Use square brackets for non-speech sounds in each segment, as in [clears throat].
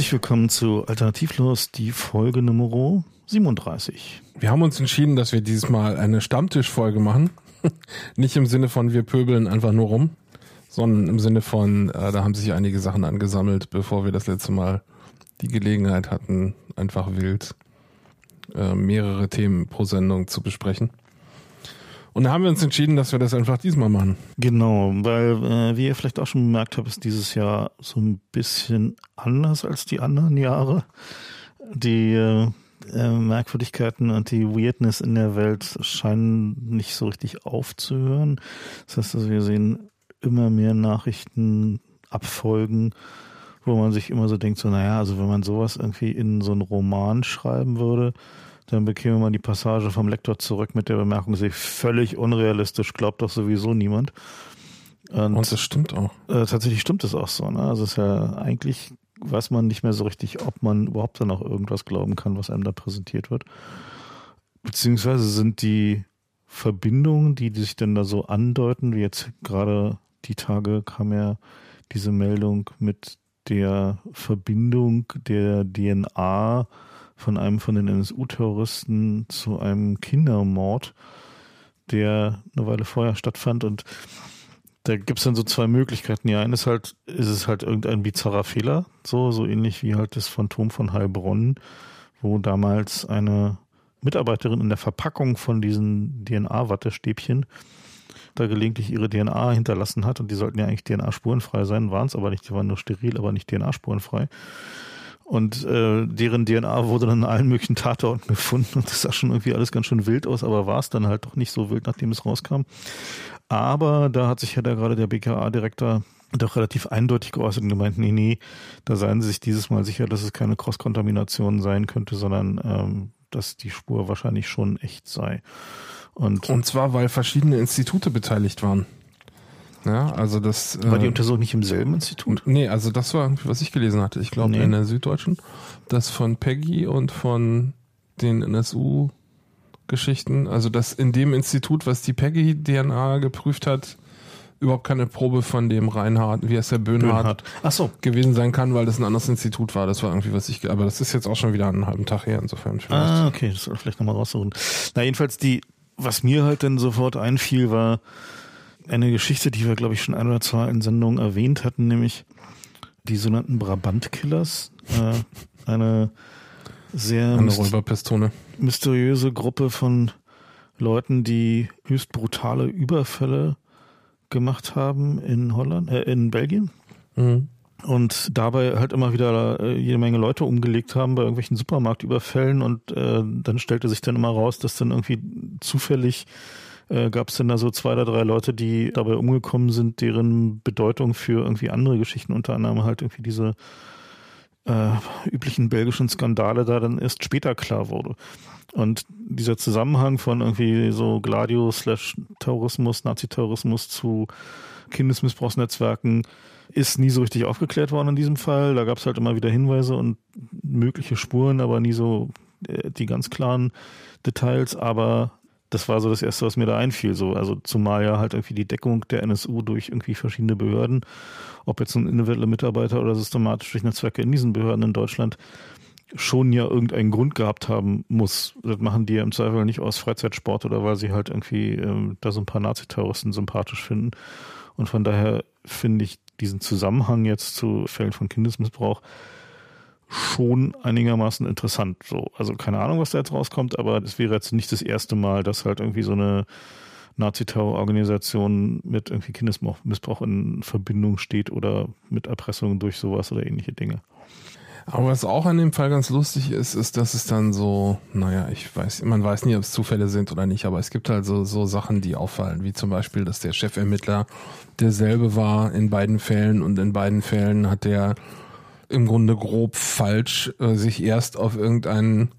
Herzlich willkommen zu Alternativlos, die Folge Nummer 37. Wir haben uns entschieden, dass wir dieses Mal eine Stammtischfolge machen. [laughs] Nicht im Sinne von wir pöbeln einfach nur rum, sondern im Sinne von, äh, da haben sich einige Sachen angesammelt, bevor wir das letzte Mal die Gelegenheit hatten, einfach wild äh, mehrere Themen pro Sendung zu besprechen. Und da haben wir uns entschieden, dass wir das einfach diesmal machen. Genau, weil, äh, wie ihr vielleicht auch schon bemerkt habt, ist dieses Jahr so ein bisschen anders als die anderen Jahre. Die äh, äh, Merkwürdigkeiten und die Weirdness in der Welt scheinen nicht so richtig aufzuhören. Das heißt, also wir sehen immer mehr Nachrichten abfolgen, wo man sich immer so denkt, so, naja, also wenn man sowas irgendwie in so einen Roman schreiben würde, dann bekäme man die Passage vom Lektor zurück mit der Bemerkung, sie völlig unrealistisch, glaubt doch sowieso niemand. Und, Und das stimmt auch. Äh, tatsächlich stimmt es auch so. Ne? Also es ist ja eigentlich weiß man nicht mehr so richtig, ob man überhaupt dann auch irgendwas glauben kann, was einem da präsentiert wird. Beziehungsweise sind die Verbindungen, die sich denn da so andeuten, wie jetzt gerade die Tage kam ja diese Meldung mit der Verbindung der DNA von einem von den NSU-Terroristen zu einem Kindermord, der eine Weile vorher stattfand. Und da gibt es dann so zwei Möglichkeiten. Die eine ist halt, ist es halt irgendein bizarrer Fehler, so, so ähnlich wie halt das Phantom von Heilbronn, wo damals eine Mitarbeiterin in der Verpackung von diesen DNA-Wattestäbchen da gelegentlich ihre DNA hinterlassen hat und die sollten ja eigentlich DNA-spurenfrei sein, waren es aber nicht, die waren nur steril, aber nicht DNA-spurenfrei. Und äh, deren DNA wurde dann in allen möglichen Tatorten gefunden und das sah schon irgendwie alles ganz schön wild aus, aber war es dann halt doch nicht so wild, nachdem es rauskam. Aber da hat sich ja da gerade der BKA-Direktor doch relativ eindeutig geäußert und gemeint, nee, nee, da seien sie sich dieses Mal sicher, dass es keine Cross-Kontamination sein könnte, sondern ähm, dass die Spur wahrscheinlich schon echt sei. Und, und zwar, weil verschiedene Institute beteiligt waren. Ja, also das. War die äh, Untersuchung nicht im selben Institut? Nee, also das war irgendwie, was ich gelesen hatte. Ich glaube nee. in der Süddeutschen. Das von Peggy und von den NSU-Geschichten. Also das in dem Institut, was die Peggy-DNA geprüft hat, überhaupt keine Probe von dem Reinhard, wie heißt der Böhnhardt, Böhnhardt. Ach so. gewesen sein kann, weil das ein anderes Institut war. Das war irgendwie, was ich, aber das ist jetzt auch schon wieder einen halben Tag her, insofern. Vielleicht. Ah, okay, das soll vielleicht nochmal raussuchen. Na, jedenfalls die, was mir halt dann sofort einfiel, war, eine Geschichte, die wir, glaube ich, schon ein oder zwei in Sendungen erwähnt hatten, nämlich die sogenannten Brabant-Killers. Äh, eine sehr eine Räuberpistole. mysteriöse Gruppe von Leuten, die höchst brutale Überfälle gemacht haben in Holland, äh, in Belgien. Mhm. Und dabei halt immer wieder äh, jede Menge Leute umgelegt haben bei irgendwelchen Supermarktüberfällen und äh, dann stellte sich dann immer raus, dass dann irgendwie zufällig äh, gab es denn da so zwei oder drei Leute, die dabei umgekommen sind, deren Bedeutung für irgendwie andere Geschichten, unter anderem halt irgendwie diese äh, üblichen belgischen Skandale da dann erst später klar wurde. Und dieser Zusammenhang von irgendwie so Gladio slash Terrorismus, Naziterrorismus zu Kindesmissbrauchsnetzwerken ist nie so richtig aufgeklärt worden in diesem Fall. Da gab es halt immer wieder Hinweise und mögliche Spuren, aber nie so äh, die ganz klaren Details. Aber das war so das Erste, was mir da einfiel. So, also zumal ja halt irgendwie die Deckung der NSU durch irgendwie verschiedene Behörden, ob jetzt ein individueller Mitarbeiter oder systematisch durch Netzwerke in diesen Behörden in Deutschland, schon ja irgendeinen Grund gehabt haben muss. Das machen die ja im Zweifel nicht aus Freizeitsport oder weil sie halt irgendwie ähm, da so ein paar Naziterroristen sympathisch finden. Und von daher finde ich diesen Zusammenhang jetzt zu Fällen von Kindesmissbrauch schon einigermaßen interessant. So, also keine Ahnung, was da jetzt rauskommt, aber es wäre jetzt nicht das erste Mal, dass halt irgendwie so eine Nazi-Terrororganisation mit irgendwie Kindesmissbrauch in Verbindung steht oder mit Erpressungen durch sowas oder ähnliche Dinge. Aber was auch an dem Fall ganz lustig ist, ist, dass es dann so, naja, ich weiß, man weiß nie, ob es Zufälle sind oder nicht, aber es gibt halt so, so Sachen, die auffallen, wie zum Beispiel, dass der Chefermittler derselbe war in beiden Fällen und in beiden Fällen hat der im Grunde grob falsch äh, sich erst auf irgendein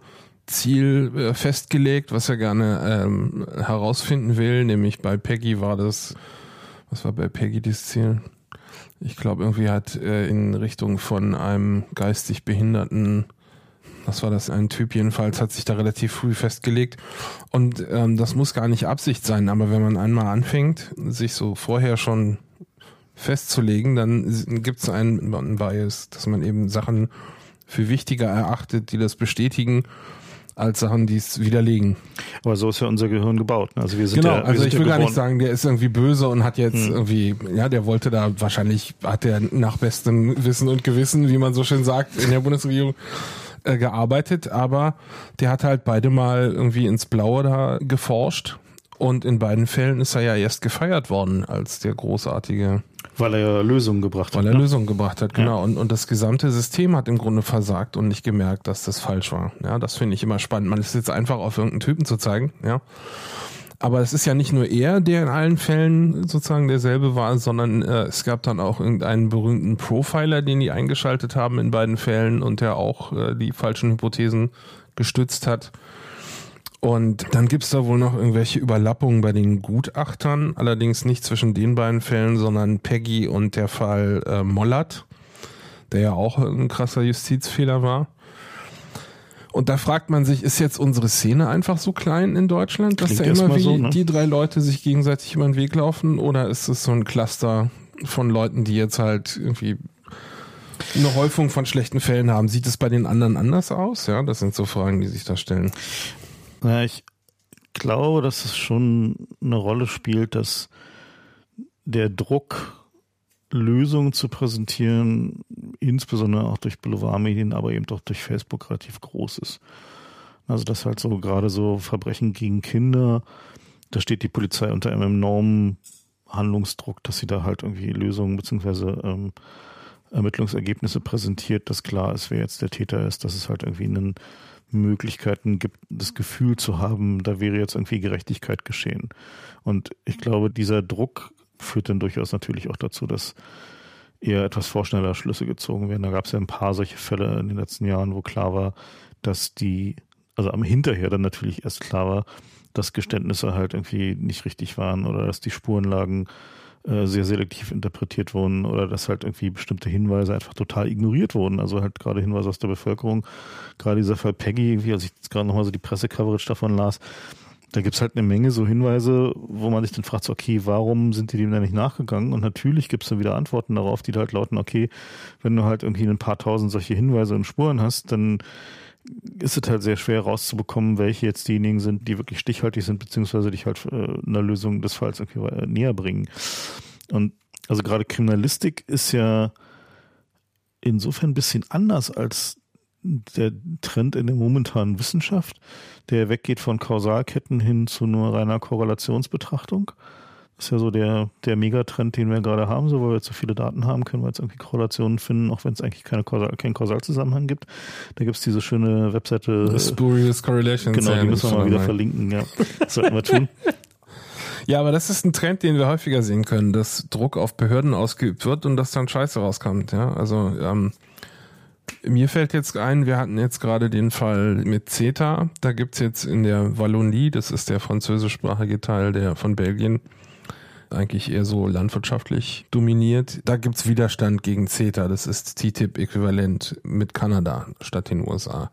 Ziel äh, festgelegt, was er gerne ähm, herausfinden will, nämlich bei Peggy war das, was war bei Peggy das Ziel? Ich glaube, irgendwie hat äh, in Richtung von einem geistig Behinderten, was war das, ein Typ jedenfalls, hat sich da relativ früh festgelegt. Und ähm, das muss gar nicht Absicht sein, aber wenn man einmal anfängt, sich so vorher schon festzulegen, dann gibt es einen, Bias, dass man eben Sachen für wichtiger erachtet, die das bestätigen, als Sachen, die es widerlegen. Aber so ist ja unser Gehirn gebaut. Ne? Also wir sind genau, ja, wir also sind ich will gar nicht sagen, der ist irgendwie böse und hat jetzt Hm. irgendwie, ja, der wollte da wahrscheinlich, hat der nach bestem Wissen und Gewissen, wie man so schön sagt, in der Bundesregierung äh, gearbeitet, aber der hat halt beide mal irgendwie ins Blaue da geforscht und in beiden Fällen ist er ja erst gefeiert worden als der großartige Weil er ja Lösungen gebracht weil hat. er ne? Lösungen gebracht hat, genau. Und, und das gesamte System hat im Grunde versagt und nicht gemerkt, dass das falsch war. Ja, das finde ich immer spannend. Man ist jetzt einfach auf irgendeinen Typen zu zeigen, ja. Aber es ist ja nicht nur er, der in allen Fällen sozusagen derselbe war, sondern äh, es gab dann auch irgendeinen berühmten Profiler, den die eingeschaltet haben in beiden Fällen und der auch äh, die falschen Hypothesen gestützt hat. Und dann gibt's da wohl noch irgendwelche Überlappungen bei den Gutachtern, allerdings nicht zwischen den beiden Fällen, sondern Peggy und der Fall äh, Mollert, der ja auch ein krasser Justizfehler war. Und da fragt man sich, ist jetzt unsere Szene einfach so klein in Deutschland, dass Klingt da immer wie so, ne? die drei Leute sich gegenseitig über den Weg laufen? Oder ist es so ein Cluster von Leuten, die jetzt halt irgendwie eine Häufung von schlechten Fällen haben? Sieht es bei den anderen anders aus? Ja, das sind so Fragen, die sich da stellen. Ja, ich glaube, dass es schon eine Rolle spielt, dass der Druck, Lösungen zu präsentieren, insbesondere auch durch Boulevardmedien, aber eben auch durch Facebook relativ groß ist. Also dass halt so gerade so Verbrechen gegen Kinder, da steht die Polizei unter einem enormen Handlungsdruck, dass sie da halt irgendwie Lösungen beziehungsweise ähm, Ermittlungsergebnisse präsentiert, dass klar ist, wer jetzt der Täter ist, dass es halt irgendwie einen Möglichkeiten gibt, das Gefühl zu haben, da wäre jetzt irgendwie Gerechtigkeit geschehen. Und ich glaube, dieser Druck führt dann durchaus natürlich auch dazu, dass eher etwas vorschneller Schlüsse gezogen werden. Da gab es ja ein paar solche Fälle in den letzten Jahren, wo klar war, dass die, also am Hinterher dann natürlich erst klar war, dass Geständnisse halt irgendwie nicht richtig waren oder dass die Spurenlagen äh, sehr selektiv interpretiert wurden oder dass halt irgendwie bestimmte Hinweise einfach total ignoriert wurden. Also halt gerade Hinweise aus der Bevölkerung, gerade dieser Fall Peggy, irgendwie, als ich jetzt gerade nochmal so die Pressecoverage davon las, da gibt's halt eine Menge so Hinweise, wo man sich dann fragt, so, okay, warum sind die dem da nicht nachgegangen? Und natürlich gibt's dann wieder Antworten darauf, die halt lauten, okay, wenn du halt irgendwie ein paar tausend solche Hinweise und Spuren hast, dann ist es halt sehr schwer rauszubekommen, welche jetzt diejenigen sind, die wirklich stichhaltig sind, beziehungsweise dich halt äh, einer Lösung des Falls irgendwie äh, näher bringen. Und also gerade Kriminalistik ist ja insofern ein bisschen anders als der Trend in der momentanen Wissenschaft, der weggeht von Kausalketten hin zu nur reiner Korrelationsbetrachtung. Das ist ja so der, der Megatrend, den wir gerade haben, so weil wir so viele Daten haben, können wir jetzt irgendwie Korrelationen finden, auch wenn es eigentlich keine Kausal, keinen Kausalzusammenhang gibt. Da gibt's diese schöne Webseite. Spurious Correlations. Genau, ja, die müssen wir mal wieder schon verlinken, ja. Das sollten wir tun. [laughs] Ja, aber das ist ein Trend, den wir häufiger sehen können, dass Druck auf Behörden ausgeübt wird und dass dann Scheiße rauskommt. Ja, also ähm, mir fällt jetzt ein, wir hatten jetzt gerade den Fall mit CETA. Da gibt's jetzt in der Wallonie, das ist der französischsprachige Teil der von Belgien, eigentlich eher so landwirtschaftlich dominiert. Da gibt's Widerstand gegen CETA. Das ist TTIP-Äquivalent mit Kanada statt den USA.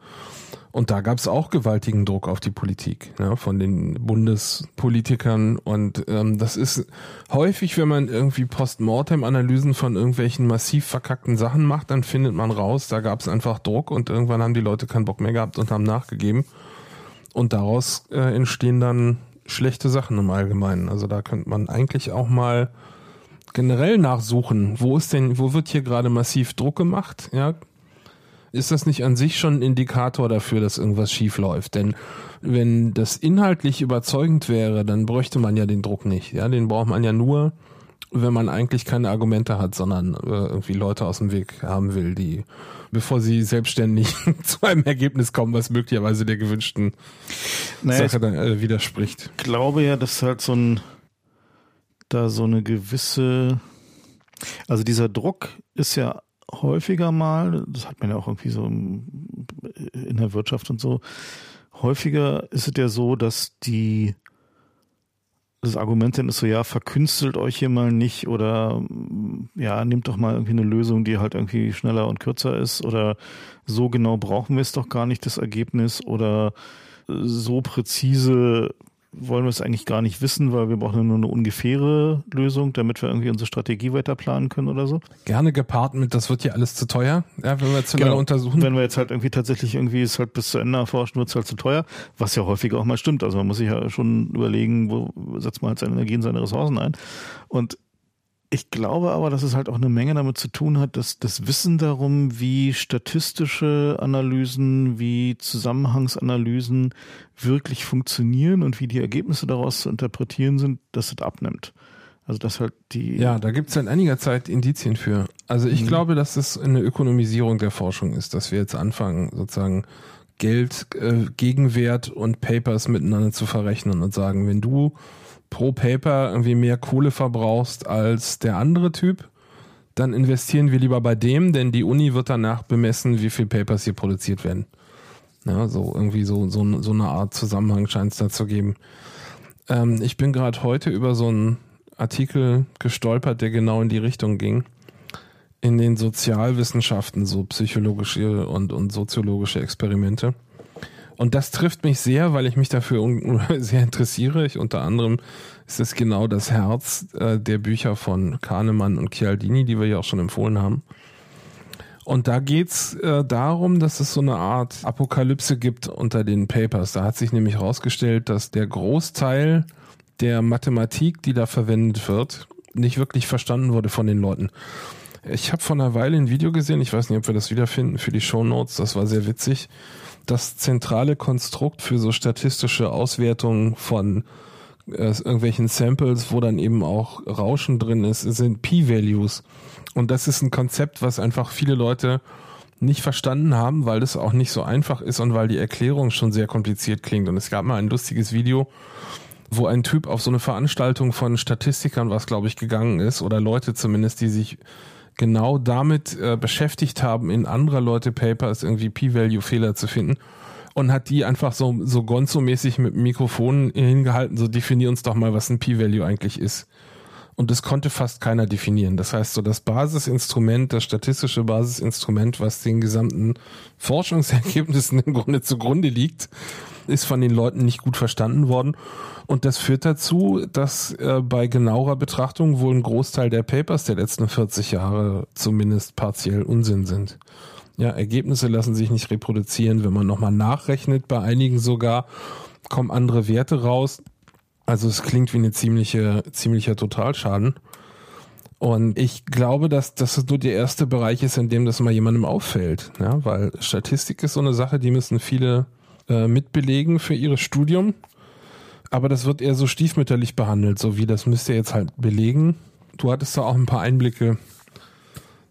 Und da gab es auch gewaltigen Druck auf die Politik ja, von den Bundespolitikern. Und ähm, das ist häufig, wenn man irgendwie Postmortem-Analysen von irgendwelchen massiv verkackten Sachen macht, dann findet man raus, da gab es einfach Druck und irgendwann haben die Leute keinen Bock mehr gehabt und haben nachgegeben. Und daraus äh, entstehen dann schlechte Sachen im Allgemeinen. Also da könnte man eigentlich auch mal generell nachsuchen, wo ist denn, wo wird hier gerade massiv Druck gemacht? Ja, ist das nicht an sich schon ein Indikator dafür, dass irgendwas schief läuft? Denn wenn das inhaltlich überzeugend wäre, dann bräuchte man ja den Druck nicht. Ja, den braucht man ja nur, wenn man eigentlich keine Argumente hat, sondern äh, irgendwie Leute aus dem Weg haben will, die, bevor sie selbstständig [laughs] zu einem Ergebnis kommen, was möglicherweise der gewünschten Naja, Sache dann äh, widerspricht. Ich glaube ja, dass halt so ein, da so eine gewisse, also dieser Druck ist ja häufiger mal, das hat man ja auch irgendwie so in der Wirtschaft und so, häufiger ist es ja so, dass die, das Argument dann ist so, ja, verkünstelt euch hier mal nicht oder ja, nehmt doch mal irgendwie eine Lösung, die halt irgendwie schneller und kürzer ist oder so genau brauchen wir es doch gar nicht, das Ergebnis oder so präzise wollen wir es eigentlich gar nicht wissen, weil wir brauchen nur eine ungefähre Lösung, damit wir irgendwie unsere Strategie weiter planen können oder so. Gerne gepaart mit, das wird ja alles zu teuer, ja, wenn wir zu genau. lange untersuchen. Wenn wir jetzt halt irgendwie tatsächlich irgendwie es halt bis zu Ende erforschen, wird es halt zu teuer, was ja häufiger auch mal stimmt. Also man muss sich ja schon überlegen, wo setzt man halt seine Energie und seine Ressourcen ein. Und ich glaube aber, dass es halt auch eine Menge damit zu tun hat, dass das Wissen darum, wie statistische Analysen, wie Zusammenhangsanalysen wirklich funktionieren und wie die Ergebnisse daraus zu interpretieren sind, dass es abnimmt. Also dass halt die. Ja, da gibt es seit einiger Zeit Indizien für. Also ich mhm. glaube, dass es eine Ökonomisierung der Forschung ist, dass wir jetzt anfangen, sozusagen Geld, äh, Gegenwert und Papers miteinander zu verrechnen und sagen, wenn du pro Paper irgendwie mehr Kohle verbrauchst als der andere Typ, dann investieren wir lieber bei dem, denn die Uni wird danach bemessen, wie viel Papers hier produziert werden. Ja, so irgendwie so, so, so eine Art Zusammenhang scheint es da zu geben. Ähm, ich bin gerade heute über so einen Artikel gestolpert, der genau in die Richtung ging. In den Sozialwissenschaften, so psychologische und, und soziologische Experimente. Und das trifft mich sehr, weil ich mich dafür [laughs] sehr interessiere. Ich unter anderem ist es genau das Herz äh, der Bücher von Kahnemann und Chialdini, die wir ja auch schon empfohlen haben. Und da geht's äh, darum, dass es so eine Art Apokalypse gibt unter den Papers. Da hat sich nämlich herausgestellt, dass der Großteil der Mathematik, die da verwendet wird, nicht wirklich verstanden wurde von den Leuten. Ich habe vor einer Weile ein Video gesehen, ich weiß nicht, ob wir das wiederfinden für die Show Notes, das war sehr witzig das zentrale Konstrukt für so statistische Auswertungen von äh, irgendwelchen Samples, wo dann eben auch Rauschen drin ist, sind P-Values. Und das ist ein Konzept, was einfach viele Leute nicht verstanden haben, weil das auch nicht so einfach ist und weil die Erklärung schon sehr kompliziert klingt. Und es gab mal ein lustiges Video, wo ein Typ auf so eine Veranstaltung von Statistikern, was glaube ich gegangen ist, oder Leute zumindest, die sich genau damit äh, beschäftigt haben, in anderer Leute Papers irgendwie P-Value-Fehler zu finden und hat die einfach so, so Gonzo-mäßig mit Mikrofonen hingehalten, so definier uns doch mal, was ein P-Value eigentlich ist. Und das konnte fast keiner definieren. Das heißt, so das Basisinstrument, das statistische Basisinstrument, was den gesamten Forschungsergebnissen [laughs] im Grunde zugrunde liegt, ist von den Leuten nicht gut verstanden worden. Und das führt dazu, dass äh, bei genauerer Betrachtung wohl ein Großteil der Papers der letzten 40 Jahre zumindest partiell Unsinn sind. Ja, Ergebnisse lassen sich nicht reproduzieren. Wenn man nochmal nachrechnet, bei einigen sogar, kommen andere Werte raus. Also es klingt wie eine ziemliche, ziemlicher Totalschaden. Und ich glaube, dass das nur der erste Bereich ist, in dem das mal jemandem auffällt. Ja, weil Statistik ist so eine Sache, die müssen viele äh, mitbelegen für ihr Studium aber das wird eher so stiefmütterlich behandelt, so wie das müsst ihr jetzt halt belegen. Du hattest da auch ein paar Einblicke,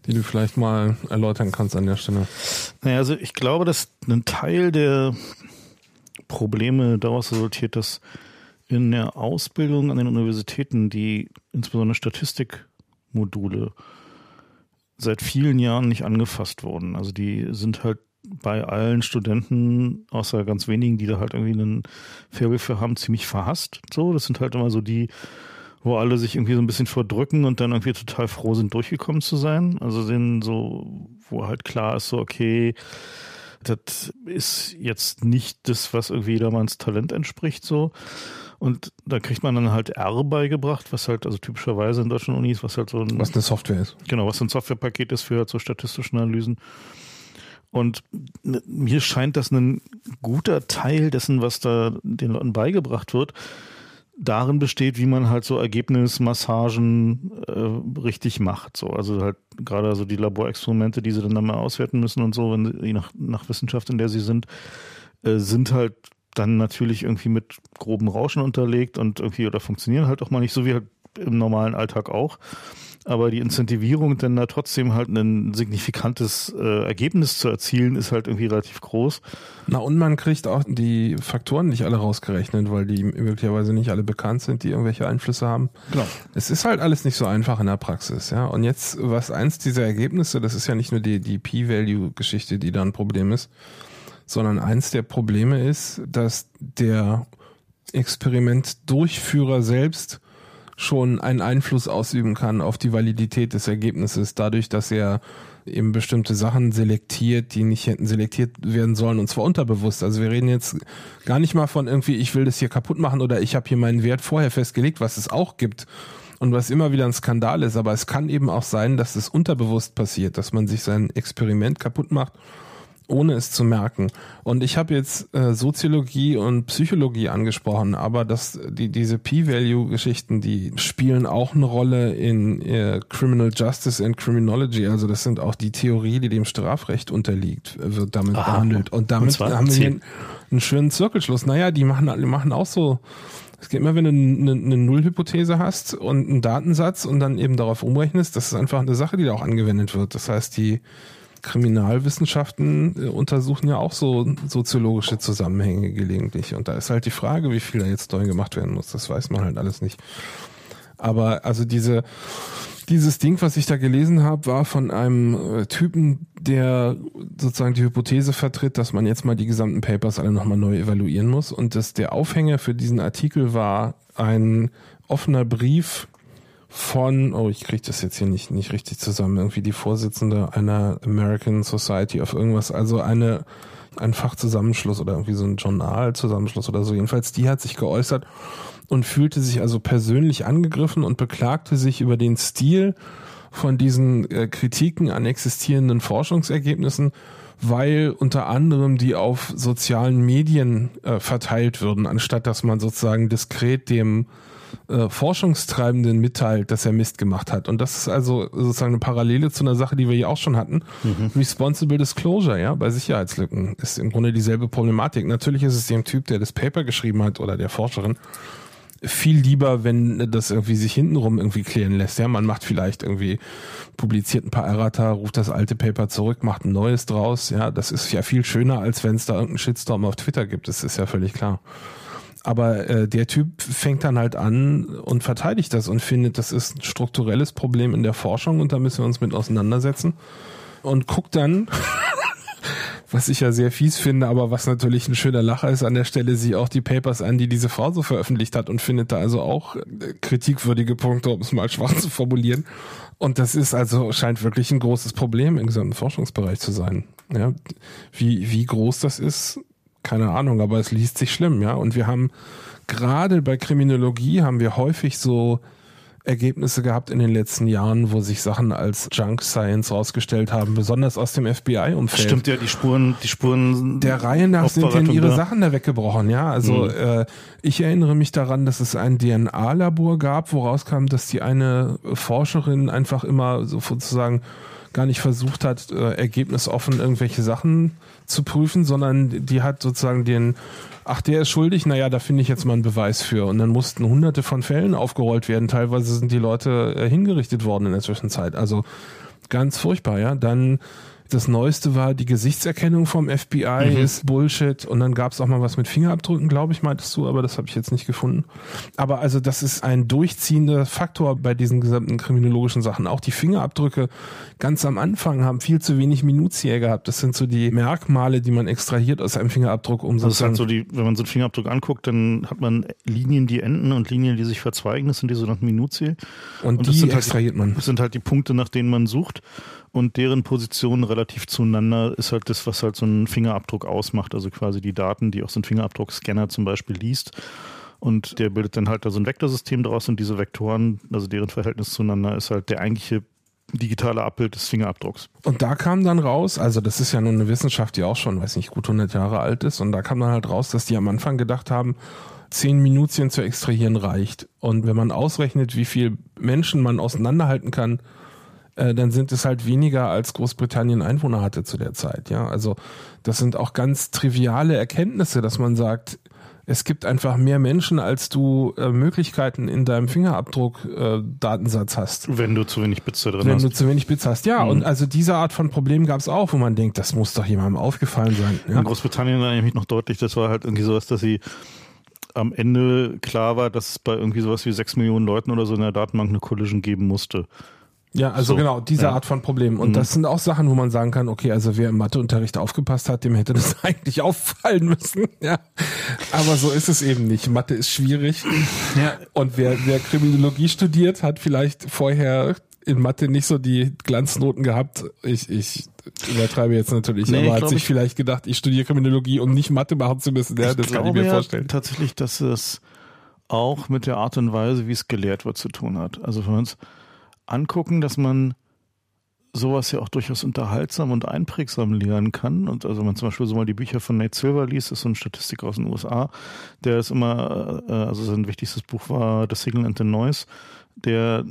die du vielleicht mal erläutern kannst an der Stelle. Naja, also ich glaube, dass ein Teil der Probleme daraus resultiert, dass in der Ausbildung an den Universitäten die insbesondere Statistikmodule seit vielen Jahren nicht angefasst wurden. Also die sind halt bei allen Studenten, außer ganz wenigen, die da halt irgendwie einen Faible für haben, ziemlich verhasst. So, das sind halt immer so die, wo alle sich irgendwie so ein bisschen verdrücken und dann irgendwie total froh sind, durchgekommen zu sein. Also sind so, wo halt klar ist, so, okay, das ist jetzt nicht das, was irgendwie jedermanns Talent entspricht, so. Und da kriegt man dann halt R beigebracht, was halt, also typischerweise in deutschen Unis, was halt so ein. Was eine Software ist. Genau, was ein Softwarepaket ist für halt so statistische Analysen. Und mir scheint das ein guter Teil dessen, was da den Leuten beigebracht wird, darin besteht, wie man halt so Ergebnismassagen äh, richtig macht. So, also halt gerade so die Laborexperimente, die sie dann mal auswerten müssen und so, wenn je nach, nach Wissenschaft, in der sie sind, äh, sind halt dann natürlich irgendwie mit groben Rauschen unterlegt und irgendwie oder funktionieren halt auch mal nicht so wie halt im normalen Alltag auch aber die Incentivierung dann da trotzdem halt ein signifikantes äh, Ergebnis zu erzielen, ist halt irgendwie relativ groß. Na und man kriegt auch die Faktoren nicht alle rausgerechnet, weil die möglicherweise nicht alle bekannt sind, die irgendwelche Einflüsse haben. Genau. Es ist halt alles nicht so einfach in der Praxis, ja. Und jetzt, was eins dieser Ergebnisse, das ist ja nicht nur die, die P-Value-Geschichte, die da ein Problem ist, sondern eins der Probleme ist, dass der Experimentdurchführer selbst schon einen Einfluss ausüben kann auf die Validität des Ergebnisses, dadurch, dass er eben bestimmte Sachen selektiert, die nicht hätten selektiert werden sollen und zwar unterbewusst. Also wir reden jetzt gar nicht mal von irgendwie, ich will das hier kaputt machen oder ich habe hier meinen Wert vorher festgelegt, was es auch gibt und was immer wieder ein Skandal ist. Aber es kann eben auch sein, dass es unterbewusst passiert, dass man sich sein Experiment kaputt macht ohne es zu merken. Und ich habe jetzt äh, Soziologie und Psychologie angesprochen, aber das, die, diese P-Value-Geschichten, die spielen auch eine Rolle in äh, Criminal Justice and Criminology. Also das sind auch die Theorie, die dem Strafrecht unterliegt, wird damit Aha. behandelt. Und damit und haben wir einen, einen schönen Zirkelschluss. Naja, die machen, die machen auch so es geht immer, wenn du eine, eine Nullhypothese hast und einen Datensatz und dann eben darauf umrechnest, das ist einfach eine Sache, die da auch angewendet wird. Das heißt, die Kriminalwissenschaften äh, untersuchen ja auch so soziologische Zusammenhänge gelegentlich. Und da ist halt die Frage, wie viel da jetzt neu gemacht werden muss. Das weiß man halt alles nicht. Aber also diese, dieses Ding, was ich da gelesen habe, war von einem äh, Typen, der sozusagen die Hypothese vertritt, dass man jetzt mal die gesamten Papers alle nochmal neu evaluieren muss. Und dass der Aufhänger für diesen Artikel war ein offener Brief von, oh, ich kriege das jetzt hier nicht, nicht richtig zusammen, irgendwie die Vorsitzende einer American Society of irgendwas, also eine, ein Fachzusammenschluss oder irgendwie so ein Journalzusammenschluss oder so. Jedenfalls, die hat sich geäußert und fühlte sich also persönlich angegriffen und beklagte sich über den Stil von diesen äh, Kritiken an existierenden Forschungsergebnissen, weil unter anderem die auf sozialen Medien äh, verteilt würden, anstatt dass man sozusagen diskret dem äh, Forschungstreibenden mitteilt, dass er Mist gemacht hat. Und das ist also sozusagen eine Parallele zu einer Sache, die wir hier auch schon hatten. Mhm. Responsible Disclosure, ja, bei Sicherheitslücken ist im Grunde dieselbe Problematik. Natürlich ist es dem Typ, der das Paper geschrieben hat oder der Forscherin, viel lieber, wenn das irgendwie sich hintenrum irgendwie klären lässt. Ja, man macht vielleicht irgendwie, publiziert ein paar Errata, ruft das alte Paper zurück, macht ein neues draus. Ja, das ist ja viel schöner, als wenn es da irgendeinen Shitstorm auf Twitter gibt. Das ist ja völlig klar. Aber äh, der Typ fängt dann halt an und verteidigt das und findet, das ist ein strukturelles Problem in der Forschung und da müssen wir uns mit auseinandersetzen. Und guckt dann, [laughs] was ich ja sehr fies finde, aber was natürlich ein schöner Lacher ist an der Stelle, sich auch die Papers an, die diese Frau so veröffentlicht hat und findet da also auch äh, kritikwürdige Punkte, um es mal [laughs] schwach zu formulieren. Und das ist also, scheint wirklich ein großes Problem im gesamten Forschungsbereich zu sein. Ja, wie, wie groß das ist, keine Ahnung, aber es liest sich schlimm, ja. Und wir haben gerade bei Kriminologie haben wir häufig so Ergebnisse gehabt in den letzten Jahren, wo sich Sachen als Junk Science rausgestellt haben, besonders aus dem FBI-Umfeld. Stimmt ja, die Spuren, die Spuren der Reihe nach sind denn ihre da. Sachen da weggebrochen, ja. Also mhm. äh, ich erinnere mich daran, dass es ein DNA-Labor gab, wo rauskam, dass die eine Forscherin einfach immer so sozusagen gar nicht versucht hat, äh, ergebnisoffen irgendwelche Sachen zu prüfen, sondern die hat sozusagen den, ach, der ist schuldig, naja, da finde ich jetzt mal einen Beweis für. Und dann mussten hunderte von Fällen aufgerollt werden. Teilweise sind die Leute äh, hingerichtet worden in der Zwischenzeit. Also ganz furchtbar, ja. Dann das Neueste war, die Gesichtserkennung vom FBI mhm. ist Bullshit. Und dann gab es auch mal was mit Fingerabdrücken, glaube ich, meintest du, aber das habe ich jetzt nicht gefunden. Aber also das ist ein durchziehender Faktor bei diesen gesamten kriminologischen Sachen. Auch die Fingerabdrücke ganz am Anfang haben viel zu wenig Minutie gehabt. Das sind so die Merkmale, die man extrahiert aus einem Fingerabdruck. Um das ist halt so die, wenn man so einen Fingerabdruck anguckt, dann hat man Linien, die enden und Linien, die sich verzweigen. Das sind die sogenannten Minutie. Und, und die halt extrahiert halt, man. Das sind halt die Punkte, nach denen man sucht und deren Position relativ zueinander ist halt das, was halt so ein Fingerabdruck ausmacht. Also quasi die Daten, die auch so ein Fingerabdruckscanner zum Beispiel liest. Und der bildet dann halt da so ein Vektorsystem daraus und diese Vektoren, also deren Verhältnis zueinander, ist halt der eigentliche digitale Abbild des Fingerabdrucks. Und da kam dann raus, also das ist ja nun eine Wissenschaft, die auch schon, weiß nicht, gut 100 Jahre alt ist. Und da kam dann halt raus, dass die am Anfang gedacht haben, zehn Minuten zu extrahieren reicht. Und wenn man ausrechnet, wie viel Menschen man auseinanderhalten kann, äh, dann sind es halt weniger als Großbritannien Einwohner hatte zu der Zeit. Ja, also das sind auch ganz triviale Erkenntnisse, dass man sagt, es gibt einfach mehr Menschen, als du äh, Möglichkeiten in deinem Fingerabdruck-Datensatz äh, hast. Wenn du zu wenig Bits da drin Wenn hast. Wenn du zu wenig Bits hast, ja. Mhm. Und also diese Art von Problem gab es auch, wo man denkt, das muss doch jemandem aufgefallen sein. Ja? In Großbritannien erinnere ich mich noch deutlich, das war halt irgendwie sowas, dass sie am Ende klar war, dass es bei irgendwie sowas wie sechs Millionen Leuten oder so in der Datenbank eine Collision geben musste. Ja, also so, genau, diese ja. Art von Problem. Und mhm. das sind auch Sachen, wo man sagen kann, okay, also wer im Matheunterricht aufgepasst hat, dem hätte das [laughs] eigentlich auffallen müssen. Ja. Aber so ist es eben nicht. Mathe ist schwierig. Ja. Und wer, wer Kriminologie studiert, hat vielleicht vorher in Mathe nicht so die Glanznoten gehabt. Ich, ich übertreibe jetzt natürlich, nee, aber hat sich vielleicht gedacht, ich studiere Kriminologie, um nicht Mathe machen zu müssen. Ja, das kann ich mir ja vorstellen. Tatsächlich, dass es auch mit der Art und Weise, wie es gelehrt wird, zu tun hat. Also wir uns angucken, dass man sowas ja auch durchaus unterhaltsam und einprägsam lernen kann. Und also man zum Beispiel so mal die Bücher von Nate Silver liest, ist so ein Statistiker aus den USA, der ist immer, äh, also sein wichtigstes Buch war The Signal and the Noise, der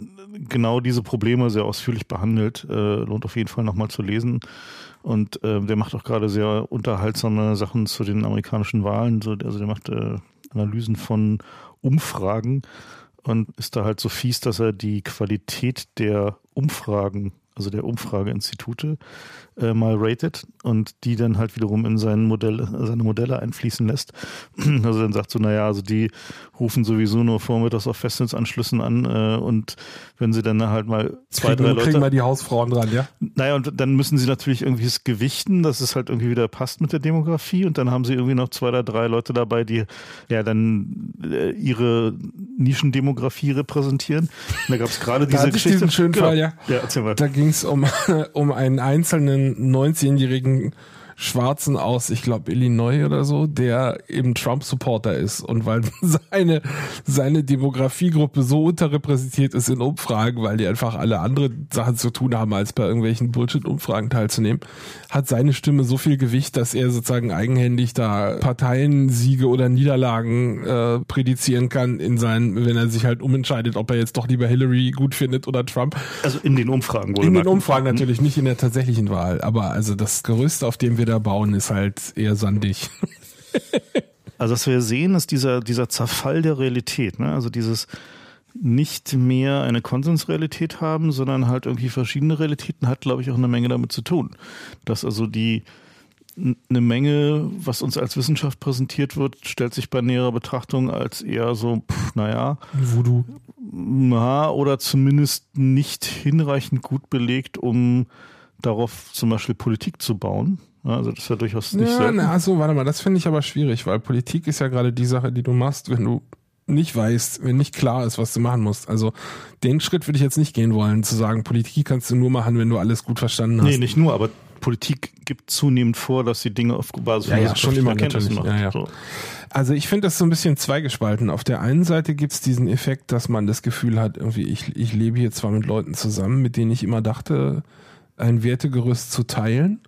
genau diese Probleme sehr ausführlich behandelt. Äh, lohnt auf jeden Fall nochmal zu lesen. Und äh, der macht auch gerade sehr unterhaltsame Sachen zu den amerikanischen Wahlen. So, also der macht äh, Analysen von Umfragen und ist da halt so fies, dass er die Qualität der Umfragen also der Umfrageinstitute, äh, mal rated und die dann halt wiederum in sein Modell, seine Modelle einfließen lässt. [clears throat] Also dann sagt so, naja, also die rufen sowieso nur vormittags auf Festnetzanschlüssen an äh, und wenn sie dann halt mal zwei, kriegen, drei Leute... Kriegen wir die Hausfrauen dran, ja? Naja, und dann müssen sie natürlich irgendwie es gewichten, dass es halt irgendwie wieder passt mit der Demografie und dann haben sie irgendwie noch zwei oder drei Leute dabei, die ja dann äh, ihre Nischendemografie repräsentieren. Und da gab es gerade diese Geschichte. Diesen schönen genau. Fall, ja. ja erzähl mal. Da ging es um, [laughs] um einen einzelnen 19-jährigen Schwarzen aus, ich glaube Illinois oder so, der eben Trump-Supporter ist und weil [laughs] seine seine Demografiegruppe so unterrepräsentiert ist in Umfragen, weil die einfach alle andere Sachen zu tun haben, als bei irgendwelchen Bullshit-Umfragen teilzunehmen, hat seine Stimme so viel Gewicht, dass er sozusagen eigenhändig da Parteiensiege oder Niederlagen äh, prädizieren kann in seinen, wenn er sich halt umentscheidet, ob er jetzt doch lieber Hillary gut findet oder Trump. Also in den Umfragen wohl. In den Umfragen natürlich, nicht in der tatsächlichen Wahl, aber also das Gerüst, auf dem wir da bauen, ist halt eher sandig. [laughs] also was wir sehen, ist dieser, dieser Zerfall der Realität. Ne? Also dieses nicht mehr eine Konsensrealität haben, sondern halt irgendwie verschiedene Realitäten hat, glaube ich, auch eine Menge damit zu tun. Dass also die eine Menge, was uns als Wissenschaft präsentiert wird, stellt sich bei näherer Betrachtung als eher so, pff, naja, Voodoo. Ja, oder zumindest nicht hinreichend gut belegt, um darauf zum Beispiel Politik zu bauen. Also das ist ja durchaus nicht ja, selten. Na, also warte mal, das finde ich aber schwierig, weil Politik ist ja gerade die Sache, die du machst, wenn du nicht weißt, wenn nicht klar ist, was du machen musst. Also den Schritt würde ich jetzt nicht gehen wollen, zu sagen, Politik kannst du nur machen, wenn du alles gut verstanden hast. Nee, nicht nur, aber Politik gibt zunehmend vor, dass sie Dinge auf Basis von ja, ja, schon immer natürlich. macht. Ja, ja. So. Also ich finde das so ein bisschen zweigespalten. Auf der einen Seite gibt es diesen Effekt, dass man das Gefühl hat, irgendwie, ich, ich lebe hier zwar mit Leuten zusammen, mit denen ich immer dachte, ein Wertegerüst zu teilen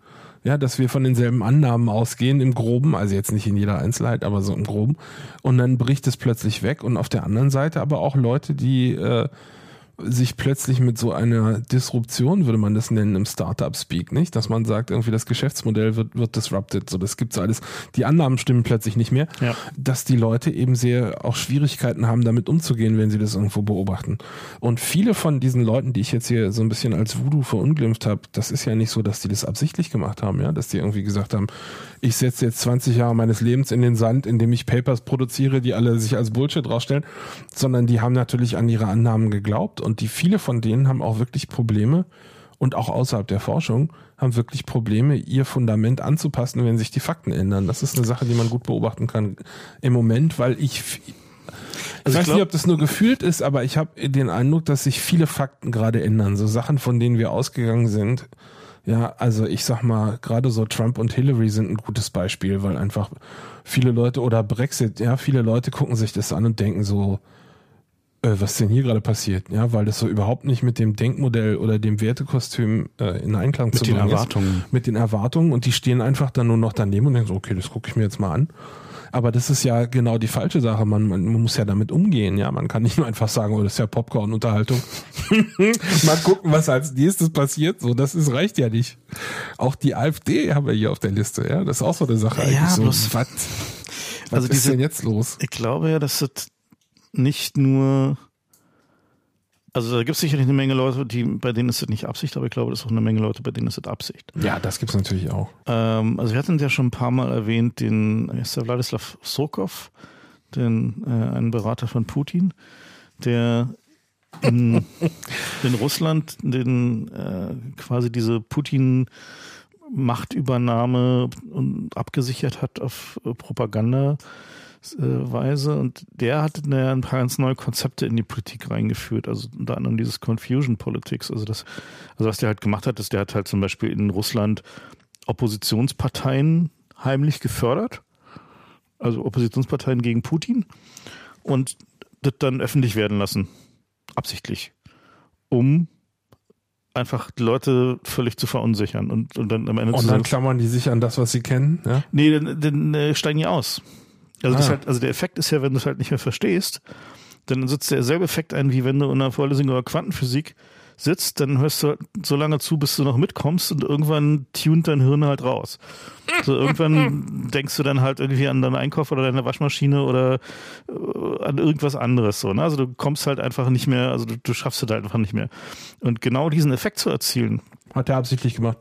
ja, dass wir von denselben Annahmen ausgehen im Groben, also jetzt nicht in jeder Einzelheit, aber so im Groben. Und dann bricht es plötzlich weg. Und auf der anderen Seite aber auch Leute, die äh, sich plötzlich mit so einer Disruption, würde man das nennen, im Startup-Speak, nicht? Dass man sagt, irgendwie das Geschäftsmodell wird, wird disrupted, so das gibt's alles. Die Annahmen stimmen plötzlich nicht mehr. Ja. Dass die Leute eben sehr auch Schwierigkeiten haben, damit umzugehen, wenn sie das irgendwo beobachten. Und viele von diesen Leuten, die ich jetzt hier so ein bisschen als Voodoo verunglimpft habe, das ist ja nicht so, dass die das absichtlich gemacht haben, ja, dass die irgendwie gesagt haben, ich setze jetzt 20 Jahre meines Lebens in den Sand, indem ich Papers produziere, die alle sich als Bullshit rausstellen, sondern die haben natürlich an ihre Annahmen geglaubt und die viele von denen haben auch wirklich Probleme und auch außerhalb der Forschung haben wirklich Probleme, ihr Fundament anzupassen, wenn sich die Fakten ändern. Das ist eine Sache, die man gut beobachten kann im Moment, weil ich also ich weiß glaub, nicht, ob das nur gefühlt ist, aber ich habe den Eindruck, dass sich viele Fakten gerade ändern. So Sachen, von denen wir ausgegangen sind, ja, also ich sag mal, gerade so Trump und Hillary sind ein gutes Beispiel, weil einfach viele Leute oder Brexit, ja, viele Leute gucken sich das an und denken so, äh, was denn hier gerade passiert, ja, weil das so überhaupt nicht mit dem Denkmodell oder dem Wertekostüm äh, in Einklang mit zu bringen ist. Mit den Erwartungen. Mit den Erwartungen und die stehen einfach dann nur noch daneben und denken so, okay, das gucke ich mir jetzt mal an. Aber das ist ja genau die falsche Sache. Man, man muss ja damit umgehen. Ja, man kann nicht nur einfach sagen, oh, das ist ja Popcorn-Unterhaltung. [laughs] mal gucken, was als nächstes passiert. So, das ist, reicht ja nicht. Auch die AfD haben wir hier auf der Liste. Ja, das ist auch so eine Sache. Ja, eigentlich. So, was, was also ist diese, denn jetzt los? Ich glaube ja, dass das nicht nur also da gibt es sicherlich eine Menge Leute, die, bei denen ist es nicht Absicht, aber ich glaube, das ist auch eine Menge Leute, bei denen ist es Absicht. Ja, das gibt es natürlich auch. Ähm, also wir hatten ja schon ein paar Mal erwähnt, den ist der Wladislav Sokov, den, äh, einen Berater von Putin, der in, [laughs] in Russland den äh, quasi diese Putin Machtübernahme abgesichert hat auf Propaganda Weise. Und der hat ein paar ganz neue Konzepte in die Politik reingeführt, also unter anderem dieses Confusion Politics, also das, also was der halt gemacht hat, ist, der hat halt zum Beispiel in Russland Oppositionsparteien heimlich gefördert, also Oppositionsparteien gegen Putin. Und das dann öffentlich werden lassen, absichtlich, um einfach die Leute völlig zu verunsichern. Und, und dann am Ende und dann klammern die sich an das, was sie kennen. Ja? nee, dann, dann äh, steigen die aus. Also, das Ah. halt, also der Effekt ist ja, wenn du es halt nicht mehr verstehst, dann sitzt derselbe Effekt ein, wie wenn du in einer Vorlesung über Quantenphysik sitzt, dann hörst du halt so lange zu, bis du noch mitkommst und irgendwann tunt dein Hirn halt raus. So irgendwann [laughs] denkst du dann halt irgendwie an deinen Einkauf oder deine Waschmaschine oder äh, an irgendwas anderes so. Ne? Also du kommst halt einfach nicht mehr, also du, du schaffst es halt einfach nicht mehr. Und genau diesen Effekt zu erzielen, Hat er absichtlich gemacht.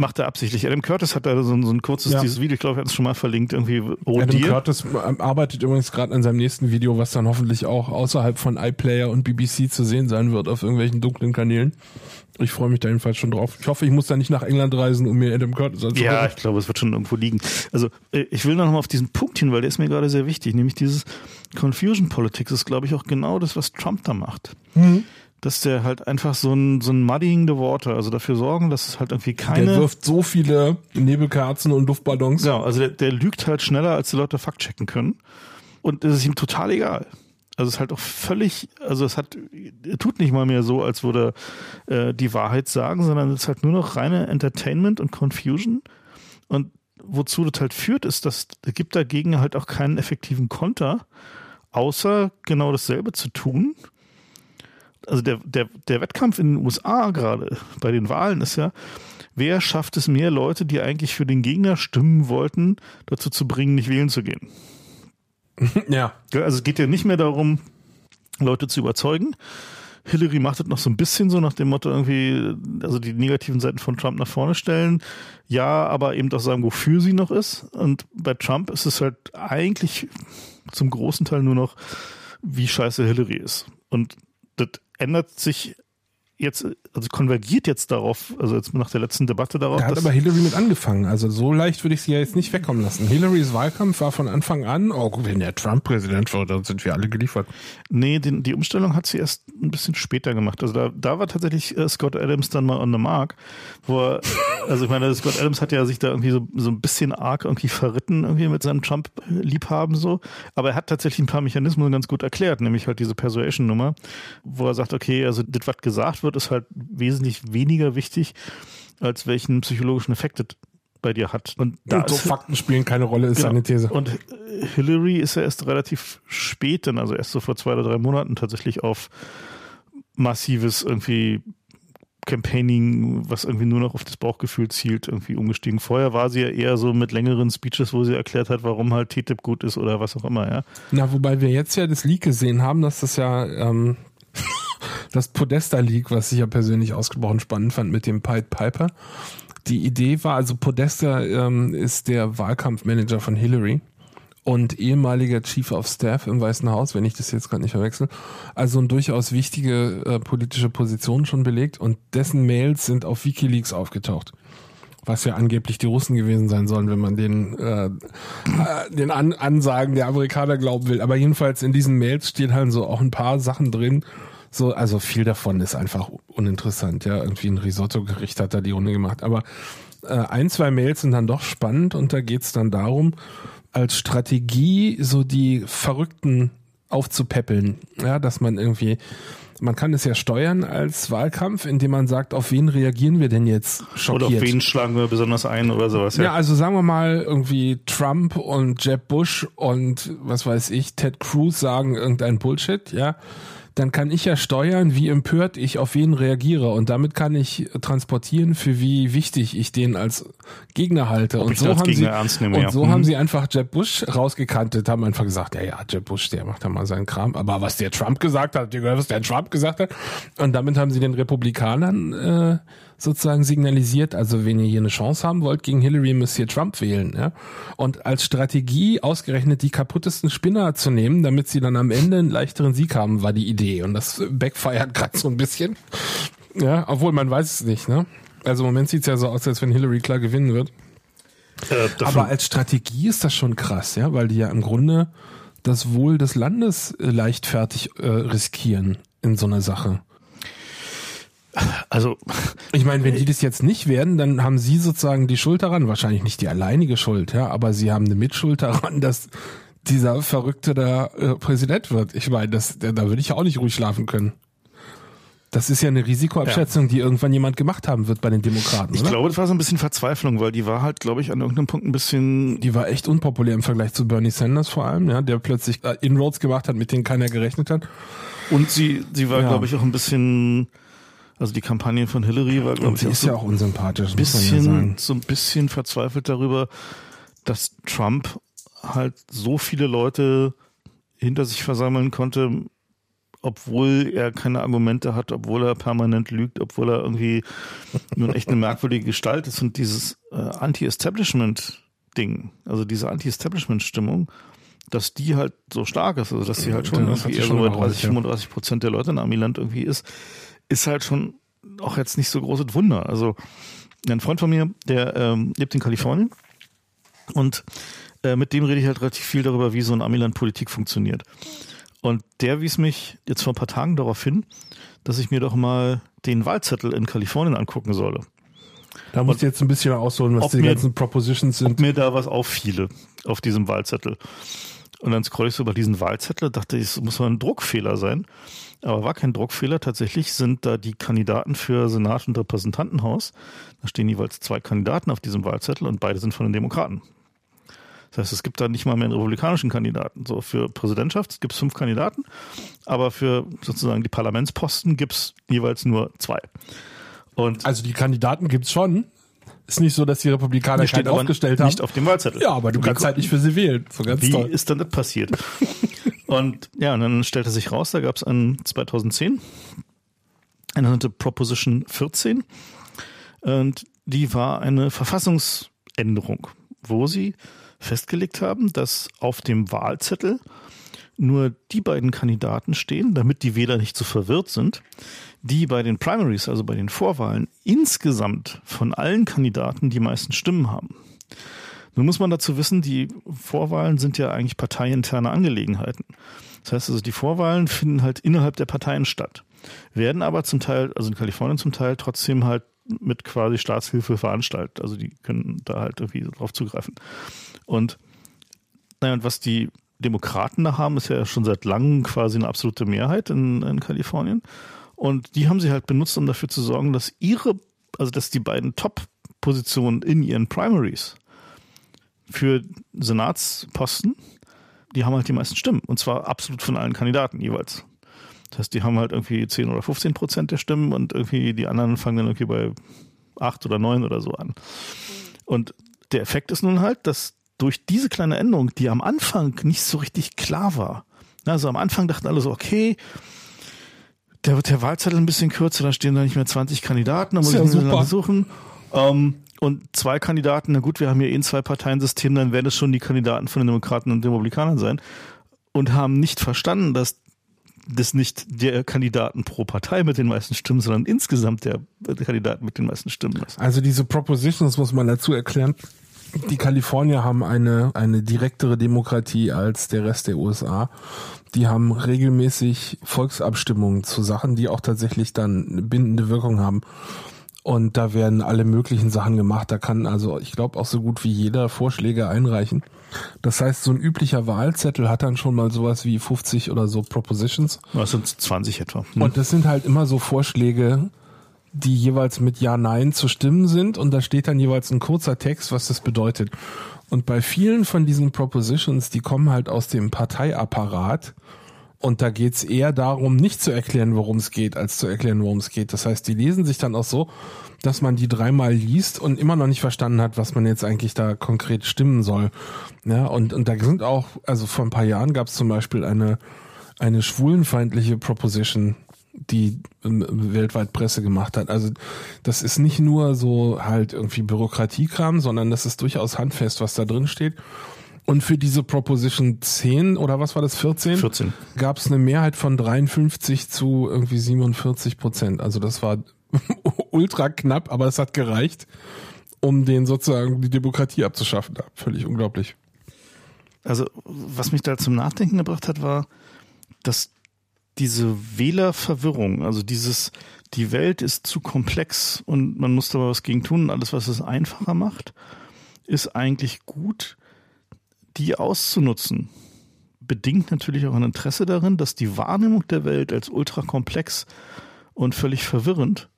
Macht er absichtlich. Adam Curtis hat da so, ein- so ein kurzes, Ja. dieses Video, ich glaube, er hat es schon mal verlinkt, irgendwie Adam Dear. Curtis ähm, arbeitet übrigens gerade an seinem nächsten Video, was dann hoffentlich auch außerhalb von iPlayer und BBC zu sehen sein wird auf irgendwelchen dunklen Kanälen. Ich freue mich da jedenfalls schon drauf. Ich hoffe, ich muss da nicht nach England reisen, um mir Adam Curtis anzugucken. Ja, ich glaube, es wird schon irgendwo liegen. Also äh, ich will noch mal auf diesen Punkt hin, weil der ist mir gerade sehr wichtig, nämlich dieses Confusion Politics ist, glaube ich, auch genau das, was Trump da macht. Dass der halt einfach so ein, so ein Muddying the Water, also dafür sorgen, dass es halt irgendwie Der keine... wirft so viele Nebelkerzen und Luftballons. Genau, also der, der lügt halt schneller, als die Leute Fakt checken können. Und es ist ihm total egal. Also es ist halt auch völlig, also es hat, er tut nicht mal mehr so, als würde äh, die Wahrheit sagen, sondern es ist halt nur noch reine Entertainment und Confusion. Und wozu das halt führt, ist, dass es gibt dagegen halt auch keinen effektiven Konter, außer genau dasselbe zu tun. Also der, der, der Wettkampf in den USA gerade bei den Wahlen ist ja, wer schafft es mehr Leute, die eigentlich für den Gegner stimmen wollten, dazu zu bringen, nicht wählen zu gehen. [laughs] Ja. Also es geht ja nicht mehr darum, Leute zu überzeugen. Hillary macht das noch so ein bisschen so nach dem Motto irgendwie, also die negativen Seiten von Trump nach vorne stellen. Ja, aber eben doch sagen, wofür sie noch ist. Und bei Trump ist es halt eigentlich zum großen Teil nur noch, wie scheiße Hillary ist. Und das ändert sich jetzt, also konvergiert jetzt darauf, also jetzt nach der letzten Debatte darauf. Da hat aber Hillary mit angefangen. Also so leicht würde ich sie ja jetzt nicht wegkommen lassen. Hillarys Wahlkampf war von Anfang an, oh, wenn der Trump Präsident wird, dann sind wir alle geliefert. Nee, den, die Umstellung hat sie erst ein bisschen später gemacht. Also da, da war tatsächlich äh, Scott Adams dann mal on the mark, wo er, [laughs] also ich meine, Scott Adams hat ja sich da irgendwie so, so ein bisschen arg irgendwie verritten irgendwie mit seinem Trump-Liebhaben so, aber er hat tatsächlich ein paar Mechanismen ganz gut erklärt, nämlich halt diese Persuasion-Nummer, wo er sagt, okay, also das, was gesagt wird, ist halt wesentlich weniger wichtig, als welchen psychologischen Effekt das bei dir hat. Und da Und so Fakten spielen keine Rolle, ist Genau. seine These. Und Hillary ist ja erst relativ spät, dann, also erst so vor zwei oder drei Monaten tatsächlich auf massives irgendwie Campaigning, was irgendwie nur noch auf das Bauchgefühl zielt, irgendwie umgestiegen. Vorher war sie ja eher so mit längeren Speeches, wo sie erklärt hat, warum halt TTIP gut ist oder was auch immer, ja. Na, wobei wir jetzt ja das Leak gesehen haben, dass das ja ähm, das Podesta-Leak, was ich ja persönlich ausgesprochen spannend fand mit dem Pied Piper. Die Idee war, also Podesta ähm, ist der Wahlkampfmanager von Hillary und ehemaliger Chief of Staff im Weißen Haus, wenn ich das jetzt gerade nicht verwechsel. Also eine durchaus wichtige äh, politische Position schon belegt und dessen Mails sind auf Wikileaks aufgetaucht. Was ja angeblich die Russen gewesen sein sollen, wenn man den, äh, den An Ansagen der Amerikaner glauben will. Aber jedenfalls in diesen Mails stehen halt so auch ein paar Sachen drin. So, also viel davon ist einfach uninteressant. Ja, irgendwie ein Risotto-Gericht hat da die Runde gemacht. Aber äh, ein, zwei Mails sind dann doch spannend und da geht's dann darum, als Strategie so die Verrückten aufzupäppeln. Ja, dass man irgendwie, man kann es ja steuern als Wahlkampf, indem man sagt, auf wen reagieren wir denn jetzt schockiert? Oder auf wen schlagen wir besonders ein oder sowas, Ja, ja. also sagen wir mal irgendwie Trump und Jeb Bush und was weiß ich, Ted Cruz sagen irgendein Bullshit, ja. Dann kann ich ja steuern, wie empört ich auf wen reagiere und damit kann ich transportieren, für wie wichtig ich den als Gegner halte. und ich so haben sie nehme, und ja. so Mhm. haben sie einfach Jeb Bush rausgekantet, haben einfach gesagt, ja ja, Jeb Bush, der macht da mal seinen Kram, aber was der Trump gesagt hat, was der Trump gesagt hat? Und damit haben sie den Republikanern äh, sozusagen signalisiert, also wenn ihr hier eine Chance haben wollt gegen Hillary, müsst ihr Trump wählen. Ja? Und als Strategie ausgerechnet die kaputtesten Spinner zu nehmen, damit sie dann am Ende einen leichteren Sieg haben, war die Idee. Und das backfeiert gerade so ein bisschen. Ja, obwohl man weiß es nicht. Ne? Also im Moment sieht's ja so aus, als wenn Hillary klar gewinnen wird. Äh, Aber als Strategie ist das schon krass, ja, weil die ja im Grunde das Wohl des Landes äh, leichtfertig äh, riskieren in so einer Sache. Also, ich meine, wenn die das jetzt nicht werden, dann haben sie sozusagen die Schuld daran, wahrscheinlich nicht die alleinige Schuld, ja, aber sie haben eine Mitschuld daran, [laughs] dass dieser Verrückte da äh, Präsident wird. Ich meine, das, da würde ich ja auch nicht ruhig schlafen können. Das ist ja eine Risikoabschätzung, ja. die irgendwann jemand gemacht haben wird bei den Demokraten. Ich oder? glaube, das war so ein bisschen Verzweiflung, weil die war halt, glaube ich, an irgendeinem Punkt ein bisschen. Die war echt unpopulär im Vergleich zu Bernie Sanders vor allem, ja, der plötzlich äh, Inroads gemacht hat, mit denen keiner gerechnet hat. Und sie, sie war, ja. glaube ich, auch ein bisschen, also die Kampagne von Hillary war, glaube ich, auch ist so ja auch unsympathisch, bisschen, ja so ein bisschen verzweifelt darüber, dass Trump halt so viele Leute hinter sich versammeln konnte, obwohl er keine Argumente hat, obwohl er permanent lügt, obwohl er irgendwie nun echt eine merkwürdige Gestalt ist. Und dieses äh, Anti-Establishment-Ding, also diese Anti-Establishment-Stimmung, dass die halt so stark ist, also dass sie halt schon irgendwie eher so bei 30, 35 Prozent der Leute in Amiland irgendwie ist, ist halt schon auch jetzt nicht so großes Wunder. Also ein Freund von mir, der ähm, lebt in Kalifornien und äh, mit dem rede ich halt relativ viel darüber, wie so ein Amiland-Politik funktioniert. Und der wies mich jetzt vor ein paar Tagen darauf hin, dass ich mir doch mal den Wahlzettel in Kalifornien angucken solle. Da muss ich jetzt ein bisschen ausholen, was die mir, ganzen Propositions sind. Ob mir da was auffiele auf diesem Wahlzettel. Und dann scroll ich so über diesen Wahlzettel, dachte ich, es muss mal ein Druckfehler sein. Aber war kein Druckfehler. Tatsächlich sind da die Kandidaten für Senat und Repräsentantenhaus. Da stehen jeweils zwei Kandidaten auf diesem Wahlzettel und beide sind von den Demokraten. Das heißt, es gibt da nicht mal mehr einen republikanischen Kandidaten. So für Präsidentschaft gibt es fünf Kandidaten, aber für sozusagen die Parlamentsposten gibt es jeweils nur zwei. Und also die Kandidaten gibt es schon. Ist nicht so, dass die Republikaner die keinen aufgestellt haben. Nicht auf dem Wahlzettel. Ja, aber du kannst halt nicht für sie wählen. So ganz Wie toll. ist dann das passiert? [laughs] und ja, und dann stellte sich raus, da gab es an 2010 eine nannte Proposition 14 und die war eine Verfassungsänderung, wo sie festgelegt haben, dass auf dem Wahlzettel nur die beiden Kandidaten stehen, damit die Wähler nicht so verwirrt sind, die bei den Primaries, also bei den Vorwahlen, insgesamt von allen Kandidaten die meisten Stimmen haben. Nun muss man dazu wissen, die Vorwahlen sind ja eigentlich parteiinterne Angelegenheiten. Das heißt also, die Vorwahlen finden halt innerhalb der Parteien statt, werden aber zum Teil, also in Kalifornien zum Teil trotzdem halt mit quasi Staatshilfe veranstaltet. Also die können da halt irgendwie drauf zugreifen. Und naja, und was die Demokraten da haben, ist ja schon seit langem quasi eine absolute Mehrheit in, in Kalifornien. Und die haben sie halt benutzt, um dafür zu sorgen, dass ihre, also dass die beiden Top-Positionen in ihren Primaries für Senatsposten, die haben halt die meisten Stimmen. Und zwar absolut von allen Kandidaten jeweils. Das heißt, die haben halt irgendwie 10 oder 15 Prozent der Stimmen und irgendwie die anderen fangen dann irgendwie bei 8 oder 9 oder so an. Und der Effekt ist nun halt, dass durch diese kleine Änderung, die am Anfang nicht so richtig klar war. Also am Anfang dachten alle so, okay, der wird der Wahlzettel ein bisschen kürzer, da stehen da nicht mehr 20 Kandidaten, da muss ich ja suchen. Ähm, und zwei Kandidaten, na gut, wir haben hier eh ein Zwei-Parteien-System, dann werden es schon die Kandidaten von den Demokraten und Republikanern sein. Und haben nicht verstanden, dass das nicht der Kandidaten pro Partei mit den meisten Stimmen, sondern insgesamt der Kandidat mit den meisten Stimmen ist. Also diese Propositions muss man dazu erklären, die Kalifornier haben eine, eine direktere Demokratie als der Rest der USA. Die haben regelmäßig Volksabstimmungen zu Sachen, die auch tatsächlich dann bindende Wirkung haben. Und da werden alle möglichen Sachen gemacht. Da kann also, ich glaube, auch so gut wie jeder Vorschläge einreichen. Das heißt, so ein üblicher Wahlzettel hat dann schon mal sowas wie 50 oder so Propositions. Das sind 20 etwa. Hm. Und das sind halt immer so Vorschläge, die jeweils mit Ja, Nein zu stimmen sind und da steht dann jeweils ein kurzer Text, was das bedeutet. Und bei vielen von diesen Propositions, die kommen halt aus dem Parteiapparat und da geht's eher darum, nicht zu erklären, worum es geht, als zu erklären, worum es geht. Das heißt, die lesen sich dann auch so, dass man die dreimal liest und immer noch nicht verstanden hat, was man jetzt eigentlich da konkret stimmen soll. Ja, und, und da sind auch, also vor ein paar Jahren gab es zum Beispiel eine, eine schwulenfeindliche Proposition, die ähm, weltweit Presse gemacht hat. Also das ist nicht nur so halt irgendwie Bürokratiekram, sondern das ist durchaus handfest, was da drin steht. Und für diese Proposition 10 oder was war das, 14? 14. Gab es eine Mehrheit von 53 zu irgendwie 47 Prozent. Also das war [laughs] ultra knapp, aber es hat gereicht. um den sozusagen die Demokratie abzuschaffen. Völlig unglaublich. Also, was mich da zum Nachdenken gebracht hat, war, dass diese Wählerverwirrung, also dieses, die Welt ist zu komplex und man muss da was gegen tun und alles, was es einfacher macht, ist eigentlich gut, die auszunutzen. Bedingt natürlich auch ein Interesse darin, dass die Wahrnehmung der Welt als ultrakomplex und völlig verwirrend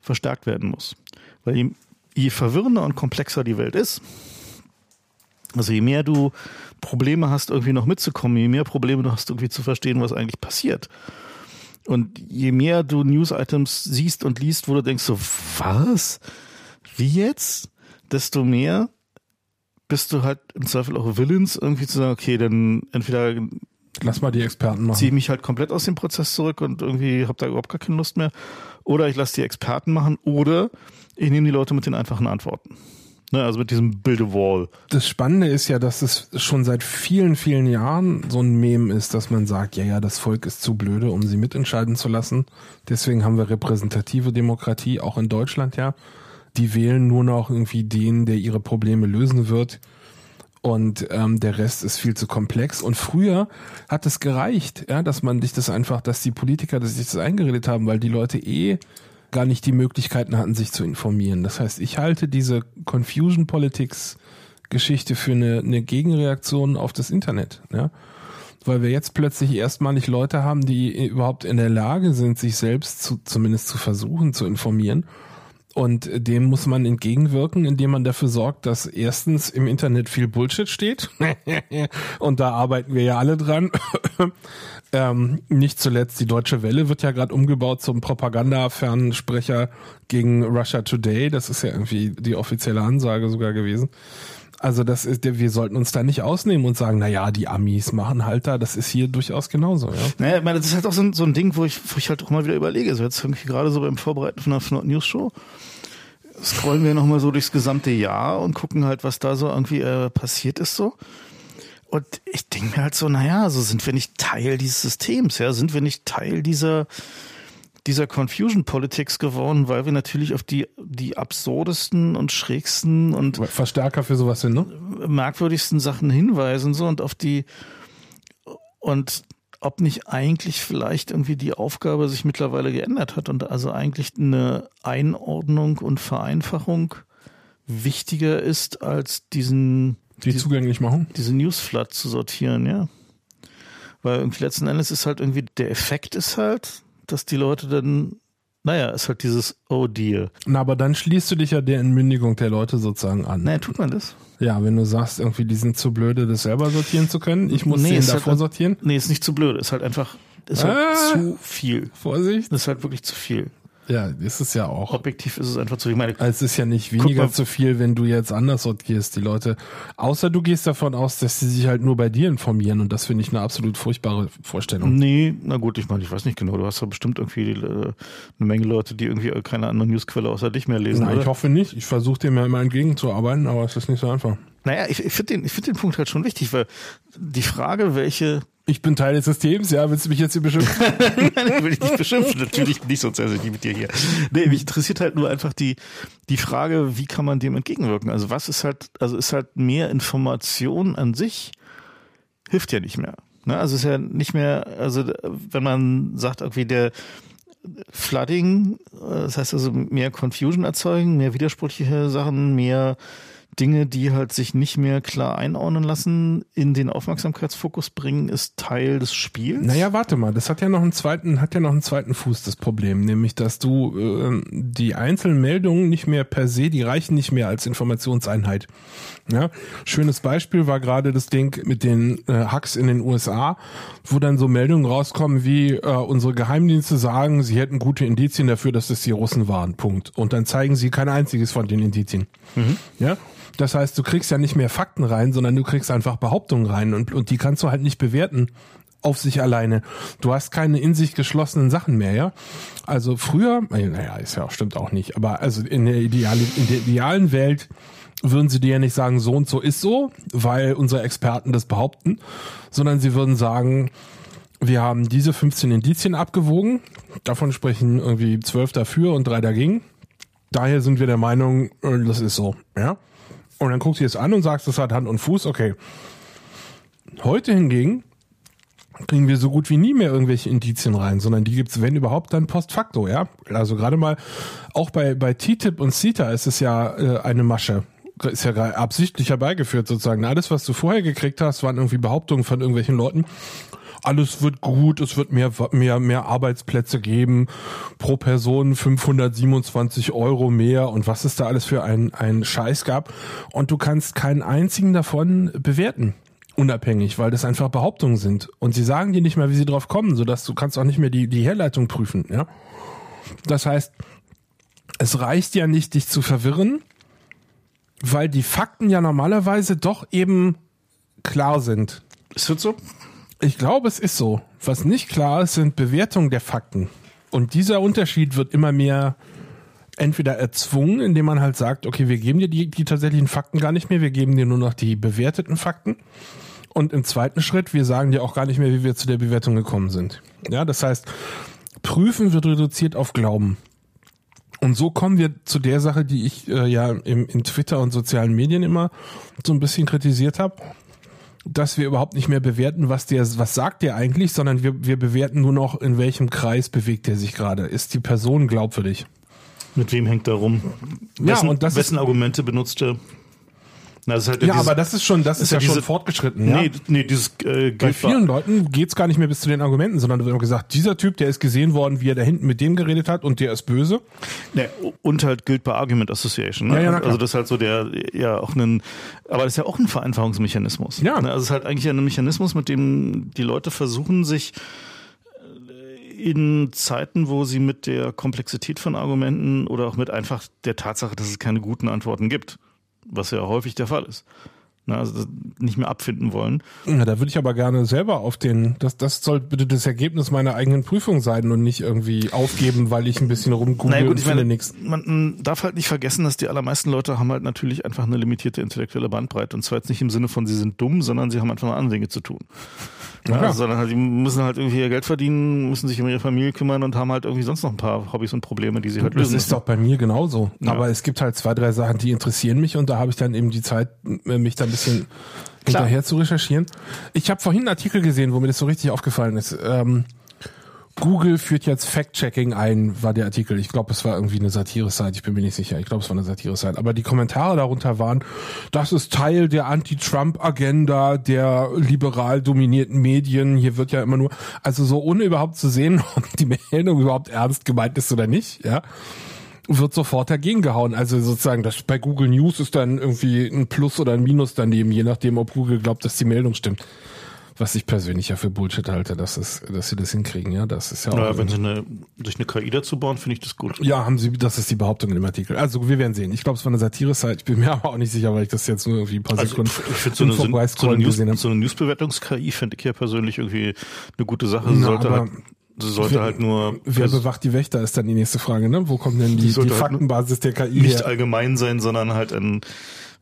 verstärkt werden muss. Weil je, je verwirrender und komplexer die Welt ist, also je mehr du Probleme hast, irgendwie noch mitzukommen, je mehr Probleme du hast, irgendwie zu verstehen, was eigentlich passiert. Und je mehr du News-Items siehst und liest, wo du denkst so, was? Wie jetzt? Desto mehr bist du halt im Zweifel auch willens, irgendwie zu sagen, okay, dann entweder Lass mal die Experten machen. Ziehe ich mich halt komplett aus dem Prozess zurück und irgendwie habe da überhaupt gar keine Lust mehr. Oder ich lasse die Experten machen oder ich nehme die Leute mit den einfachen Antworten. Ne, also mit diesem Build a Wall. Das Spannende ist ja, dass es schon seit vielen, vielen Jahren so ein Meme ist, dass man sagt, ja, ja, das Volk ist zu blöde, um sie mitentscheiden zu lassen. Deswegen haben wir repräsentative Demokratie, auch in Deutschland ja. Die wählen nur noch irgendwie den, der ihre Probleme lösen wird. Und ähm, der Rest ist viel zu komplex. Und früher hat es gereicht, ja, dass man sich das einfach, dass die Politiker dass sich das eingeredet haben, weil die Leute eh gar nicht die Möglichkeiten hatten, sich zu informieren. Das heißt, ich halte diese Confusion Politics Geschichte für eine, eine Gegenreaktion auf das Internet, ja. Weil wir jetzt plötzlich erstmalig Leute haben, die überhaupt in der Lage sind, sich selbst zu, zumindest zu versuchen, zu informieren. Und dem muss man entgegenwirken, indem man dafür sorgt, dass erstens im Internet viel Bullshit steht. [laughs] und da arbeiten wir ja alle dran. [laughs] Ähm, nicht zuletzt die Deutsche Welle wird ja gerade umgebaut zum Propaganda-Fernsprecher gegen Russia Today. Das ist ja irgendwie die offizielle Ansage sogar gewesen. Also das ist, wir sollten uns da nicht ausnehmen und sagen, na ja, die Amis machen halt da, das ist hier durchaus genauso, ja. Naja, ich meine, das ist halt auch so ein, so ein Ding, wo ich, wo ich halt auch mal wieder überlege, so jetzt irgendwie gerade so beim Vorbereiten von einer News Show, scrollen wir nochmal so durchs gesamte Jahr und gucken halt, was da so irgendwie äh, passiert ist so. Und ich denke mir halt so, naja, so sind wir nicht Teil dieses Systems, ja, sind wir nicht Teil dieser, dieser Confusion Politics geworden, weil wir natürlich auf die, die absurdesten und schrägsten und Verstärker für sowas sind, ne? merkwürdigsten Sachen hinweisen, so und auf die, und ob nicht eigentlich vielleicht irgendwie die Aufgabe sich mittlerweile geändert hat und also eigentlich eine Einordnung und Vereinfachung wichtiger ist als diesen die, die zugänglich machen? Diese Newsflood zu sortieren, ja. Weil irgendwie letzten Endes ist halt irgendwie, der Effekt ist halt, dass die Leute dann, naja, ist halt dieses Oh dear. Na, aber dann schließt du dich ja der Entmündigung der Leute sozusagen an. Naja, tut man das? Ja, wenn du sagst, irgendwie, die sind zu blöde, das selber sortieren zu können, ich muss nee, den davor halt, sortieren. Nee, ist nicht zu blöd, ist halt einfach, ist halt ah, zu viel. Vorsicht. Das ist halt wirklich zu viel. Ja, ist es ja auch. Objektiv ist es einfach zu. Ich meine, es ist ja nicht weniger zu viel, wenn du jetzt anders sortierst. Die Leute, außer du gehst davon aus, dass sie sich halt nur bei dir informieren und das finde ich eine absolut furchtbare Vorstellung. Nee, na gut, ich meine, ich weiß nicht genau. Du hast ja bestimmt irgendwie äh, eine Menge Leute, die irgendwie keine andere Newsquelle außer dich mehr lesen. Oder? ich hoffe nicht. Ich versuche dem ja immer entgegenzuarbeiten, aber es ist nicht so einfach. Naja, ich, ich finde den, ich finde den Punkt halt schon wichtig, weil die Frage, welche ich bin Teil des Systems, ja, willst du mich jetzt hier beschimpfen? [laughs] Nein, ich will dich nicht beschimpfen, natürlich nicht, sonst wäre ich nicht mit dir hier. Nee, mich interessiert halt nur einfach die, die Frage, wie kann man dem entgegenwirken? Also was ist halt, also ist halt mehr Information an sich, hilft ja nicht mehr. Ne? Also ist ja nicht mehr, also wenn man sagt, irgendwie der Flooding, das heißt also mehr Confusion erzeugen, mehr widersprüchliche Sachen, mehr Dinge, die halt sich nicht mehr klar einordnen lassen, in den Aufmerksamkeitsfokus bringen, ist Teil des Spiels. Naja, warte mal, das hat ja noch einen zweiten, hat ja noch einen zweiten Fuß, das Problem, nämlich, dass du äh, die einzelnen Meldungen nicht mehr per se, die reichen nicht mehr als Informationseinheit. Ja, schönes Beispiel war gerade das Ding mit den äh, Hacks in den USA, wo dann so Meldungen rauskommen wie äh, unsere Geheimdienste sagen, sie hätten gute Indizien dafür, dass es die Russen waren. Punkt. Und dann zeigen sie kein einziges von den Indizien. Mhm. Ja, das heißt, du kriegst ja nicht mehr Fakten rein, sondern du kriegst einfach Behauptungen rein und, und die kannst du halt nicht bewerten auf sich alleine. Du hast keine in sich geschlossenen Sachen mehr, ja. Also früher, äh, naja, ist ja auch, stimmt auch nicht, aber also in der, ideale, in der idealen Welt würden sie dir ja nicht sagen, so und so ist so, weil unsere Experten das behaupten, sondern sie würden sagen, wir haben diese 15 Indizien abgewogen, davon sprechen irgendwie 12 dafür und drei dagegen. Daher sind wir der Meinung, äh, das ist so, ja. Und dann guckst du es an und sagst, das hat Hand und Fuß, okay. Heute hingegen kriegen wir so gut wie nie mehr irgendwelche Indizien rein, sondern die gibt's, wenn überhaupt, dann post facto, ja. Also gerade mal, auch bei, bei TTIP und CETA ist es ja äh, eine Masche. Ist ja absichtlich herbeigeführt sozusagen. Alles, was du vorher gekriegt hast, waren irgendwie Behauptungen von irgendwelchen Leuten. Alles wird gut, es wird mehr, mehr, mehr Arbeitsplätze geben, pro Person 527 Euro mehr und was es da alles für ein, ein Scheiß gab. Und du kannst keinen einzigen davon bewerten unabhängig, weil das einfach Behauptungen sind. Und sie sagen dir nicht mehr, wie sie drauf kommen, sodass du kannst auch nicht mehr die, die Herleitung prüfen, ja. Das heißt, es reicht ja nicht, dich zu verwirren, weil die Fakten ja normalerweise doch eben klar sind. Ist das so? Ich glaube, es ist so. Was nicht klar ist, sind Bewertungen der Fakten. Und dieser Unterschied wird immer mehr entweder erzwungen, indem man halt sagt, okay, wir geben dir die, die tatsächlichen Fakten gar nicht mehr, wir geben dir nur noch die bewerteten Fakten. Und im zweiten Schritt, wir sagen dir auch gar nicht mehr, wie wir zu der Bewertung gekommen sind. Ja, das heißt, prüfen wird reduziert auf Glauben. Und so kommen wir zu der Sache, die ich äh, ja im, in Twitter und sozialen Medien immer so ein bisschen kritisiert habe, dass wir überhaupt nicht mehr bewerten, was der, was sagt der eigentlich, sondern wir, wir bewerten nur noch, in welchem Kreis bewegt er sich gerade. Ist die Person glaubwürdig? Mit wem hängt er rum? Wessen, ja, und das wessen Argumente benutzt er? Na, das ist halt ja, dieses, aber das ist schon, das ist, ist ja, diese, schon fortgeschritten. Ja? Nee, nee, dieses äh, Bei vielen Leuten geht's gar nicht mehr bis zu den Argumenten, sondern wird immer gesagt, dieser Typ, der ist gesehen worden, wie er da hinten mit dem geredet hat und der ist böse. Nee, und halt gilt bei Argument Association. Ne? Ja, ja, also das ist halt so der, ja auch ein, aber das ist ja auch ein Vereinfachungsmechanismus. Ja. Ne? Also es ist halt eigentlich ein Mechanismus, mit dem die Leute versuchen, sich in Zeiten, wo sie mit der Komplexität von Argumenten oder auch mit einfach der Tatsache, dass es keine guten Antworten gibt, was ja häufig der Fall ist. Na, also nicht mehr abfinden wollen. Ja, da würde ich aber gerne selber auf den, das, das soll bitte das Ergebnis meiner eigenen Prüfung sein und nicht irgendwie aufgeben, weil ich ein bisschen rumgoogle naja, gut, und finde nichts. Man darf halt nicht vergessen, dass die allermeisten Leute haben halt natürlich einfach eine limitierte intellektuelle Bandbreite und zwar jetzt nicht im Sinne von sie sind dumm, sondern sie haben einfach noch andere Dinge zu tun. Ja, ja. Sondern halt, die müssen halt irgendwie ihr Geld verdienen, müssen sich um ihre Familie kümmern und haben halt irgendwie sonst noch ein paar Hobbys und Probleme, die sie halt lösen. Das ist doch bei mir genauso. Ja. Aber es gibt halt zwei, drei Sachen, die interessieren mich und da habe ich dann eben die Zeit, mich da ein bisschen Klar. hinterher zu recherchieren. Ich habe vorhin einen Artikel gesehen, wo mir das so richtig aufgefallen ist. Ähm, Google führt jetzt Fact-Checking ein, war der Artikel. Ich glaube, es war irgendwie eine Satire-Site, ich bin mir nicht sicher. Ich glaube, es war eine Satire-Site. Aber die Kommentare darunter waren, das ist Teil der Anti-Trump-Agenda der liberal dominierten Medien. Hier wird ja immer nur, also so ohne überhaupt zu sehen, [laughs] ob die Meldung überhaupt ernst gemeint ist oder nicht, ja wird sofort dagegen gehauen. Also sozusagen, das bei Google News ist dann irgendwie ein Plus oder ein Minus daneben, je nachdem, ob Google glaubt, dass die Meldung stimmt was ich persönlich ja für Bullshit halte, dass, es, dass sie das hinkriegen, ja. Das ist ja auch. Naja, wenn sie eine, durch eine KI dazu bauen, finde ich das gut. Ja, haben sie, das ist die Behauptung in dem Artikel. Also wir werden sehen. Ich glaube, es war eine Satire-Site. Ich bin mir [laughs] aber auch nicht sicher, weil ich das jetzt nur irgendwie ein paar also, Sekunden ich finde so, eine, so, eine News, so eine Newsbewertungs-KI finde ich ja persönlich irgendwie eine gute Sache. Sie Na, sollte halt Sie sollte wer, halt nur. Wer bewacht die Wächter, ist dann die nächste Frage, ne? Wo kommt denn die, die, die halt Faktenbasis der KI Nicht her? allgemein sein, sondern halt ein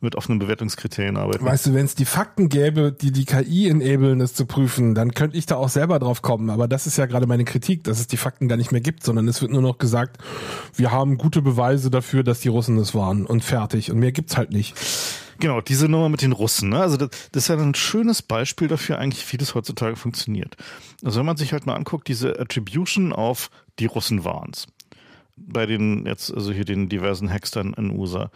mit offenen Bewertungskriterien arbeiten. Weißt du, wenn es die Fakten gäbe, die die KI enablen, das zu prüfen, dann könnte ich da auch selber drauf kommen. Aber das ist ja gerade meine Kritik, dass es die Fakten gar nicht mehr gibt, sondern es wird nur noch gesagt, wir haben gute Beweise dafür, dass die Russen es waren und fertig. Und mehr gibt's halt nicht. Genau, diese Nummer mit den Russen. Ne? Also das, das ist ja ein schönes Beispiel dafür eigentlich, wie das heutzutage funktioniert. Also wenn man sich halt mal anguckt, diese Attribution auf die Russen waren's bei den jetzt, also hier den diversen Hackstern in USA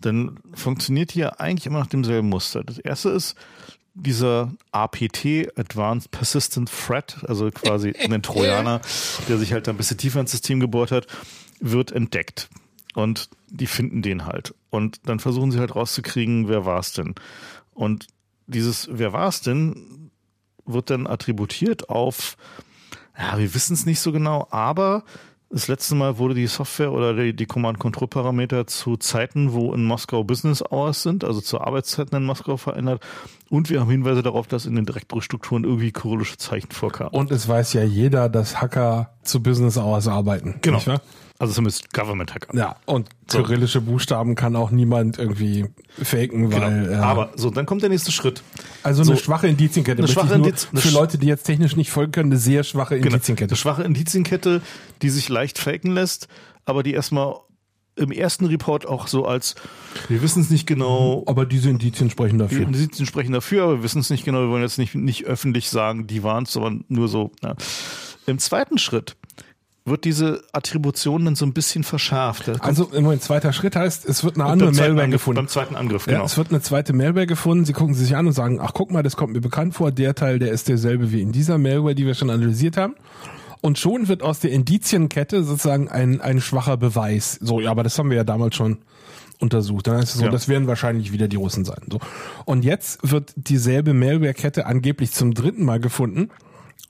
dann funktioniert hier eigentlich immer nach demselben Muster. Das erste ist dieser APT, Advanced Persistent Threat, also quasi [laughs] ein Trojaner, der sich halt ein bisschen tiefer ins System gebohrt hat, wird entdeckt. Und die finden den halt. Und dann versuchen sie halt rauszukriegen, wer war es denn. Und dieses Wer war es denn wird dann attributiert auf, ja, wir wissen es nicht so genau, aber das letzte Mal wurde die Software oder die, die Command-Control-Parameter zu Zeiten, wo in Moskau Business Hours sind, also zu Arbeitszeiten in Moskau verändert. Und wir haben Hinweise darauf, dass in den Direktdrückstrukturen irgendwie kyrillische Zeichen vorkamen. Und es weiß ja jeder, dass Hacker zu Business Hours arbeiten. Genau. Also zumindest Government Hacker. Ja, und kyrillische Buchstaben kann auch niemand irgendwie faken, genau. weil. Genau. Aber so, dann kommt der nächste Schritt. Also eine so, schwache Indizienkette. Eine schwache Indiz für Leute, die jetzt technisch nicht folgen können, eine sehr schwache genau. Indizienkette. Eine schwache Indizienkette, die sich leicht faken lässt, aber die erstmal im ersten Report auch so als, wir wissen es nicht genau. Aber diese Indizien sprechen dafür. Die Indizien sprechen dafür, aber wir wissen es nicht genau. Wir wollen jetzt nicht, nicht öffentlich sagen, die waren es, sondern nur so. Ja. Im zweiten Schritt wird diese Attribution dann so ein bisschen verschärft. Also im Moment, zweiter Schritt heißt, es wird eine andere Malware gefunden. Beim zweiten Angriff, genau. Ja, es wird eine zweite Malware gefunden, sie gucken sich an und sagen, ach guck mal, das kommt mir bekannt vor, der Teil, der ist derselbe wie in dieser Malware, die wir schon analysiert haben. Und schon wird aus der Indizienkette sozusagen ein, ein schwacher Beweis. So, ja, aber das haben wir ja damals schon untersucht. Dann heißt es so, ja. das werden wahrscheinlich wieder die Russen sein. So. Und jetzt wird dieselbe Malware-Kette angeblich zum dritten Mal gefunden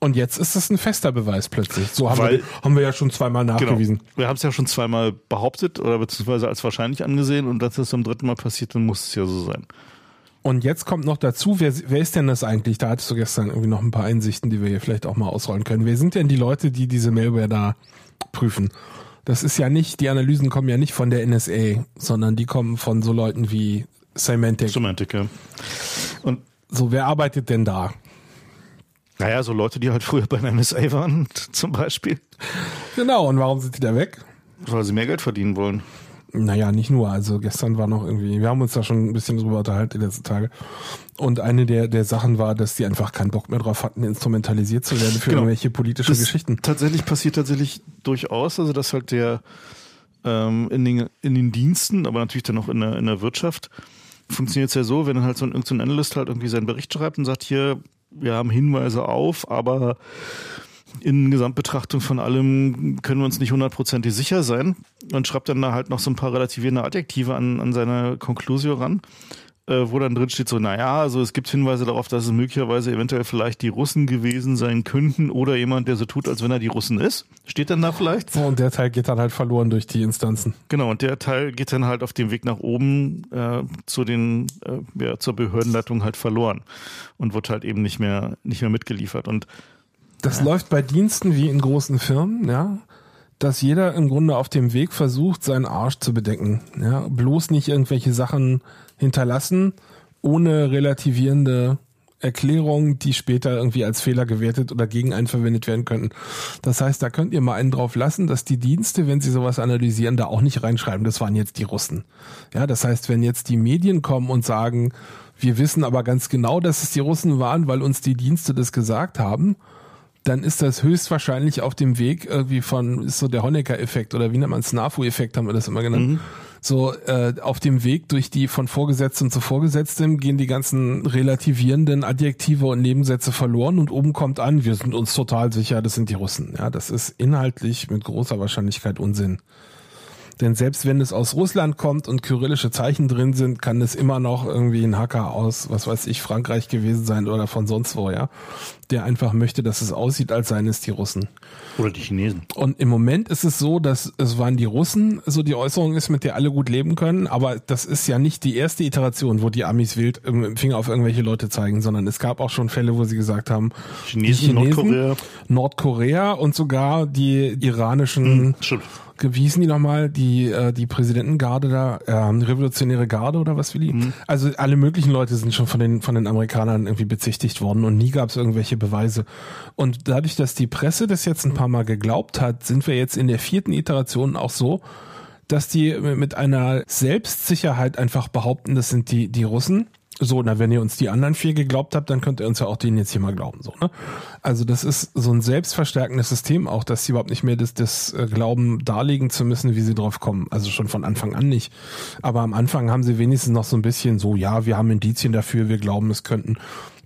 und jetzt ist das ein fester Beweis plötzlich. So haben, Weil, wir, haben wir ja schon zweimal genau. nachgewiesen. Genau. Wir haben es ja schon zweimal behauptet oder beziehungsweise als wahrscheinlich angesehen und dass es zum dritten Mal passiert, dann muss es ja so sein. Und jetzt kommt noch dazu, wer, wer ist denn das eigentlich? Da hattest du gestern irgendwie noch ein paar Einsichten, die wir hier vielleicht auch mal ausrollen können. Wer sind denn die Leute, die diese Malware da prüfen? Das ist ja nicht, die Analysen kommen ja nicht von der NSA, sondern die kommen von so Leuten wie Symantec. Symantec, ja. Und so, wer arbeitet denn da? Naja, so Leute, die halt früher bei der NSA waren, [laughs] zum Beispiel. Genau, und warum sind die da weg? Weil sie mehr Geld verdienen wollen. Naja, nicht nur. Also gestern war noch irgendwie, wir haben uns da schon ein bisschen drüber unterhalten die letzten Tage. Und eine der, der Sachen war, dass die einfach keinen Bock mehr drauf hatten, instrumentalisiert zu werden für genau. irgendwelche politische das Geschichten. Tatsächlich passiert tatsächlich durchaus, also dass halt der ähm, in, den, in den Diensten, aber natürlich dann auch in der, in der Wirtschaft, funktioniert es ja so, wenn halt so ein, so ein Analyst halt irgendwie seinen Bericht schreibt und sagt, hier, wir haben Hinweise auf, aber in Gesamtbetrachtung von allem können wir uns nicht hundertprozentig sicher sein. Und schreibt dann da halt noch so ein paar relativierende Adjektive an, an seine Conclusio ran, wo dann drin steht so, naja, also es gibt Hinweise darauf, dass es möglicherweise eventuell vielleicht die Russen gewesen sein könnten oder jemand, der so tut, als wenn er die Russen ist. Steht dann da vielleicht? und der Teil geht dann halt verloren durch die Instanzen. Genau, und der Teil geht dann halt auf dem Weg nach oben äh, zu den, äh, ja, zur Behördenleitung halt verloren und wird halt eben nicht mehr, nicht mehr mitgeliefert. Und das ja. läuft bei Diensten wie in großen Firmen, ja, dass jeder im Grunde auf dem Weg versucht, seinen Arsch zu bedecken. Ja, bloß nicht irgendwelche Sachen hinterlassen, ohne relativierende Erklärungen, die später irgendwie als Fehler gewertet oder gegen einen verwendet werden könnten. Das heißt, da könnt ihr mal einen drauf lassen, dass die Dienste, wenn sie sowas analysieren, da auch nicht reinschreiben, das waren jetzt die Russen. Ja, das heißt, wenn jetzt die Medien kommen und sagen, wir wissen aber ganz genau, dass es die Russen waren, weil uns die Dienste das gesagt haben, dann ist das höchstwahrscheinlich auf dem Weg irgendwie von, ist so der Honecker-Effekt oder wie nennt man es, Snafu-Effekt haben wir das immer genannt. Mhm. So, äh, auf dem Weg durch die von Vorgesetzten zu Vorgesetztem gehen die ganzen relativierenden Adjektive und Nebensätze verloren und oben kommt an, wir sind uns total sicher, das sind die Russen. Ja, das ist inhaltlich mit großer Wahrscheinlichkeit Unsinn. Denn selbst wenn es aus Russland kommt und kyrillische Zeichen drin sind, kann es immer noch irgendwie ein Hacker aus, was weiß ich, Frankreich gewesen sein oder von sonst wo, ja. Der einfach möchte, dass es aussieht, als seien es die Russen. Oder die Chinesen. Und im Moment ist es so, dass es waren die Russen, so die Äußerung ist, mit der alle gut leben können, aber das ist ja nicht die erste Iteration, wo die Amis wild im Finger auf irgendwelche Leute zeigen, sondern es gab auch schon Fälle, wo sie gesagt haben, Chinesen, Chinesen Nordkorea. Nordkorea und sogar die iranischen hm, wie hießen die nochmal, die, äh, die Präsidentengarde da, äh, Revolutionäre Garde oder was wie die? Mhm. Also alle möglichen Leute sind schon von den, von den Amerikanern irgendwie bezichtigt worden und nie gab es irgendwelche Beweise. Und dadurch, dass die Presse das jetzt ein paar Mal geglaubt hat, sind wir jetzt in der vierten Iteration auch so, dass die mit einer Selbstsicherheit einfach behaupten, das sind die, die Russen so, na, wenn ihr uns die anderen vier geglaubt habt, dann könnt ihr uns ja auch den jetzt hier mal glauben. So, ne? Also das ist so ein selbstverstärkendes System auch, dass sie überhaupt nicht mehr das, das äh, glauben, darlegen zu müssen, wie sie drauf kommen. Also schon von Anfang an nicht. Aber am Anfang haben sie wenigstens noch so ein bisschen so, ja, wir haben Indizien dafür, wir glauben, es könnten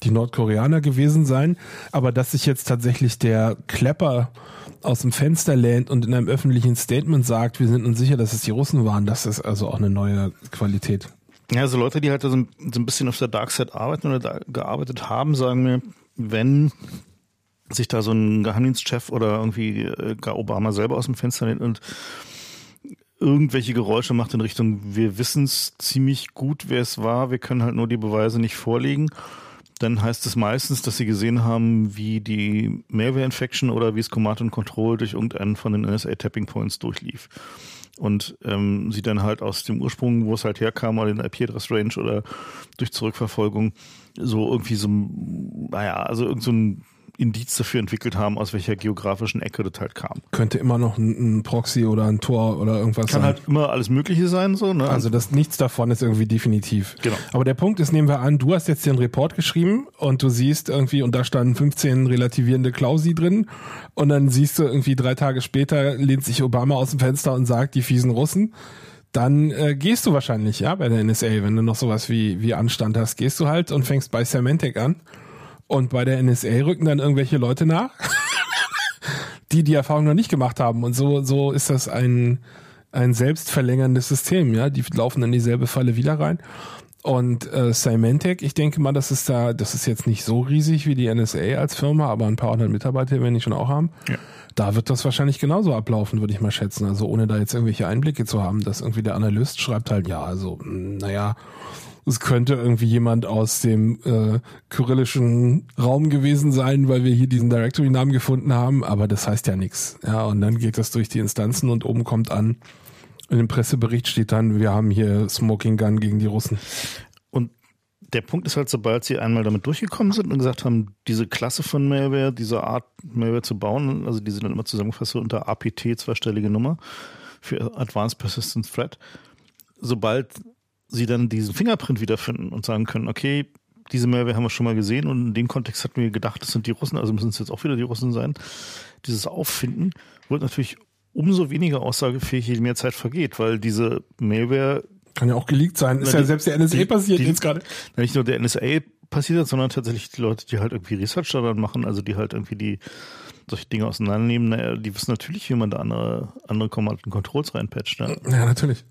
die Nordkoreaner gewesen sein. Aber dass sich jetzt tatsächlich der Klepper aus dem Fenster lehnt und in einem öffentlichen Statement sagt, wir sind uns sicher, dass es die Russen waren, das ist also auch eine neue Qualität. Ja, so Leute, die halt so ein, so ein bisschen auf der Dark Side arbeiten oder da gearbeitet haben, sagen mir, wenn sich da so ein Geheimdienstchef oder irgendwie äh, gar Obama selber aus dem Fenster nimmt und irgendwelche Geräusche macht in Richtung, wir wissen es ziemlich gut, wer es war, wir können halt nur die Beweise nicht vorlegen, dann heißt es meistens, dass sie gesehen haben, wie die Malware-Infection oder wie es Command and Control durch irgendeinen von den NSA-Tapping Points durchlief und ähm, sie dann halt aus dem Ursprung, wo es halt herkam, oder den IP-Address-Range oder durch Zurückverfolgung so irgendwie so, naja, also irgend so ein Indiz dafür entwickelt haben, aus welcher geografischen Ecke das halt kam. Könnte immer noch ein, ein Proxy oder ein Tor oder irgendwas Kann sein. halt immer alles Mögliche sein, so, ne? Also das nichts davon ist irgendwie definitiv. Genau. Aber der Punkt ist, nehmen wir an, du hast jetzt den Report geschrieben und du siehst irgendwie, und da standen 15 relativierende Klausi drin und dann siehst du irgendwie drei Tage später lehnt sich Obama aus dem Fenster und sagt, die fiesen Russen. Dann äh, gehst du wahrscheinlich, ja, bei der NSA, wenn du noch sowas wie, wie Anstand hast, gehst du halt und fängst bei Symantec an. Und bei der NSA rücken dann irgendwelche Leute nach, [laughs] die die Erfahrung noch nicht gemacht haben. Und so, so ist das ein, ein selbstverlängerndes System, ja. Die laufen in dieselbe Falle wieder rein. Und äh, Symantec, ich denke mal, das ist da, das ist jetzt nicht so riesig wie die NSA als Firma, aber ein paar hundert Mitarbeiter werden die schon auch haben. Ja. Da wird das wahrscheinlich genauso ablaufen, würde ich mal schätzen. Also ohne da jetzt irgendwelche Einblicke zu haben, dass irgendwie der Analyst schreibt halt, ja, also, mh, naja, es könnte irgendwie jemand aus dem äh, kyrillischen Raum gewesen sein, weil wir hier diesen Directory-Namen gefunden haben, aber das heißt ja nichts. Ja, und dann geht das durch die Instanzen und oben kommt an, in dem Pressebericht steht dann, wir haben hier Smoking Gun gegen die Russen. Und der Punkt ist halt, sobald sie einmal damit durchgekommen sind und gesagt haben, diese Klasse von Malware, diese Art Malware zu bauen, also die sind dann immer zusammengefasst unter APT, zweistellige Nummer, für Advanced Persistent Threat, sobald sie dann diesen Fingerprint wiederfinden und sagen können, okay, diese Malware haben wir schon mal gesehen und in dem Kontext hatten wir gedacht, das sind die Russen, also müssen es jetzt auch wieder die Russen sein. Dieses Auffinden wird natürlich umso weniger aussagefähig, je mehr Zeit vergeht, weil diese Malware Kann ja auch geleakt sein. Ist ja die- selbst der NSA die- passiert die- jetzt gerade. nicht nur der NSA passiert hat, sondern tatsächlich die Leute, die halt irgendwie Research daran machen, also die halt irgendwie die solche Dinge auseinandernehmen, naja, die wissen natürlich, wie man da andere, andere Command and Controls reinpatcht. Ne? Ja, natürlich.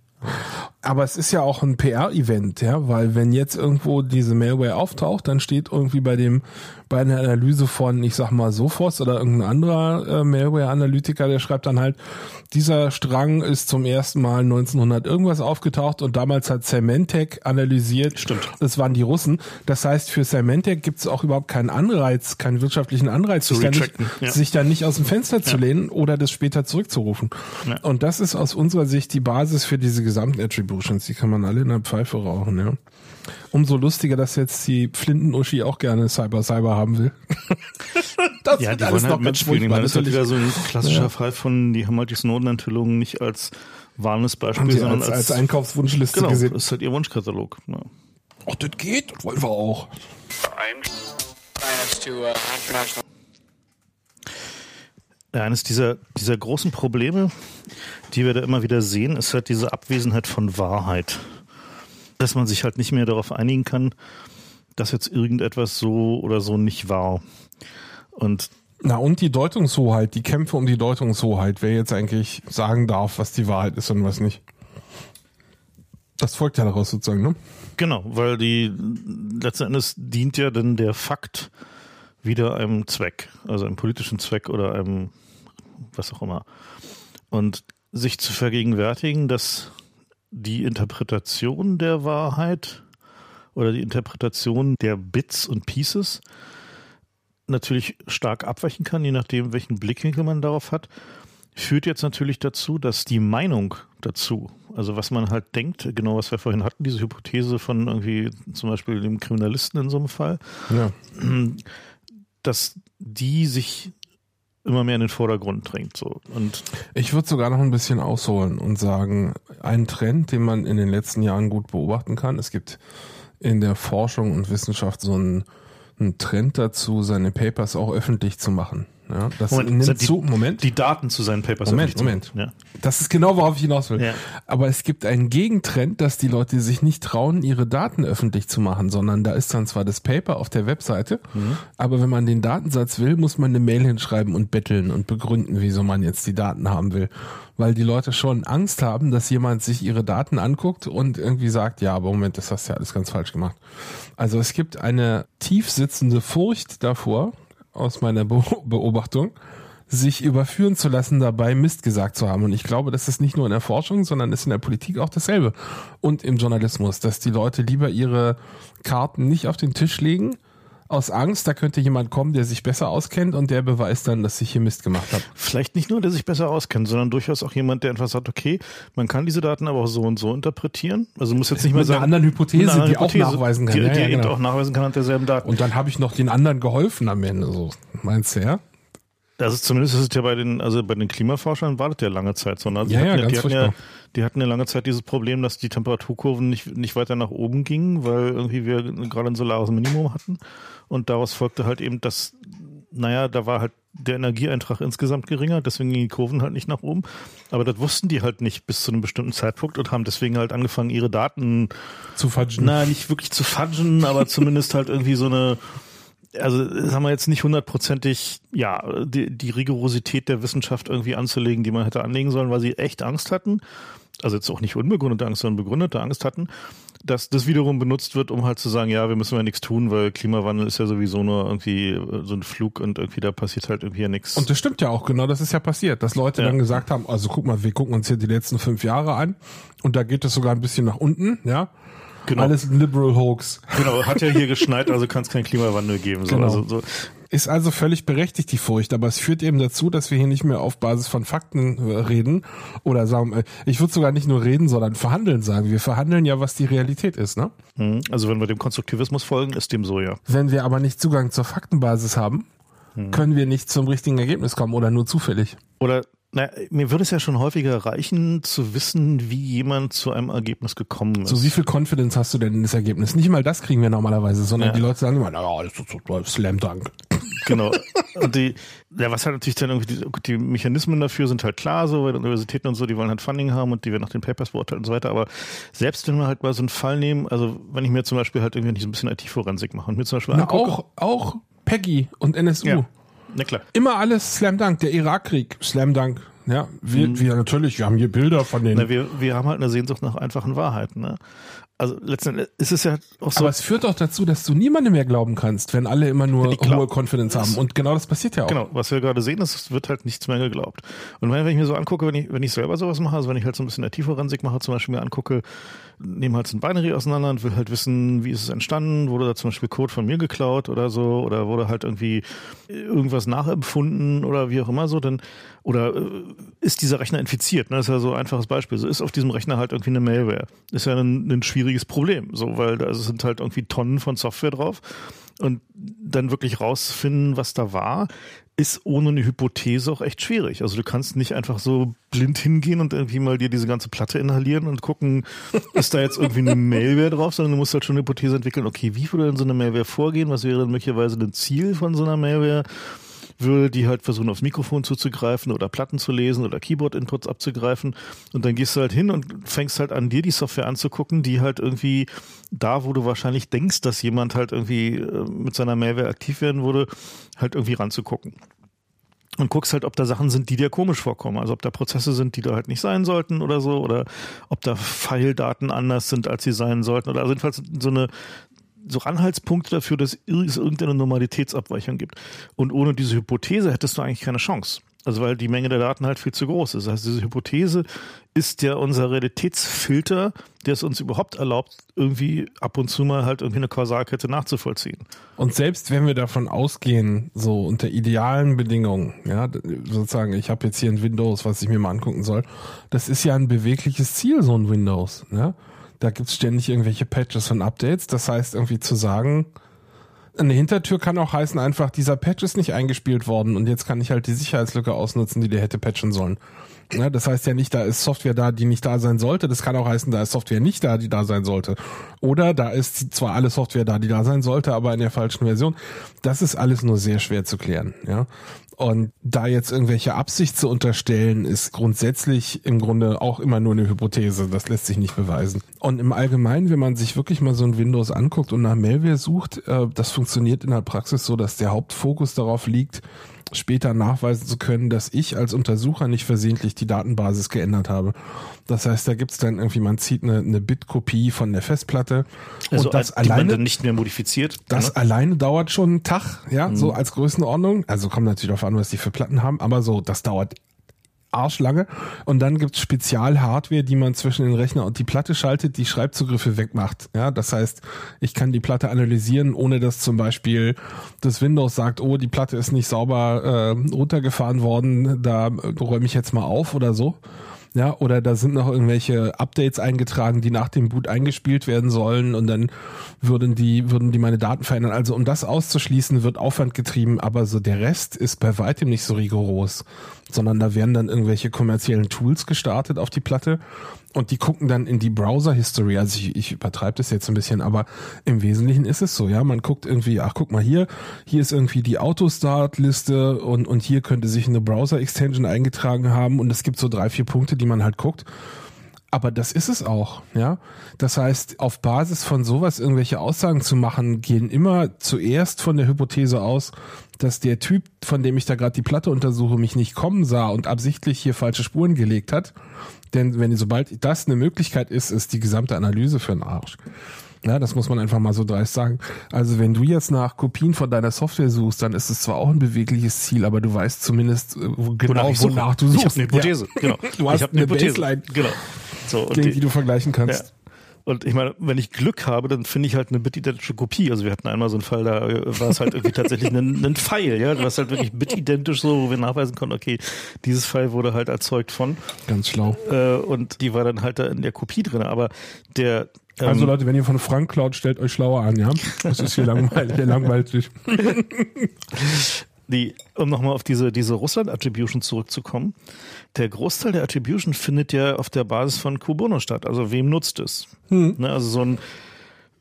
Aber es ist ja auch ein PR-Event, ja, weil wenn jetzt irgendwo diese Malware auftaucht, dann steht irgendwie bei dem, bei einer Analyse von, ich sag mal, Sophos oder irgendein anderer äh, Malware-Analytiker, der schreibt dann halt, dieser Strang ist zum ersten Mal 1900 irgendwas aufgetaucht und damals hat Symantec analysiert. Stimmt. Das waren die Russen. Das heißt, für Symantec gibt es auch überhaupt keinen Anreiz, keinen wirtschaftlichen Anreiz, sich da, nicht, ja. sich da nicht aus dem Fenster zu Ja. lehnen oder das später zurückzurufen. Ja. Und das ist aus unserer Sicht die Basis für diese gesamten Attributions. Die kann man alle in der Pfeife rauchen, ja. Umso lustiger, dass jetzt die Flinten-Uschi auch gerne Cyber Haben will. [laughs] das Ja, wird die alles wollen halt noch ganz mitspielen. Ich furchtbar, meine, das ist halt wieder so ein klassischer Fall von, die haben halt die Snowden-Enthüllungen nicht als warnes Beispiel, sondern als, als Einkaufswunschliste genau, gesehen. das ist halt ihr Wunschkatalog. Ne? Ach, das geht, das wollen wir auch. Ja, eines dieser, dieser großen Probleme, die wir da immer wieder sehen, ist halt diese Abwesenheit von Wahrheit. Dass man sich halt nicht mehr darauf einigen kann, dass jetzt irgendetwas so oder so nicht war. Und Na, und die Deutungshoheit, die Kämpfe um die Deutungshoheit, wer jetzt eigentlich sagen darf, was die Wahrheit ist und was nicht. Das folgt ja daraus sozusagen, ne? genau, weil die letzten Endes dient ja dann der Fakt wieder einem Zweck, also einem politischen Zweck oder einem was auch immer. Und sich zu vergegenwärtigen, dass die Interpretation der Wahrheit oder die Interpretation der Bits und Pieces natürlich stark abweichen kann, je nachdem, welchen Blickwinkel man darauf hat, führt jetzt natürlich dazu, dass die Meinung dazu, also was man halt denkt, genau was wir vorhin hatten, diese Hypothese von irgendwie zum Beispiel dem Kriminalisten in so einem Fall, Ja. dass die sich immer mehr in den Vordergrund drängt. So. Und Ich würde sogar noch ein bisschen ausholen und sagen, ein Trend, den man in den letzten Jahren gut beobachten kann, es gibt in der Forschung und Wissenschaft so einen, einen Trend dazu, seine Papers auch öffentlich zu machen. Ja, das Moment, nimmt sind die- zu, Moment. die Daten zu seinen Papers Moment, Moment. machen. Das ist genau, worauf ich hinaus will. Ja. Aber es gibt einen Gegentrend, dass die Leute sich nicht trauen, ihre Daten öffentlich zu machen, sondern da ist dann zwar das Paper auf der Webseite, Mhm. aber wenn man den Datensatz will, muss man eine Mail hinschreiben und betteln und begründen, wieso man jetzt die Daten haben will. Weil die Leute schon Angst haben, dass jemand sich ihre Daten anguckt und irgendwie sagt, ja, aber Moment, das hast du ja alles ganz falsch gemacht. Also es gibt eine tief sitzende Furcht davor, aus meiner Be Beobachtung, sich überführen zu lassen, dabei Mist gesagt zu haben. Und ich glaube, das ist nicht nur in der Forschung, sondern ist in der Politik auch dasselbe. Und im Journalismus, dass die Leute lieber ihre Karten nicht auf den Tisch legen, aus Angst, da könnte jemand kommen, der sich besser auskennt und der beweist dann, dass ich hier Mist gemacht habe. Vielleicht nicht nur, der sich besser auskennt, sondern durchaus auch jemand, der einfach sagt, okay, man kann diese Daten aber auch so und so interpretieren. Also muss jetzt nicht mehr sagen. Mit einer anderen Hypothese, einer die Hypothese, auch nachweisen kann. Die, die ja, ja, genau. auch nachweisen kann anhand derselben Daten. Und dann habe ich noch den anderen geholfen am Ende, so. Meinst du, ja? Das ist zumindest ist es ja bei den, also bei den Klimaforschern war das ja lange Zeit so. Also ja, ja, ganz die, hatten ja, die hatten ja lange Zeit dieses Problem, dass die Temperaturkurven nicht, nicht weiter nach oben gingen, weil irgendwie wir gerade ein solares Minimum hatten. Und daraus folgte halt eben, dass, naja, da war halt der Energieeintrag insgesamt geringer, deswegen gingen die Kurven halt nicht nach oben. Aber das wussten die halt nicht bis zu einem bestimmten Zeitpunkt und haben deswegen halt angefangen, ihre Daten zu fudgen. Na, nicht wirklich zu fudgen, aber [laughs] zumindest halt irgendwie so eine also das haben wir jetzt nicht hundertprozentig, ja, die, die Rigorosität der Wissenschaft irgendwie anzulegen, die man hätte anlegen sollen, weil sie echt Angst hatten. Also jetzt auch nicht unbegründete Angst, sondern begründete Angst hatten, dass das wiederum benutzt wird, um halt zu sagen, ja, wir müssen ja nichts tun, weil Klimawandel ist ja sowieso nur irgendwie äh, so ein Flug und irgendwie da passiert halt irgendwie ja nichts. Und das stimmt ja auch, genau, das ist ja passiert, dass Leute ja. dann gesagt haben, also guck mal, wir gucken uns hier die letzten fünf Jahre an und da geht es sogar ein bisschen nach unten, ja. Genau. Alles Liberal Hoax. Genau, hat ja hier geschneit, also kann es keinen Klimawandel geben. So. Genau. Also, so. Ist also völlig berechtigt, die Furcht, aber es führt eben dazu, dass wir hier nicht mehr auf Basis von Fakten äh, reden oder sagen, äh, ich würde sogar nicht nur reden, sondern verhandeln sagen. Wir verhandeln ja, was die Realität ist, ne? Mhm. Also wenn wir dem Konstruktivismus folgen, ist dem so, ja. Wenn wir aber nicht Zugang zur Faktenbasis haben, mhm. können wir nicht zum richtigen Ergebnis kommen oder nur zufällig. Oder na, mir würde es ja schon häufiger reichen, zu wissen, wie jemand zu einem Ergebnis gekommen ist. So, wie viel Confidence hast du denn in das Ergebnis? Nicht mal das kriegen wir normalerweise, sondern ja. die Leute sagen immer, naja, das ist so Slam Dunk. Genau. Und die, ja, was halt natürlich dann irgendwie, die, die Mechanismen dafür sind halt klar, so, weil Universitäten und so, die wollen halt Funding haben und die werden nach den Papers beurteilt und so weiter. Aber selbst wenn wir halt mal so einen Fall nehmen, also wenn ich mir zum Beispiel halt irgendwie so ein bisschen IT-Forensik mache und mir zum Beispiel Na, angucke, auch, auch Peggy und NSU. Ja. Na klar. Immer alles Slam Dunk, der Irakkrieg, Slam Dunk. Ja, wir, mhm. wir natürlich, wir haben hier Bilder von den. Na, wir, wir haben halt eine Sehnsucht nach einfachen Wahrheiten. Ne? Also letztendlich ist es ja auch so. Aber es führt doch dazu, dass du niemandem mehr glauben kannst, wenn alle immer nur hohe Confidence haben. Und genau das passiert ja auch. Genau, was wir gerade sehen, ist, es wird halt nichts mehr geglaubt. Und wenn, ich mir so angucke, wenn ich, wenn ich selber sowas mache, also wenn ich halt so ein bisschen IT-Forensik mache, zum Beispiel mir angucke, nehme halt so ein Binary auseinander und will halt wissen, wie ist es entstanden, wurde da zum Beispiel Code von mir geklaut oder so, oder wurde halt irgendwie irgendwas nachempfunden oder wie auch immer so, dann oder äh, ist dieser Rechner infiziert? Ne? Das ist ja so ein einfaches Beispiel. So ist auf diesem Rechner halt irgendwie eine Malware. Ist ja ein, ein schwieriges Problem, so, weil da sind halt irgendwie Tonnen von Software drauf. Und dann wirklich rausfinden, was da war, ist ohne eine Hypothese auch echt schwierig. Also du kannst nicht einfach so blind hingehen und irgendwie mal dir diese ganze Platte inhalieren und gucken, [laughs] ist da jetzt irgendwie eine Malware drauf, sondern du musst halt schon eine Hypothese entwickeln, okay, wie würde denn so eine Malware vorgehen? Was wäre denn möglicherweise ein Ziel von so einer Malware? Würde die halt versuchen, aufs Mikrofon zuzugreifen oder Platten zu lesen oder Keyboard-Inputs abzugreifen. Und dann gehst du halt hin und fängst halt an, dir die Software anzugucken, die halt irgendwie da, wo du wahrscheinlich denkst, dass jemand halt irgendwie äh, mit seiner Malware aktiv werden würde, halt irgendwie ranzugucken und guckst halt, ob da Sachen sind, die dir komisch vorkommen. Also ob da Prozesse sind, die da halt nicht sein sollten oder so, oder ob da File-Daten anders sind, als sie sein sollten. Oder jedenfalls so eine, so Anhaltspunkte dafür, dass es irgendeine Normalitätsabweichung gibt. Und ohne diese Hypothese hättest du eigentlich keine Chance. Also weil die Menge der Daten halt viel zu groß ist. Das heißt, diese Hypothese ist ja unser Realitätsfilter, der es uns überhaupt erlaubt, irgendwie ab und zu mal halt irgendwie eine Kausalkette nachzuvollziehen. Und selbst wenn wir davon ausgehen, so unter idealen Bedingungen, ja, sozusagen, ich habe jetzt hier ein Windows, was ich mir mal angucken soll, das ist ja ein bewegliches Ziel, so ein Windows. Ja? Da gibt's ständig irgendwelche Patches und Updates. Das heißt, irgendwie zu sagen, eine Hintertür kann auch heißen, einfach dieser Patch ist nicht eingespielt worden und jetzt kann ich halt die Sicherheitslücke ausnutzen, die der hätte patchen sollen. Ja, das heißt ja nicht, da ist Software da, die nicht da sein sollte. Das kann auch heißen, da ist Software nicht da, die da sein sollte. Oder da ist zwar alle Software da, die da sein sollte, aber in der falschen Version. Das ist alles nur sehr schwer zu klären. Ja, und da jetzt irgendwelche Absicht zu unterstellen, ist grundsätzlich im Grunde auch immer nur eine Hypothese. Das lässt sich nicht beweisen. Und im Allgemeinen, wenn man sich wirklich mal so ein Windows anguckt und nach Malware sucht, äh, das funktioniert in der Praxis so, dass der Hauptfokus darauf liegt, später nachweisen zu können, dass ich als Untersucher nicht versehentlich die Datenbasis geändert habe. Das heißt, da gibt's dann irgendwie, man zieht eine, eine Bit-Kopie von der Festplatte also und das als, alleine man nicht mehr modifiziert. Das ne? alleine dauert schon einen Tag, ja, mhm. so als Größenordnung. Also kommt natürlich darauf an, was die für Platten haben, aber so, das dauert arschlange. Und dann gibt's Spezialhardware, die man zwischen den Rechner und die Platte schaltet, die Schreibzugriffe wegmacht. Ja, das heißt, ich kann die Platte analysieren, ohne dass zum Beispiel das Windows sagt, oh, die Platte ist nicht sauber äh, runtergefahren worden, da räume ich jetzt mal auf oder so. Ja, oder da sind noch irgendwelche Updates eingetragen, die nach dem Boot eingespielt werden sollen und dann würden die, würden die meine Daten verändern. Also um das auszuschließen, wird Aufwand getrieben, aber so der Rest ist bei weitem nicht so rigoros, sondern da werden dann irgendwelche kommerziellen Tools gestartet auf die Platte und die gucken dann in die Browser-History. Also ich, ich übertreibe das jetzt ein bisschen, aber im Wesentlichen ist es so, ja. Man guckt irgendwie, ach guck mal hier, hier ist irgendwie die Autostart-Liste und, und hier könnte sich eine Browser-Extension eingetragen haben und es gibt so drei, vier Punkte, die man halt guckt. Aber das ist es auch, ja. Das heißt, auf Basis von sowas irgendwelche Aussagen zu machen, gehen immer zuerst von der Hypothese aus, dass der Typ, von dem ich da gerade die Platte untersuche, mich nicht kommen sah und absichtlich hier falsche Spuren gelegt hat. Denn wenn sobald das eine Möglichkeit ist, ist die gesamte Analyse für den Arsch. Ja, das muss man einfach mal so dreist sagen. Also wenn du jetzt nach Kopien von deiner Software suchst, dann ist es zwar auch ein bewegliches Ziel, aber du weißt zumindest äh, genau, wonach, du suchst. Ich habe eine Hypothese, ja. genau. Du hast ich eine, eine Baseline. Genau. So, gegen die, die, du vergleichen kannst. Ja. Und ich meine, wenn ich Glück habe, dann finde ich halt eine bitidentische Kopie. Also wir hatten einmal so einen Fall, da war es halt irgendwie tatsächlich ein, [laughs] ein Pfeil, ja, was halt wirklich bitidentisch so, wo wir nachweisen konnten, okay, dieses Pfeil wurde halt erzeugt von. Ganz schlau. Äh, und die war dann halt da in der Kopie drin. Aber der also ähm, Leute, wenn ihr von Frank klaut, stellt euch schlauer an, ja? Das ist hier langweilig, hier langweilig. [laughs] Die, um nochmal auf diese, diese Russland-Attribution zurückzukommen, der Großteil der Attribution findet ja auf der Basis von Kubono statt. Also wem nutzt es? Hm. Ne, also so ein,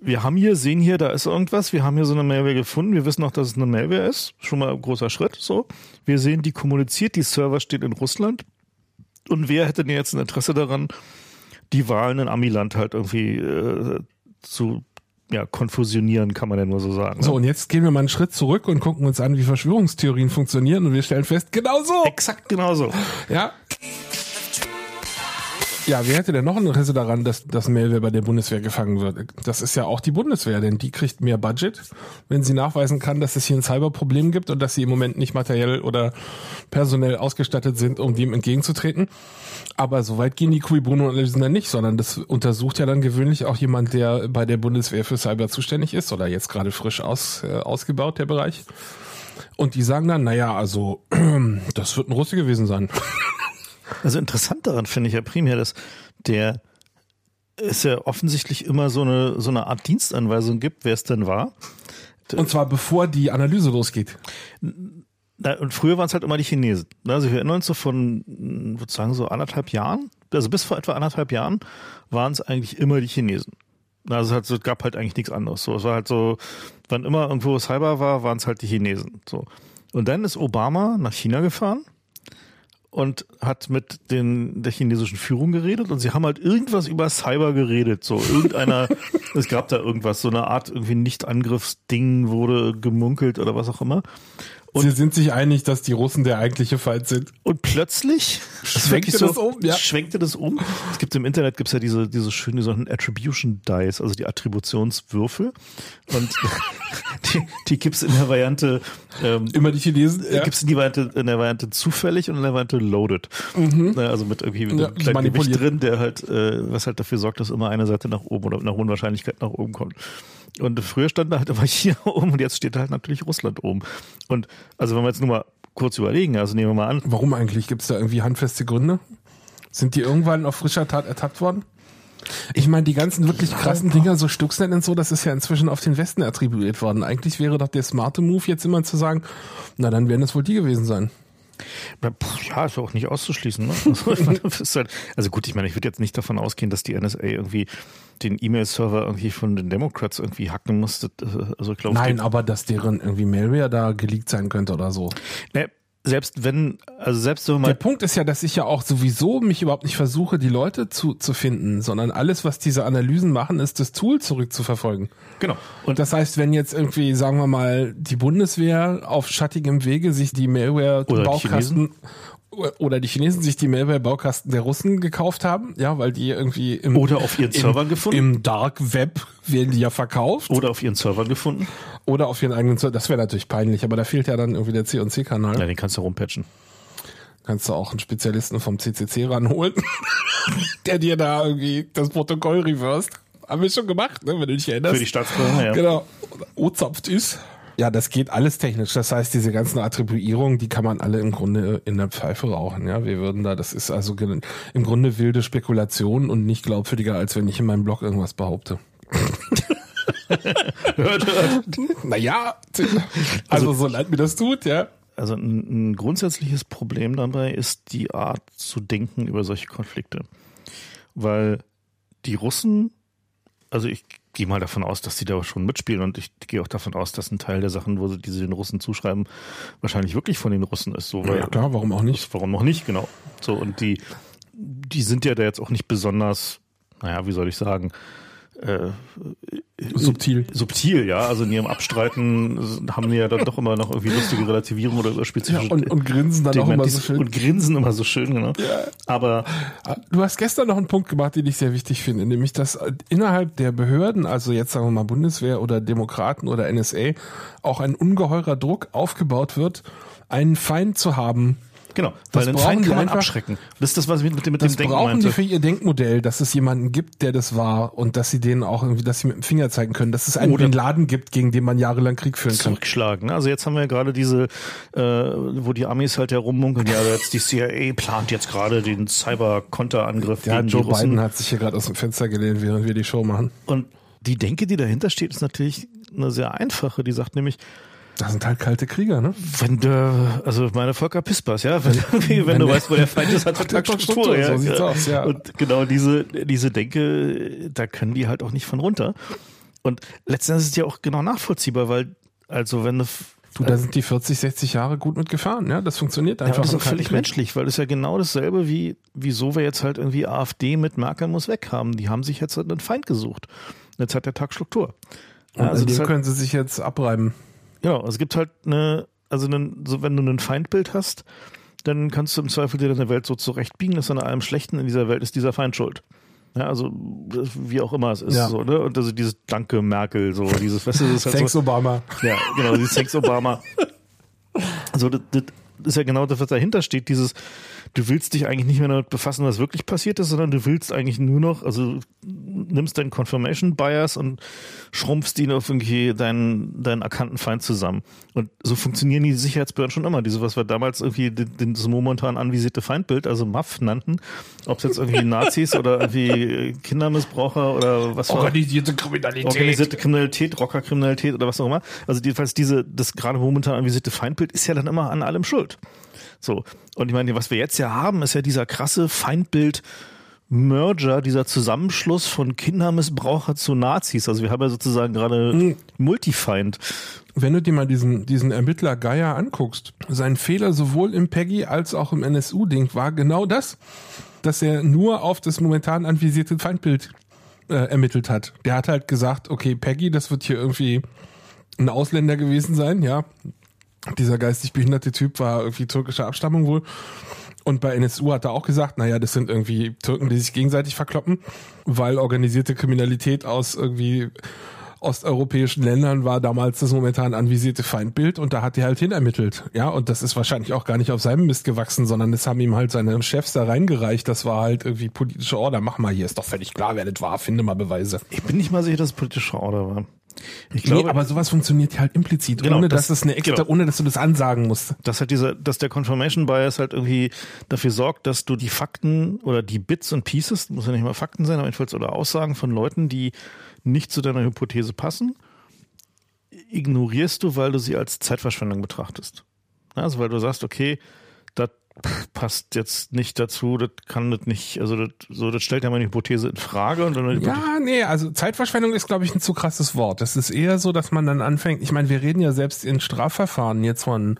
wir haben hier, sehen hier, da ist irgendwas, wir haben hier so eine Malware gefunden, wir wissen auch, dass es eine Malware ist. Schon mal ein großer Schritt, so. Wir sehen, die kommuniziert, die Server steht in Russland. Und wer hätte denn jetzt ein Interesse daran, die Wahlen in Amiland halt irgendwie äh, zu ja, konfusionieren, kann man ja nur so sagen. So, ne? und jetzt gehen wir mal einen Schritt zurück und gucken uns an, wie Verschwörungstheorien funktionieren und wir stellen fest, genau so. Exakt genau so. Ja. Ja, wer hätte denn noch ein Interesse daran, dass das Mailware bei der Bundeswehr gefangen wird? Das ist ja auch die Bundeswehr, denn die kriegt mehr Budget, wenn sie nachweisen kann, dass es hier ein Cyberproblem gibt und dass sie im Moment nicht materiell oder personell ausgestattet sind, um dem entgegenzutreten. Aber so weit gehen die Cui Bono-Analysen dann nicht, sondern das untersucht ja dann gewöhnlich auch jemand, der bei der Bundeswehr für Cyber zuständig ist oder jetzt gerade frisch aus, äh, ausgebaut, der Bereich. Und die sagen dann, naja, also [clears throat] das wird ein Russe gewesen sein. Also interessant daran finde ich ja primär, dass der es ja offensichtlich immer so eine, so eine Art Dienstanweisung gibt, wer es denn war. Und zwar bevor die Analyse losgeht. Na, und früher waren es halt immer die Chinesen. Also wir erinnern uns so von, würde sagen, so anderthalb Jahren, also bis vor etwa anderthalb Jahren waren es eigentlich immer die Chinesen. Also es gab halt eigentlich nichts anderes. So, es war halt so, wann immer irgendwo Cyber war, waren es halt die Chinesen. So. Und dann ist Obama nach China gefahren und hat mit den, der chinesischen Führung geredet und sie haben halt irgendwas über Cyber geredet. So irgendeiner, [laughs] es gab da irgendwas, so eine Art irgendwie Nicht-Angriffsding wurde gemunkelt oder was auch immer. Und Sie sind sich einig, dass die Russen der eigentliche Feind sind. Und plötzlich schwenkte so, das um. Ja. Schwenkte das um. Es gibt im Internet gibt's ja diese diese schöne so Attribution Dice, also die Attributionswürfel. Und [laughs] die, die gibt's in der Variante ähm, immer die Chinesen. Ja. Gibt's in, die Variante, in der Variante zufällig und in der Variante loaded. Mhm. Also mit irgendwie mit ja, einem kleinen Gewicht drin, der halt äh, was halt dafür sorgt, dass immer eine Seite nach oben oder nach hohen Wahrscheinlichkeit nach oben kommt. Und früher stand da halt immer [laughs] hier oben und jetzt steht halt natürlich Russland oben. Und also wenn wir jetzt nur mal kurz überlegen, also nehmen wir mal an. Warum eigentlich? Gibt es da irgendwie handfeste Gründe? Sind die irgendwann auf frischer Tat ertappt worden? Ich meine, die ganzen wirklich krassen Dinger, so Stuxnet und so, das ist ja inzwischen auf den Westen attribuiert worden. Eigentlich wäre doch der smarte Move jetzt immer zu sagen, na dann werden es wohl die gewesen sein. Ja, ist auch nicht auszuschließen. Ne? [laughs] Also, halt, also gut, ich meine, ich würde jetzt nicht davon ausgehen, dass die NSA irgendwie den E-Mail-Server irgendwie von den Democrats irgendwie hacken musste. Also, glaub, Nein, aber dass deren irgendwie Malware da geleakt sein könnte oder so. Ne, selbst wenn, also selbst wenn man. Der Punkt ist ja, dass ich ja auch sowieso mich überhaupt nicht versuche, die Leute zu, zu finden, sondern alles, was diese Analysen machen, ist das Tool zurückzuverfolgen. Genau. Und das heißt, wenn jetzt irgendwie, sagen wir mal, die Bundeswehr auf schattigem Wege sich die Malware Baukasten oder die Chinesen sich die Malware-Baukasten der Russen gekauft haben, ja, weil die irgendwie im, oder auf ihren Servern gefunden. Im Dark Web werden die ja verkauft. Oder auf ihren Servern gefunden. Oder auf ihren eigenen Server. Das wäre natürlich peinlich, aber da fehlt ja dann irgendwie der C&C-Kanal. Ja, den kannst du rumpatchen. kannst du auch einen Spezialisten vom CCC ranholen, [laughs] der dir da irgendwie das Protokoll reverst. Haben wir schon gemacht, ne, wenn du dich erinnerst. Für die Staatsbürger, ja. Genau. O-zapft ist. Ja, das geht alles technisch. Das heißt, diese ganzen Attribuierungen, die kann man alle im Grunde in der Pfeife rauchen. Ja, wir würden da, das ist also im Grunde wilde Spekulation und nicht glaubwürdiger, als wenn ich in meinem Blog irgendwas behaupte. [laughs] hört, hört. Naja, also, also so leid mir das tut, ja. Also ein, ein grundsätzliches Problem dabei ist die Art zu denken über solche Konflikte. Weil die Russen, also ich gehe mal davon aus, dass die da schon mitspielen und ich gehe auch davon aus, dass ein Teil der Sachen, wo sie diese den Russen zuschreiben, wahrscheinlich wirklich von den Russen ist. So, weil, ja klar, warum auch nicht? Warum auch nicht, genau. So und die, die sind ja da jetzt auch nicht besonders, naja, wie soll ich sagen, äh, subtil. Subtil, ja. Also in ihrem Abstreiten haben die ja dann doch immer noch irgendwie lustige Relativierung oder spezifische. Ja, und, und grinsen dann auch immer so schön. Und grinsen immer so schön, genau. Ja. Aber du hast gestern noch einen Punkt gemacht, den ich sehr wichtig finde, nämlich dass innerhalb der Behörden, also jetzt sagen wir mal Bundeswehr oder Demokraten oder NSA, auch ein ungeheurer Druck aufgebaut wird, einen Feind zu haben, Genau, weil den Feind kann man einfach, abschrecken. Das ist das, was ich mit, mit, mit das dem Denken brauchen meinte. die für ihr Denkmodell, dass es jemanden gibt, der das war und dass sie denen auch irgendwie, dass sie mit dem Finger zeigen können, dass es einen Oder Laden gibt, gegen den man jahrelang Krieg führen kann. Zurückschlagen. Also jetzt haben wir gerade diese, äh, wo die Amis halt herummunkeln, ja, jetzt die CIA plant jetzt gerade den Cyber-Konterangriff ja, gegen Joe die Russen. Biden hat sich hier gerade aus dem Fenster gelehnt, während wir die Show machen. Und die Denke, die dahinter steht, ist natürlich eine sehr einfache. Die sagt nämlich, das sind halt kalte Krieger, ne? Wenn du, also meine Volker Pispas, ja, wenn, wenn, wenn du weißt, wo der Feind ist, hat [laughs] er Struktur, ja. So sieht's ja. aus, ja. Und genau diese, diese Denke, da können die halt auch nicht von runter. Und letztendlich ist es ja auch genau nachvollziehbar, weil, also wenn du, Du, da sind die 40, 60 Jahre gut mitgefahren, ja, das funktioniert einfach. Ja, das ist auch völlig Krieg. menschlich, weil das ist ja genau dasselbe wie, wieso wir jetzt halt irgendwie AfD mit Merkel muss weg haben. Die haben sich jetzt einen Feind gesucht. Jetzt hat der Tag Struktur. Ja, also dem können sie sich jetzt abreiben. Genau, es gibt halt eine, also einen, so wenn du ein Feindbild hast, dann kannst du im Zweifel dir deine Welt so zurechtbiegen, dass an allem Schlechten in dieser Welt ist dieser Feind schuld. Ja, also wie auch immer es ist, ja. so, ne? Und also dieses Danke Merkel, so dieses, weißt du, das ist halt Thanks so, Obama. Ja, genau, dieses Thanks Obama. [laughs] So, das, das ist ja genau das, was dahinter steht, dieses, du willst dich eigentlich nicht mehr damit befassen, was wirklich passiert ist, sondern du willst eigentlich nur noch, also nimmst deinen Confirmation Bias und schrumpfst ihn auf irgendwie deinen, deinen erkannten Feind zusammen. Und so funktionieren die Sicherheitsbehörden schon immer. Diese, was wir damals irgendwie das momentan anvisierte Feindbild, also MAF nannten, ob es jetzt irgendwie [laughs] Nazis oder irgendwie Kindermissbraucher oder was Organisierte Kriminalität. Organisierte Kriminalität, Rockerkriminalität oder was auch immer. Also jedenfalls diese, das gerade momentan anvisierte Feindbild ist ja dann immer an allem schuld. So. Und ich meine, was wir jetzt ja haben, ist ja dieser krasse Feindbild Merger, dieser Zusammenschluss von Kindermissbraucher zu Nazis. Also wir haben ja sozusagen gerade mhm. Multifeind. Wenn du dir mal diesen, diesen Ermittler Geier anguckst, sein Fehler sowohl im Peggy als auch im NSU-Ding war genau das, dass er nur auf das momentan anvisierte Feindbild äh, ermittelt hat. Der hat halt gesagt, okay, Peggy, das wird hier irgendwie ein Ausländer gewesen sein, ja. Dieser geistig behinderte Typ war irgendwie türkischer Abstammung wohl. Und bei NSU hat er auch gesagt, naja, das sind irgendwie Türken, die sich gegenseitig verkloppen, weil organisierte Kriminalität aus irgendwie osteuropäischen Ländern war damals das momentan anvisierte Feindbild und da hat er halt hinermittelt. Ja, und das ist wahrscheinlich auch gar nicht auf seinem Mist gewachsen, sondern das haben ihm halt seine Chefs da reingereicht. Das war halt irgendwie politische Order. Mach mal hier, ist doch völlig klar, wer das war. Finde mal Beweise. Ich bin nicht mal sicher, dass es politische Order war. Ich glaube, nee, aber sowas funktioniert halt implizit, genau, ohne das, dass es eine extra, genau. ohne dass du das ansagen musst. Dass halt dieser, dass der Confirmation Bias halt irgendwie dafür sorgt, dass du die Fakten oder die Bits und Pieces, muss ja nicht mal Fakten sein, aber jedenfalls oder Aussagen von Leuten, die nicht zu deiner Hypothese passen, ignorierst du, weil du sie als Zeitverschwendung betrachtest. Also weil du sagst, okay, das passt jetzt nicht dazu, das kann das nicht, also das, so, das stellt ja meine Hypothese in Frage. Und dann ja, nee, also Zeitverschwendung ist, glaube ich, ein zu krasses Wort. Das ist eher so, dass man dann anfängt, ich meine, wir reden ja selbst in Strafverfahren jetzt von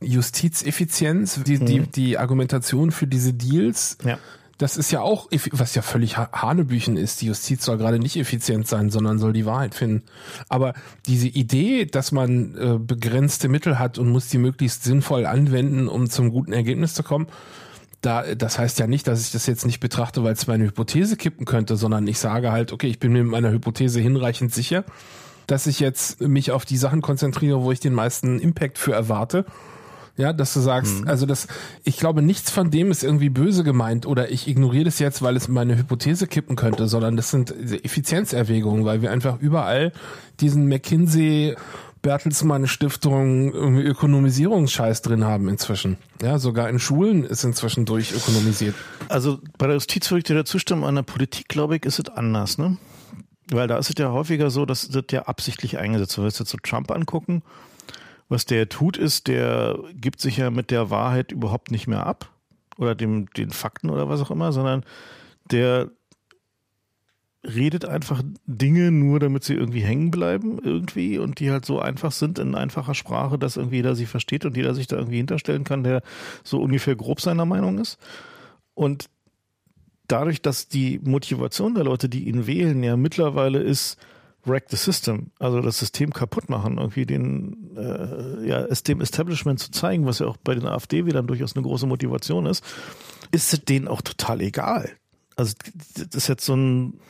Justizeffizienz, die, mhm. die, die Argumentation für diese Deals. Ja das ist ja auch, was ja völlig Hanebüchen ist. Die Justiz soll gerade nicht effizient sein, sondern soll die Wahrheit finden. Aber diese Idee, dass man äh, begrenzte Mittel hat und muss die möglichst sinnvoll anwenden, um zum guten Ergebnis zu kommen, da, das heißt ja nicht, dass ich das jetzt nicht betrachte, weil es meine Hypothese kippen könnte, sondern ich sage halt, okay, ich bin mir mit meiner Hypothese hinreichend sicher, dass ich jetzt mich auf die Sachen konzentriere, wo ich den meisten Impact für erwarte Ja, dass du sagst, mhm. also das, ich glaube, nichts von dem ist irgendwie böse gemeint oder ich ignoriere das jetzt, weil es meine Hypothese kippen könnte, sondern das sind Effizienzerwägungen, weil wir einfach überall diesen McKinsey Bertelsmann Stiftung irgendwie Ökonomisierungsscheiß drin haben inzwischen. Ja, sogar in Schulen ist inzwischen durchökonomisiert. Also bei der Justiz würde ich dir dazu stimmen, an der Politik, glaube ich, ist es anders, ne? Weil da ist es ja häufiger so, dass das ja absichtlich eingesetzt wird. Wenn wir jetzt so Trump angucken, was der tut, ist, der gibt sich ja mit der Wahrheit überhaupt nicht mehr ab oder dem, den Fakten oder was auch immer, sondern der redet einfach Dinge nur, damit sie irgendwie hängen bleiben irgendwie und die halt so einfach sind in einfacher Sprache, dass irgendwie jeder sie versteht und jeder sich da irgendwie hinterstellen kann, der so ungefähr grob seiner Meinung ist. Und dadurch, dass die Motivation der Leute, die ihn wählen, ja mittlerweile ist, wreck the system, also das System kaputt machen, irgendwie den, äh, ja, es dem Establishment zu zeigen, was ja auch bei den AfD-Wählern durchaus eine große Motivation ist, ist es denen auch total egal. Also das ist jetzt so ein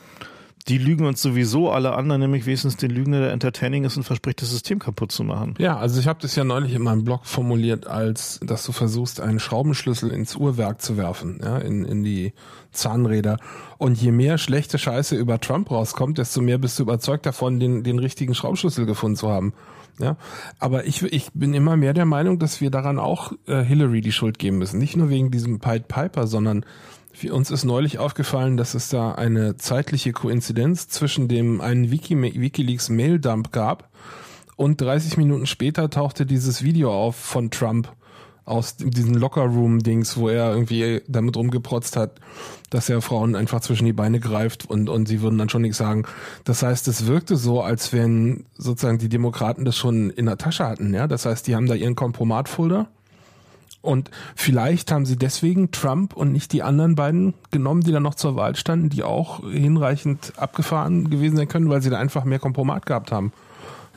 die lügen uns sowieso alle anderen, nämlich wenigstens den Lügner, der entertaining ist und verspricht, das System kaputt zu machen. Ja, also ich habe das ja neulich in meinem Blog formuliert, als dass du versuchst, einen Schraubenschlüssel ins Uhrwerk zu werfen, ja, in, in die Zahnräder. Und je mehr schlechte Scheiße über Trump rauskommt, desto mehr bist du überzeugt davon, den, den richtigen Schraubenschlüssel gefunden zu haben. Ja, aber ich, ich bin immer mehr der Meinung, dass wir daran auch äh, Hillary die Schuld geben müssen. Nicht nur wegen diesem Pied Piper, sondern für uns ist neulich aufgefallen, dass es da eine zeitliche Koinzidenz zwischen dem einen Wiki, WikiLeaks Mail-Dump gab und 30 Minuten später tauchte dieses Video auf von Trump aus diesen Locker-Room-Dings, wo er irgendwie damit rumgeprotzt hat, dass er Frauen einfach zwischen die Beine greift und, und sie würden dann schon nichts sagen. Das heißt, es wirkte so, als wenn sozusagen die Demokraten das schon in der Tasche hatten, ja. Das heißt, die haben da ihren Kompromat-Folder und vielleicht haben sie deswegen Trump und nicht die anderen beiden genommen, die da noch zur Wahl standen, die auch hinreichend abgefahren gewesen sein können, weil sie da einfach mehr Kompromat gehabt haben.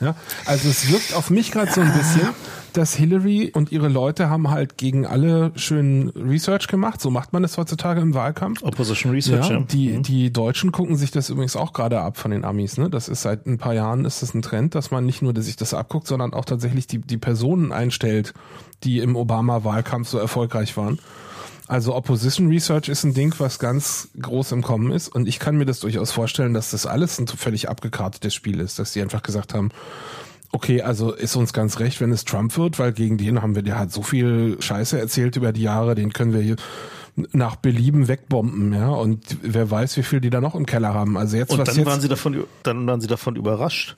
Ja, also es wirkt auf mich gerade so ein bisschen, dass Hillary und ihre Leute haben halt gegen alle schön Research gemacht. So macht man das heutzutage im Wahlkampf. Opposition Research. Ja, die, mhm. die Deutschen gucken sich das übrigens auch gerade ab von den Amis. Ne? Das ist seit ein paar Jahren ist das ein Trend, dass man nicht nur dass sich das abguckt, sondern auch tatsächlich die, die Personen einstellt, die im Obama-Wahlkampf so erfolgreich waren. Also Opposition Research ist ein Ding, was ganz groß im Kommen ist. Und ich kann mir das durchaus vorstellen, dass das alles ein völlig abgekartetes Spiel ist, dass die einfach gesagt haben, okay, also ist uns ganz recht, wenn es Trump wird, weil gegen den haben wir, der hat so viel Scheiße erzählt über die Jahre, den können wir hier nach Belieben wegbomben, ja. Und wer weiß, wie viel die da noch im Keller haben. Also jetzt und was dann jetzt waren sie davon, dann waren sie davon überrascht,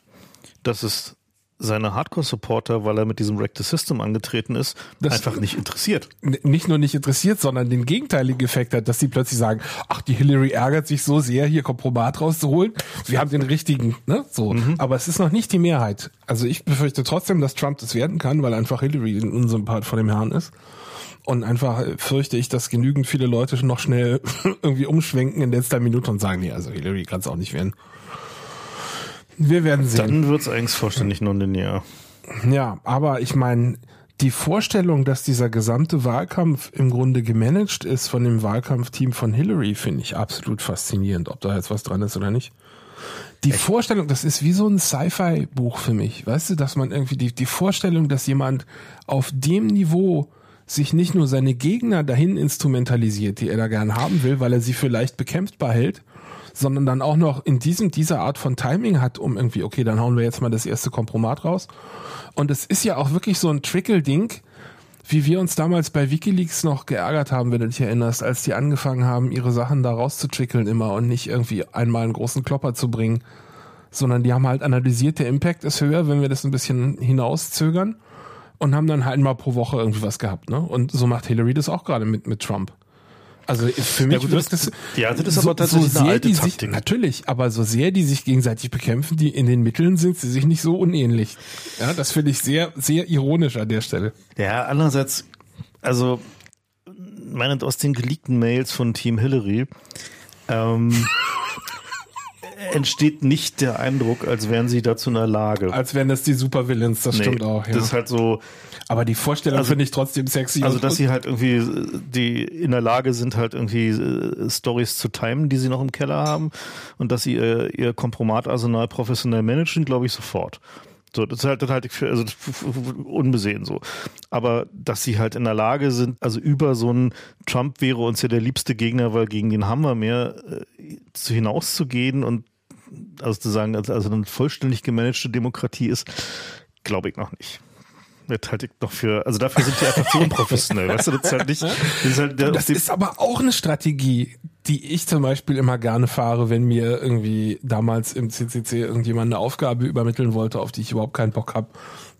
dass es seine Hardcore-Supporter, weil er mit diesem Wreck the System angetreten ist, das einfach nicht interessiert. Nicht nur nicht interessiert, sondern den gegenteiligen Effekt hat, dass sie plötzlich sagen, ach, die Hillary ärgert sich so sehr, hier Kompromat rauszuholen. Wir haben den richtigen, ne? So. Mhm. Aber es ist noch nicht die Mehrheit. Also ich befürchte trotzdem, dass Trump das werden kann, weil einfach Hillary ein Unsympath von dem Herrn ist. Und einfach fürchte ich, dass genügend viele Leute noch schnell [laughs] irgendwie umschwenken in letzter Minute und sagen, nee, also Hillary kann es auch nicht werden. Wir werden sehen. Dann wird es eigentlich vollständig nonlinear. Ja, aber ich meine, die Vorstellung, dass dieser gesamte Wahlkampf im Grunde gemanagt ist von dem Wahlkampfteam von Hillary, finde ich absolut faszinierend, ob da jetzt was dran ist oder nicht. Die Echt? Vorstellung, das ist wie so ein Sci-Fi-Buch für mich, weißt du, dass man irgendwie die, die Vorstellung, dass jemand auf dem Niveau sich nicht nur seine Gegner dahin instrumentalisiert, die er da gern haben will, weil er sie für leicht bekämpfbar hält, sondern dann auch noch in diesem, dieser Art von Timing hat, um irgendwie, okay, dann hauen wir jetzt mal das erste Kompromat raus. Und es ist ja auch wirklich so ein Trickle-Ding, wie wir uns damals bei Wikileaks noch geärgert haben, wenn du dich erinnerst, als die angefangen haben, ihre Sachen da rauszutrickeln immer und nicht irgendwie einmal einen großen Klopper zu bringen, sondern die haben halt analysiert, der Impact ist höher, wenn wir das ein bisschen hinauszögern und haben dann halt mal pro Woche irgendwie was gehabt, ne? Und so macht Hillary das auch gerade mit, mit Trump. Also für mich ja, gut, wirkt das, ja, das ist so, aber tatsächlich so sehr die sich, natürlich, aber so sehr die sich gegenseitig bekämpfen, die in den Mitteln sind sie sich nicht so unähnlich. Ja, das finde ich sehr, sehr ironisch an der Stelle. Ja, andererseits, also, meinend aus den geleakten Mails von Team Hillary, ähm, [laughs] entsteht nicht der Eindruck, als wären sie dazu in der Lage. Als wären das die Supervillains, das nee, stimmt auch. Ja. Das ist halt so. Aber die Vorstellung also, finde ich trotzdem sexy. Also, dass sie halt irgendwie, die in der Lage sind, halt irgendwie äh, Stories zu timen, die sie noch im Keller haben und dass sie äh, ihr Kompromatarsenal professionell managen, glaube ich sofort. So, das halt, halte ich für, also unbesehen so. Aber dass sie halt in der Lage sind, also über so einen Trump wäre uns ja der liebste Gegner, weil gegen den haben wir mehr, äh, zu hinauszugehen und also zu sagen, also, also eine vollständig gemanagte Demokratie ist, glaube ich noch nicht. Das halte ich noch für, also dafür sind die einfach [laughs] zu unprofessionell, weißt du, das ist halt nicht, das ist halt der, Das ist aber auch eine Strategie, die ich zum Beispiel immer gerne fahre, wenn mir irgendwie damals im CCC irgendjemand eine Aufgabe übermitteln wollte, auf die ich überhaupt keinen Bock habe.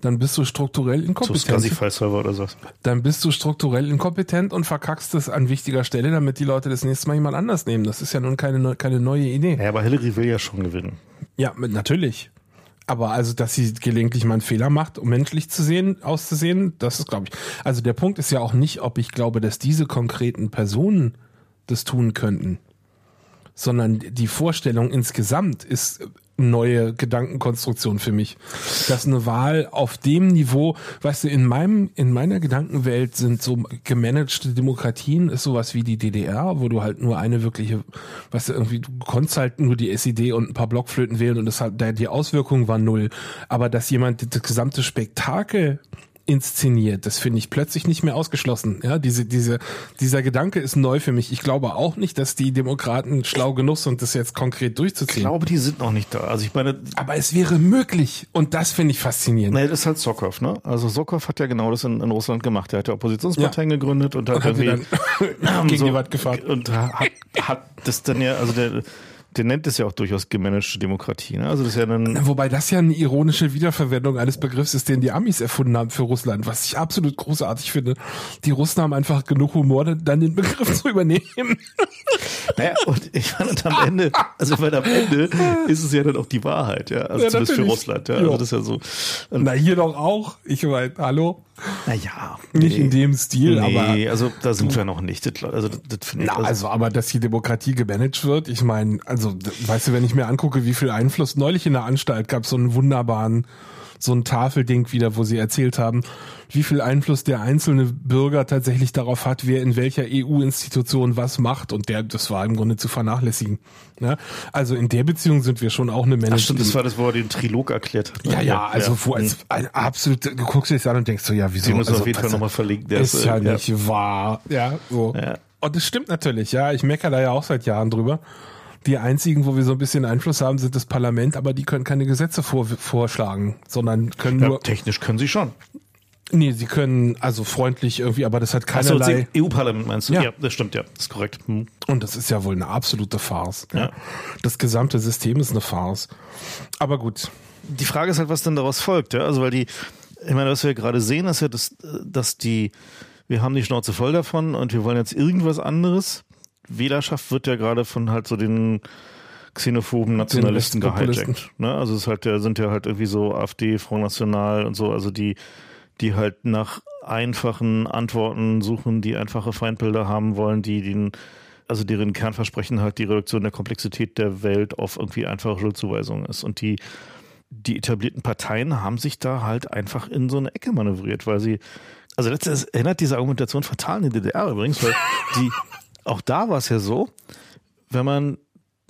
Dann bist du strukturell inkompetent. Server oder so. Dann bist du strukturell inkompetent und verkackst es an wichtiger Stelle, damit die Leute das nächste Mal jemand anders nehmen. Das ist ja nun keine, keine neue Idee. Ja, aber Hillary will ja schon gewinnen. Ja, natürlich. Aber also, dass sie gelegentlich mal einen Fehler macht, um menschlich zu sehen, auszusehen, das ist, glaube ich. Also der Punkt ist ja auch nicht, ob ich glaube, dass diese konkreten Personen das tun könnten, sondern die Vorstellung insgesamt ist neue Gedankenkonstruktion für mich. Dass eine Wahl auf dem Niveau, weißt du, in meinem, in meiner Gedankenwelt sind so gemanagte Demokratien ist sowas wie die DDR, wo du halt nur eine wirkliche, weißt du, irgendwie, du konntest halt nur die SED und ein paar Blockflöten wählen und das hat, die Auswirkung war null. Aber dass jemand das gesamte Spektakel inszeniert. Das finde ich plötzlich nicht mehr ausgeschlossen. Ja, diese, diese, dieser Gedanke ist neu für mich. Ich glaube auch nicht, dass die Demokraten schlau genug sind, das jetzt konkret durchzuziehen. Ich glaube, die sind noch nicht da. Also ich meine. Aber es wäre möglich. Und das finde ich faszinierend. Nee, das ist halt Sokow, ne? Also Sokow hat ja genau das in, in Russland gemacht. Er hat ja Oppositionsparteien ja. gegründet und hat, und hat irgendwie dann [laughs] gegen so, die Wand gefahren. Und hat, hat das dann ja, also der, der nennt es ja auch durchaus gemanagte Demokratie. Ne? Also das ist ja dann Wobei das ja eine ironische Wiederverwendung eines Begriffs ist, den die Amis erfunden haben für Russland, was ich absolut großartig finde. Die Russen haben einfach genug Humor, dann den Begriff zu übernehmen. [laughs] Naja, und ich meine, und am Ende, also ich meine, am Ende ist es ja dann auch die Wahrheit, ja. Also ja, zumindest natürlich. für Russland, ja. Also das ist ja so. Na, hier doch auch. Ich meine, hallo? Naja. Nicht nee. in dem Stil, nee, aber. also da sind wir noch nicht. Das, also, das, das finde ich. Na, also, also, aber dass die Demokratie gemanagt wird, ich meine, also, weißt du, wenn ich mir angucke, wie viel Einfluss neulich in der Anstalt gab, so einen wunderbaren so ein Tafelding wieder, wo sie erzählt haben, wie viel Einfluss der einzelne Bürger tatsächlich darauf hat, wer in welcher EU-Institution was macht. Und der, das war im Grunde zu vernachlässigen. Ja? Also in der Beziehung sind wir schon auch eine Manager. Ach stimmt, das war das, wo er den Trilog erklärt hat. Ne? Ja, ja, also ja. wo als ein absolut, du guckst dir das an und denkst so, ja, wieso? Die müssen also, auf jeden Fall nochmal verlinken. Der ist, ist ja, ja nicht wahr. Ja, so. Ja. Und das stimmt natürlich, ja. Ich meckere da ja auch seit Jahren drüber. Die einzigen, wo wir so ein bisschen Einfluss haben, sind das Parlament, aber die können keine Gesetze vor, vorschlagen, sondern können nur. Ja, technisch können sie schon. Nee, sie können also freundlich irgendwie, aber das hat keinerlei. So, EU-Parlament meinst du? Ja. ja. das stimmt, ja, das ist korrekt. Hm. Und das ist ja wohl eine absolute Farce. Ja. Das gesamte System ist eine Farce. Aber gut. Die Frage ist halt, was denn daraus folgt, ja? Also, weil die, ich meine, was wir gerade sehen, ist ja, dass, dass die, wir haben die Schnauze voll davon und wir wollen jetzt irgendwas anderes. Wählerschaft wird ja gerade von halt so den xenophoben Nationalisten gehijackt. Ne? Also es halt, sind ja halt irgendwie so AfD, Front National und so, also die, die halt nach einfachen Antworten suchen, die einfache Feindbilder haben wollen, die den, also deren Kernversprechen halt die Reduktion der Komplexität der Welt auf irgendwie einfache Schuldzuweisungen ist. Und die, die etablierten Parteien haben sich da halt einfach in so eine Ecke manövriert, weil sie, also letztens erinnert diese Argumentation fatal an die DDR übrigens, weil die, [laughs] auch da war es ja so, wenn man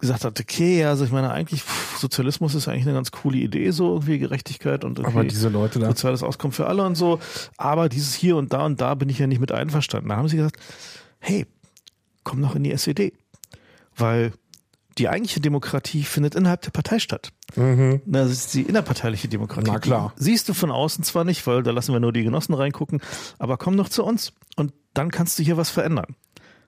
gesagt hat, okay, also ich meine eigentlich pff, Sozialismus ist eigentlich eine ganz coole Idee, so irgendwie Gerechtigkeit und irgendwie aber diese Leute da. soziales Auskommen für alle und so, aber dieses hier und da und da bin ich ja nicht mit einverstanden. Da haben sie gesagt, hey, komm noch in die SED, weil die eigentliche Demokratie findet innerhalb der Partei statt. Mhm. Das ist die innerparteiliche Demokratie. Na klar. Die siehst du von außen zwar nicht, weil da lassen wir nur die Genossen reingucken, aber komm noch zu uns und dann kannst du hier was verändern.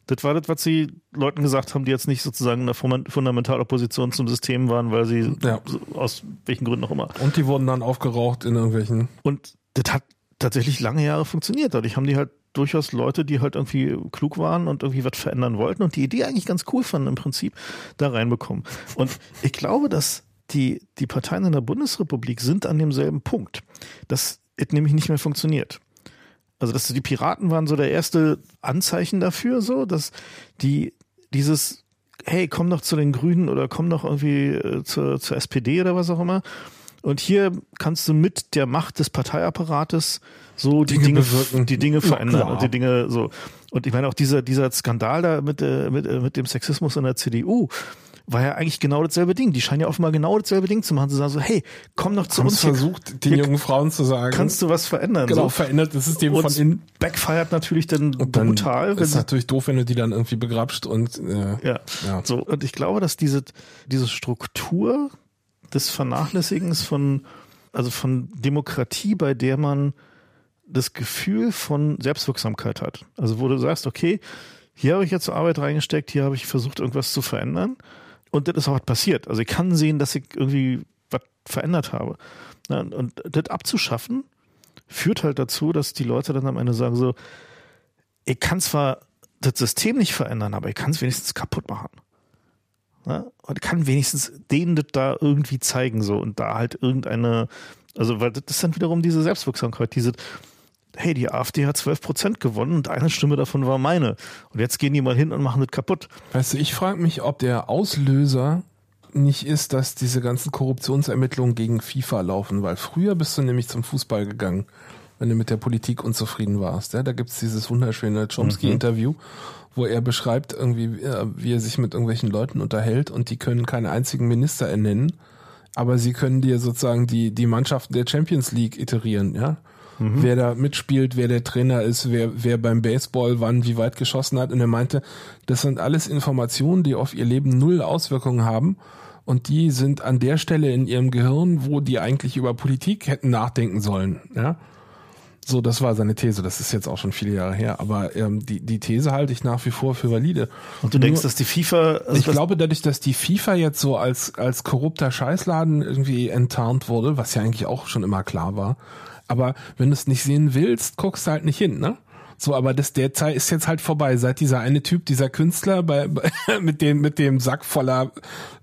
Das war das, was sie Leuten gesagt haben, die jetzt nicht sozusagen in der Fundamentalopposition zum System waren, weil sie ja. aus welchen Gründen auch immer. Und die wurden dann aufgeraucht in irgendwelchen. Und das hat tatsächlich lange Jahre funktioniert. Dadurch haben die halt durchaus Leute, die halt irgendwie klug waren und irgendwie was verändern wollten und die Idee eigentlich ganz cool fanden im Prinzip, da reinbekommen. Und ich glaube, dass die, die Parteien in der Bundesrepublik sind an demselben Punkt, dass es nämlich nicht mehr funktioniert. Also, dass die Piraten waren so der erste Anzeichen dafür, so, dass die dieses, hey, komm doch zu den Grünen oder komm doch irgendwie äh, zur, zur SPD oder was auch immer. Und hier kannst du mit der Macht des Parteiapparates so die Dinge, Dinge die Dinge verändern und die Dinge so. Und ich meine auch dieser, dieser Skandal da mit, äh, mit, äh, mit dem Sexismus in der CDU, war ja eigentlich genau dasselbe Ding. Die scheinen ja offenbar genau dasselbe Ding zu machen, zu sagen so, hey, komm doch zu Haben uns. versucht, den jungen Frauen zu sagen. Kannst du was verändern? genau, so. verändert das System von Und innen. backfired natürlich dann, Und dann brutal. ist natürlich doof, wenn du die dann irgendwie begrapscht und äh, ja. Ja. So, und ich glaube, dass diese, diese Struktur des Vernachlässigens von, also von Demokratie, bei der man das Gefühl von Selbstwirksamkeit hat. Also wo du sagst, okay, hier habe ich jetzt Arbeit reingesteckt, hier habe ich versucht, irgendwas zu verändern. Und das ist auch was passiert. Also ich kann sehen, dass ich irgendwie was verändert habe. Und, das abzuschaffen, führt halt dazu, dass die Leute dann am Ende sagen so, ich kann zwar das System nicht verändern, aber ich kann es wenigstens kaputt machen. Ja? Und kann wenigstens denen das da irgendwie zeigen so und da halt irgendeine, also weil das ist dann wiederum diese Selbstwirksamkeit, diese, hey, die AfD hat 12 Prozent gewonnen und eine Stimme davon war meine. Und jetzt gehen die mal hin und machen das kaputt. Weißt du, ich frage mich, ob der Auslöser nicht ist, dass diese ganzen Korruptionsermittlungen gegen FIFA laufen, weil früher bist du nämlich zum Fußball gegangen, wenn du mit der Politik unzufrieden warst. Ja, da gibt's dieses wunderschöne Chomsky-Interview, wo er beschreibt, irgendwie, äh, wie er sich mit irgendwelchen Leuten unterhält und die können keinen einzigen Minister ernennen, aber sie können dir sozusagen die, die Mannschaften der Champions League iterieren, ja. Wer da mitspielt, wer der Trainer ist, wer, wer beim Baseball wann wie weit geschossen hat. Und er meinte, das sind alles Informationen, die auf ihr Leben null Auswirkungen haben. Und die sind an der Stelle in ihrem Gehirn, wo die eigentlich über Politik hätten nachdenken sollen. Ja? So, das war seine These. Das ist jetzt auch schon viele Jahre her. Aber ähm, die, die These halte ich nach wie vor für valide. Und du Nur- denkst, dass die FIFA, also ich glaube, dadurch, dass die FIFA jetzt so als, als korrupter Scheißladen irgendwie enttarnt wurde, was ja eigentlich auch schon immer klar war. Aber wenn du es nicht sehen willst, guckst du halt nicht hin, ne? So, aber das, der Zeit ist jetzt halt vorbei. Seit dieser eine Typ, dieser Künstler bei, [laughs] mit dem, mit dem Sack voller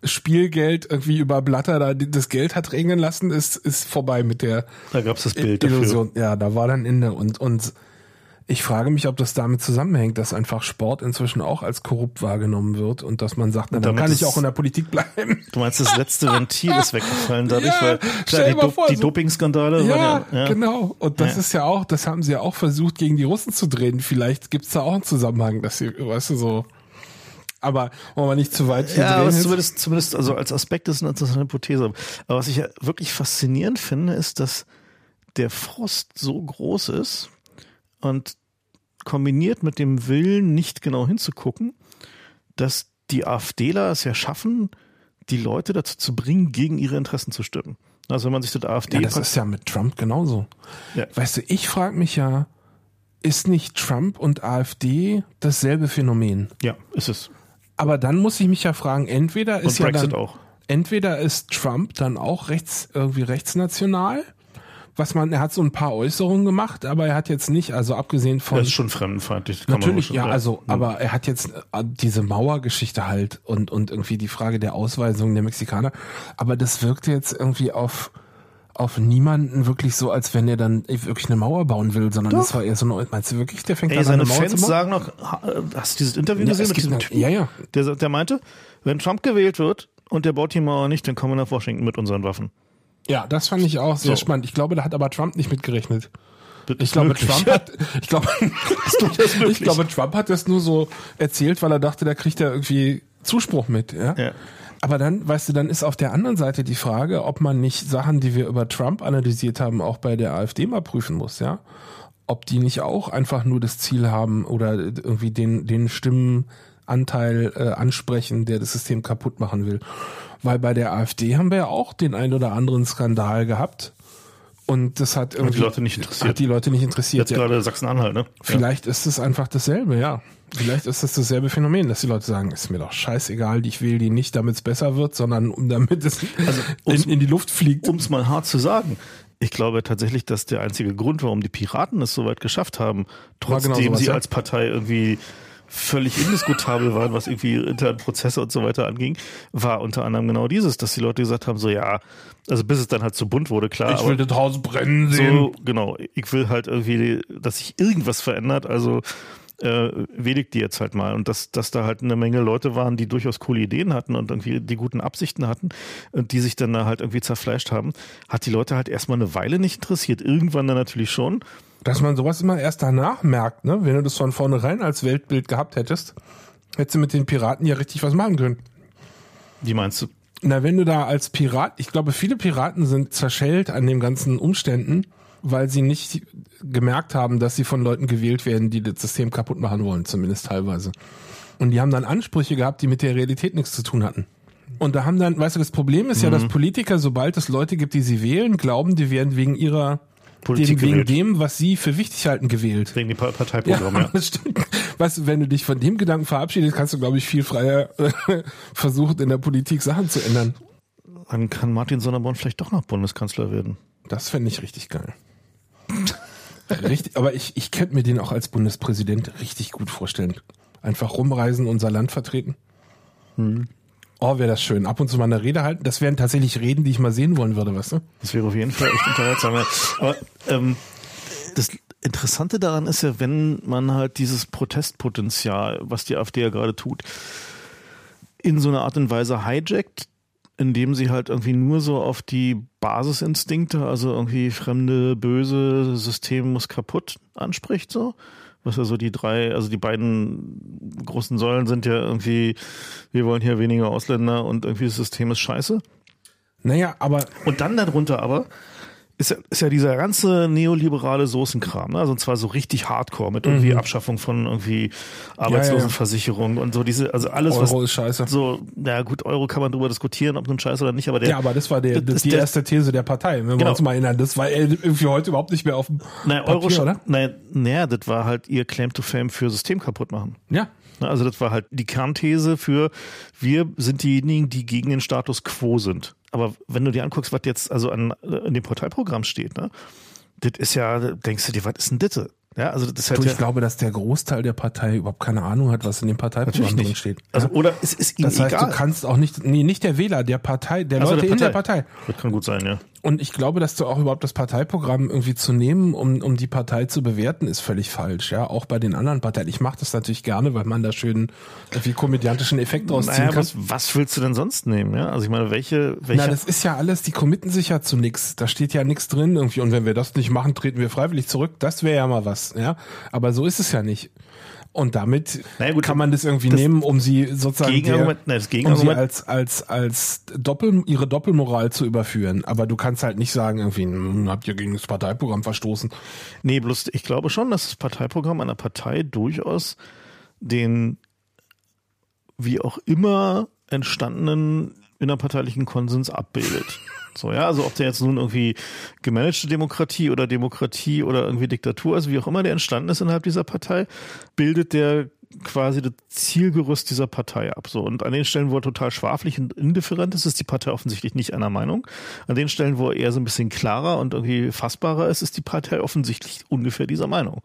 Spielgeld irgendwie über Blatter da das Geld hat regnen lassen, ist, ist vorbei mit der da gab es das Bild dafür. Illusion. Ja, da war dann Ende. Und, und ich frage mich, ob das damit zusammenhängt, dass einfach Sport inzwischen auch als korrupt wahrgenommen wird und dass man sagt, na, dann kann ich auch in der Politik bleiben. Du meinst, das letzte Ventil ist weggefallen dadurch, Ja, weil klar, die, Do vor, die Dopingskandale Ja, waren ja, ja. genau. Und das Ja. ist ja auch, das haben sie ja auch versucht, gegen die Russen zu drehen. Vielleicht gibt's da auch einen Zusammenhang, dass sie, weißt du, so. Aber wollen wir nicht zu weit hier Ja, aber zumindest, zumindest, also als Aspekt ist eine interessante Hypothese. Aber was ich ja wirklich faszinierend finde, ist, dass der Frost so groß ist und kombiniert mit dem Willen, nicht genau hinzugucken, dass die AfDler es ja schaffen, die Leute dazu zu bringen, gegen ihre Interessen zu stimmen. Also wenn man sich das AfD Ja, das ist ja mit Trump genauso. Ja. Weißt du, ich frage mich ja, ist nicht Trump und AfD dasselbe Phänomen? ja, ist es. Aber dann muss ich mich ja fragen, entweder Und ist ja Brexit dann, auch. entweder ist Trump dann auch rechts, irgendwie rechtsnational, was man, er hat so ein paar Äußerungen gemacht, aber er hat jetzt nicht, also abgesehen von Das ist schon fremdenfeindlich. Natürlich, schon ja, sagen. also, aber er hat jetzt äh, diese Mauergeschichte halt und, und irgendwie die Frage der Ausweisung der Mexikaner. Aber das wirkte jetzt irgendwie auf, auf niemanden wirklich so, als wenn er dann wirklich eine Mauer bauen will, sondern das war eher so eine, meinst du wirklich, der fängt Ey, an, seine eine Mauer Fans zu bauen? sagen noch, äh, hast du dieses Interview Ja, gesehen es mit diesem Typen? ja, ja. Der, der meinte, wenn Trump gewählt wird und der baut die Mauer nicht, dann kommen wir nach Washington mit unseren Waffen. Ja, das fand ich auch sehr So. spannend. Ich glaube, da hat aber Trump nicht mitgerechnet. Ich glaube, möglich. Trump hat, ich glaube, [laughs] das [laughs] ich glaube, Trump hat das nur so erzählt, weil er dachte, da kriegt er irgendwie Zuspruch mit, ja. Ja. Aber dann, weißt du, dann ist auf der anderen Seite die Frage, ob man nicht Sachen, die wir über Trump analysiert haben, auch bei der AfD mal prüfen muss, ja. Ob die nicht auch einfach nur das Ziel haben oder irgendwie den, den Stimmenanteil äh, ansprechen, der das System kaputt machen will. Weil bei der AfD haben wir ja auch den ein oder anderen Skandal gehabt. Und das hat irgendwie die Leute nicht interessiert. Hat die Leute nicht interessiert. Jetzt Ja. gerade Sachsen-Anhalt, ne? Vielleicht ist es einfach dasselbe, ja. Vielleicht ist es dasselbe Phänomen, dass die Leute sagen, ist mir doch scheißegal, ich wähle die nicht, damit es besser wird, sondern um damit es Also, in, in die Luft fliegt. Um es mal hart zu sagen. Ich glaube tatsächlich, dass der einzige Grund, warum die Piraten es so weit geschafft haben, trotzdem genau sowas, sie ja. als Partei irgendwie völlig indiskutabel waren, was irgendwie interne Prozesse und so weiter anging, war unter anderem genau dieses, dass die Leute gesagt haben, so ja, also bis es dann halt so bunt wurde, klar. ich will das Haus brennen sehen. So, genau. Ich will halt irgendwie, dass sich irgendwas verändert, also äh, ich die jetzt halt mal. Und dass, dass da halt eine Menge Leute waren, die durchaus coole Ideen hatten und irgendwie die guten Absichten hatten und die sich dann da halt irgendwie zerfleischt haben, hat die Leute halt erstmal eine Weile nicht interessiert. Irgendwann dann natürlich schon. Dass man sowas immer erst danach merkt, ne? Wenn du das von vornherein als Weltbild gehabt hättest, hättest du mit den Piraten ja richtig was machen können. Wie meinst du? Na, wenn du da als Pirat, ich glaube, viele Piraten sind zerschellt an den ganzen Umständen, weil sie nicht gemerkt haben, dass sie von Leuten gewählt werden, die das System kaputt machen wollen, zumindest teilweise. Und die haben dann Ansprüche gehabt, die mit der Realität nichts zu tun hatten. Und da haben dann, weißt du, das Problem ist mhm. ja, dass mhm. Politiker, sobald es Leute gibt, die sie wählen, glauben, die werden wegen ihrer Politik dem, wegen dem, was sie für wichtig halten, gewählt. Wegen dem Parteiprogramm, ja. ja. [laughs] Das stimmt. Weißt du, wenn du dich von dem Gedanken verabschiedest, kannst du, glaube ich, viel freier [laughs] versuchen, in der Politik Sachen zu ändern. Dann kann Martin Sonneborn vielleicht doch noch Bundeskanzler werden. Das fände ich richtig geil. richtig, aber ich, ich könnte mir den auch als Bundespräsident richtig gut vorstellen. Einfach rumreisen, unser Land vertreten. Hm. Oh, wäre das schön. Ab und zu mal eine Rede halten. Das wären tatsächlich Reden, die ich mal sehen wollen würde, weißt du? Das wäre auf jeden Fall echt unterhaltsam. Aber ähm, das Interessante daran ist ja, wenn man halt dieses Protestpotenzial, was die AfD ja gerade tut, in so einer Art und Weise hijackt, indem sie halt irgendwie nur so auf die Basisinstinkte, also irgendwie fremde, böse System muss kaputt anspricht, so was ja so die drei, also die beiden großen Säulen sind ja irgendwie, wir wollen hier weniger Ausländer und irgendwie das System ist scheiße. Naja, aber. Und dann darunter aber ist ja, ist ja dieser ganze neoliberale Soßenkram, ne? also und zwar so richtig Hardcore mit irgendwie mhm. Abschaffung von irgendwie Arbeitslosenversicherung ja, ja. und so diese, also alles Euro was ist scheiße. So, na gut, Euro kann man drüber diskutieren, ob nun scheiße oder nicht, aber der Ja, aber das war der, das, die der, erste These der Partei, wenn genau. wir uns mal erinnern, das war irgendwie heute überhaupt nicht mehr auf dem naja, Papier, Euro, oder? Naja, naja, das war halt ihr Claim to Fame für System kaputt machen. Ja. Also das war halt die Kernthese für wir sind diejenigen, die gegen den Status quo sind. Aber wenn du dir anguckst, was jetzt also an, in dem Parteiprogramm steht, ne, das ist ja, denkst du dir, was ist denn das? Ja, also das du, ich ja, glaube, dass der Großteil der Partei überhaupt keine Ahnung hat, was in dem Parteiprogramm drin steht. Also, oder es ist ihm das heißt, egal. du kannst auch nicht, nee, nicht der Wähler, der Partei, der also Leute der in der Partei. Das kann gut sein, ja. Und ich glaube, dass du auch überhaupt das Parteiprogramm irgendwie zu nehmen, um, um die Partei zu bewerten, ist völlig falsch. Ja, auch bei den anderen Parteien. Ich mache das natürlich gerne, weil man da schön irgendwie komödiantischen Effekt draus naja, kann. Was, was willst du denn sonst nehmen? Ja, also ich meine, welche, welche? Na, das ist ja alles. Die committen sich ja zu nichts. Da steht ja nichts drin irgendwie. Und wenn wir das nicht machen, treten wir freiwillig zurück. Das wäre ja mal was. Ja, aber so ist es ja nicht. Und damit naja, gut, kann man das irgendwie das nehmen, um sie sozusagen Gegenargument, der, nein, das um sie als als als Doppel ihre Doppelmoral zu überführen. Aber du kannst halt nicht sagen irgendwie, hm, habt ihr gegen das Parteiprogramm verstoßen? Nee, bloß ich glaube schon, dass das Parteiprogramm einer Partei durchaus den wie auch immer entstandenen innerparteilichen Konsens abbildet. So, ja, also ob der jetzt nun irgendwie gemanagte Demokratie oder Demokratie oder irgendwie Diktatur ist, wie auch immer der entstanden ist innerhalb dieser Partei, bildet der quasi das Zielgerüst dieser Partei ab. So. Und an den Stellen, wo er total schwaflich und indifferent ist, ist die Partei offensichtlich nicht einer Meinung. An den Stellen, wo er eher so ein bisschen klarer und irgendwie fassbarer ist, ist die Partei offensichtlich ungefähr dieser Meinung.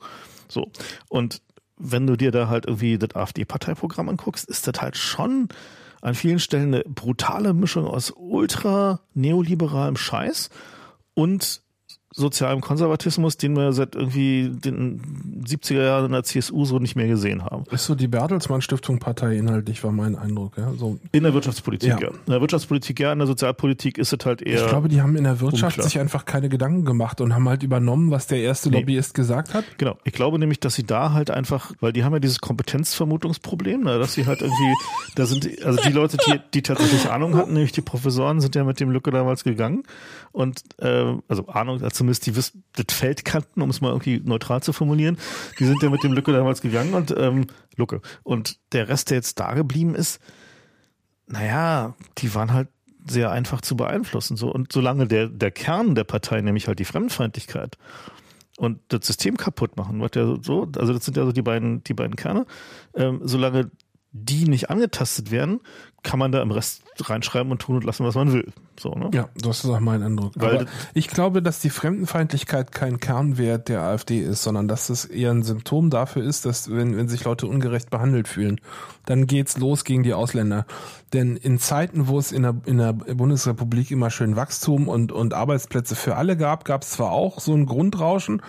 So. Und wenn du dir da halt irgendwie das AfD-Parteiprogramm anguckst, ist das halt schon an vielen Stellen eine brutale Mischung aus ultra neoliberalem Scheiß und sozialem Konservatismus, den wir seit irgendwie den 70er Jahren in der CSU so nicht mehr gesehen haben. Ist so die Bertelsmann Stiftung Partei inhaltlich, war mein Eindruck. Ja? So in der Wirtschaftspolitik, ja. ja. In der Wirtschaftspolitik ja, in der Sozialpolitik ist es halt eher. Ich glaube, die haben in der Wirtschaft unklar. sich einfach keine Gedanken gemacht und haben halt übernommen, was der erste nee. Lobbyist gesagt hat. Genau. Ich glaube nämlich, dass sie da halt einfach, weil die haben ja dieses Kompetenzvermutungsproblem, ne, dass sie halt irgendwie, da sind, also die Leute, die, die tatsächlich Ahnung hatten, nämlich die Professoren, sind ja mit dem Lücke damals gegangen und äh, also Ahnung, also zumindest die das Feld kannten, um es mal irgendwie neutral zu formulieren. Die sind ja mit dem Lücke damals gegangen und ähm, Lucke. Und der Rest, der jetzt da geblieben ist, naja, die waren halt sehr einfach zu beeinflussen. So. Und solange der, der Kern der Partei, nämlich halt die Fremdenfeindlichkeit und das System kaputt machen, was ja so, also das sind ja so die beiden, die beiden Kerne, ähm, solange die nicht angetastet werden, kann man da im Rest reinschreiben und tun und lassen, was man will. So, ne? Ja, das ist auch mein Eindruck. Weil ich glaube, dass die Fremdenfeindlichkeit kein Kernwert der AfD ist, sondern dass es eher ein Symptom dafür ist, dass wenn, wenn sich Leute ungerecht behandelt fühlen, dann geht's los gegen die Ausländer. Denn in Zeiten, wo es in der, in der Bundesrepublik immer schön Wachstum und, und Arbeitsplätze für alle gab, gab es zwar auch so ein Grundrauschen,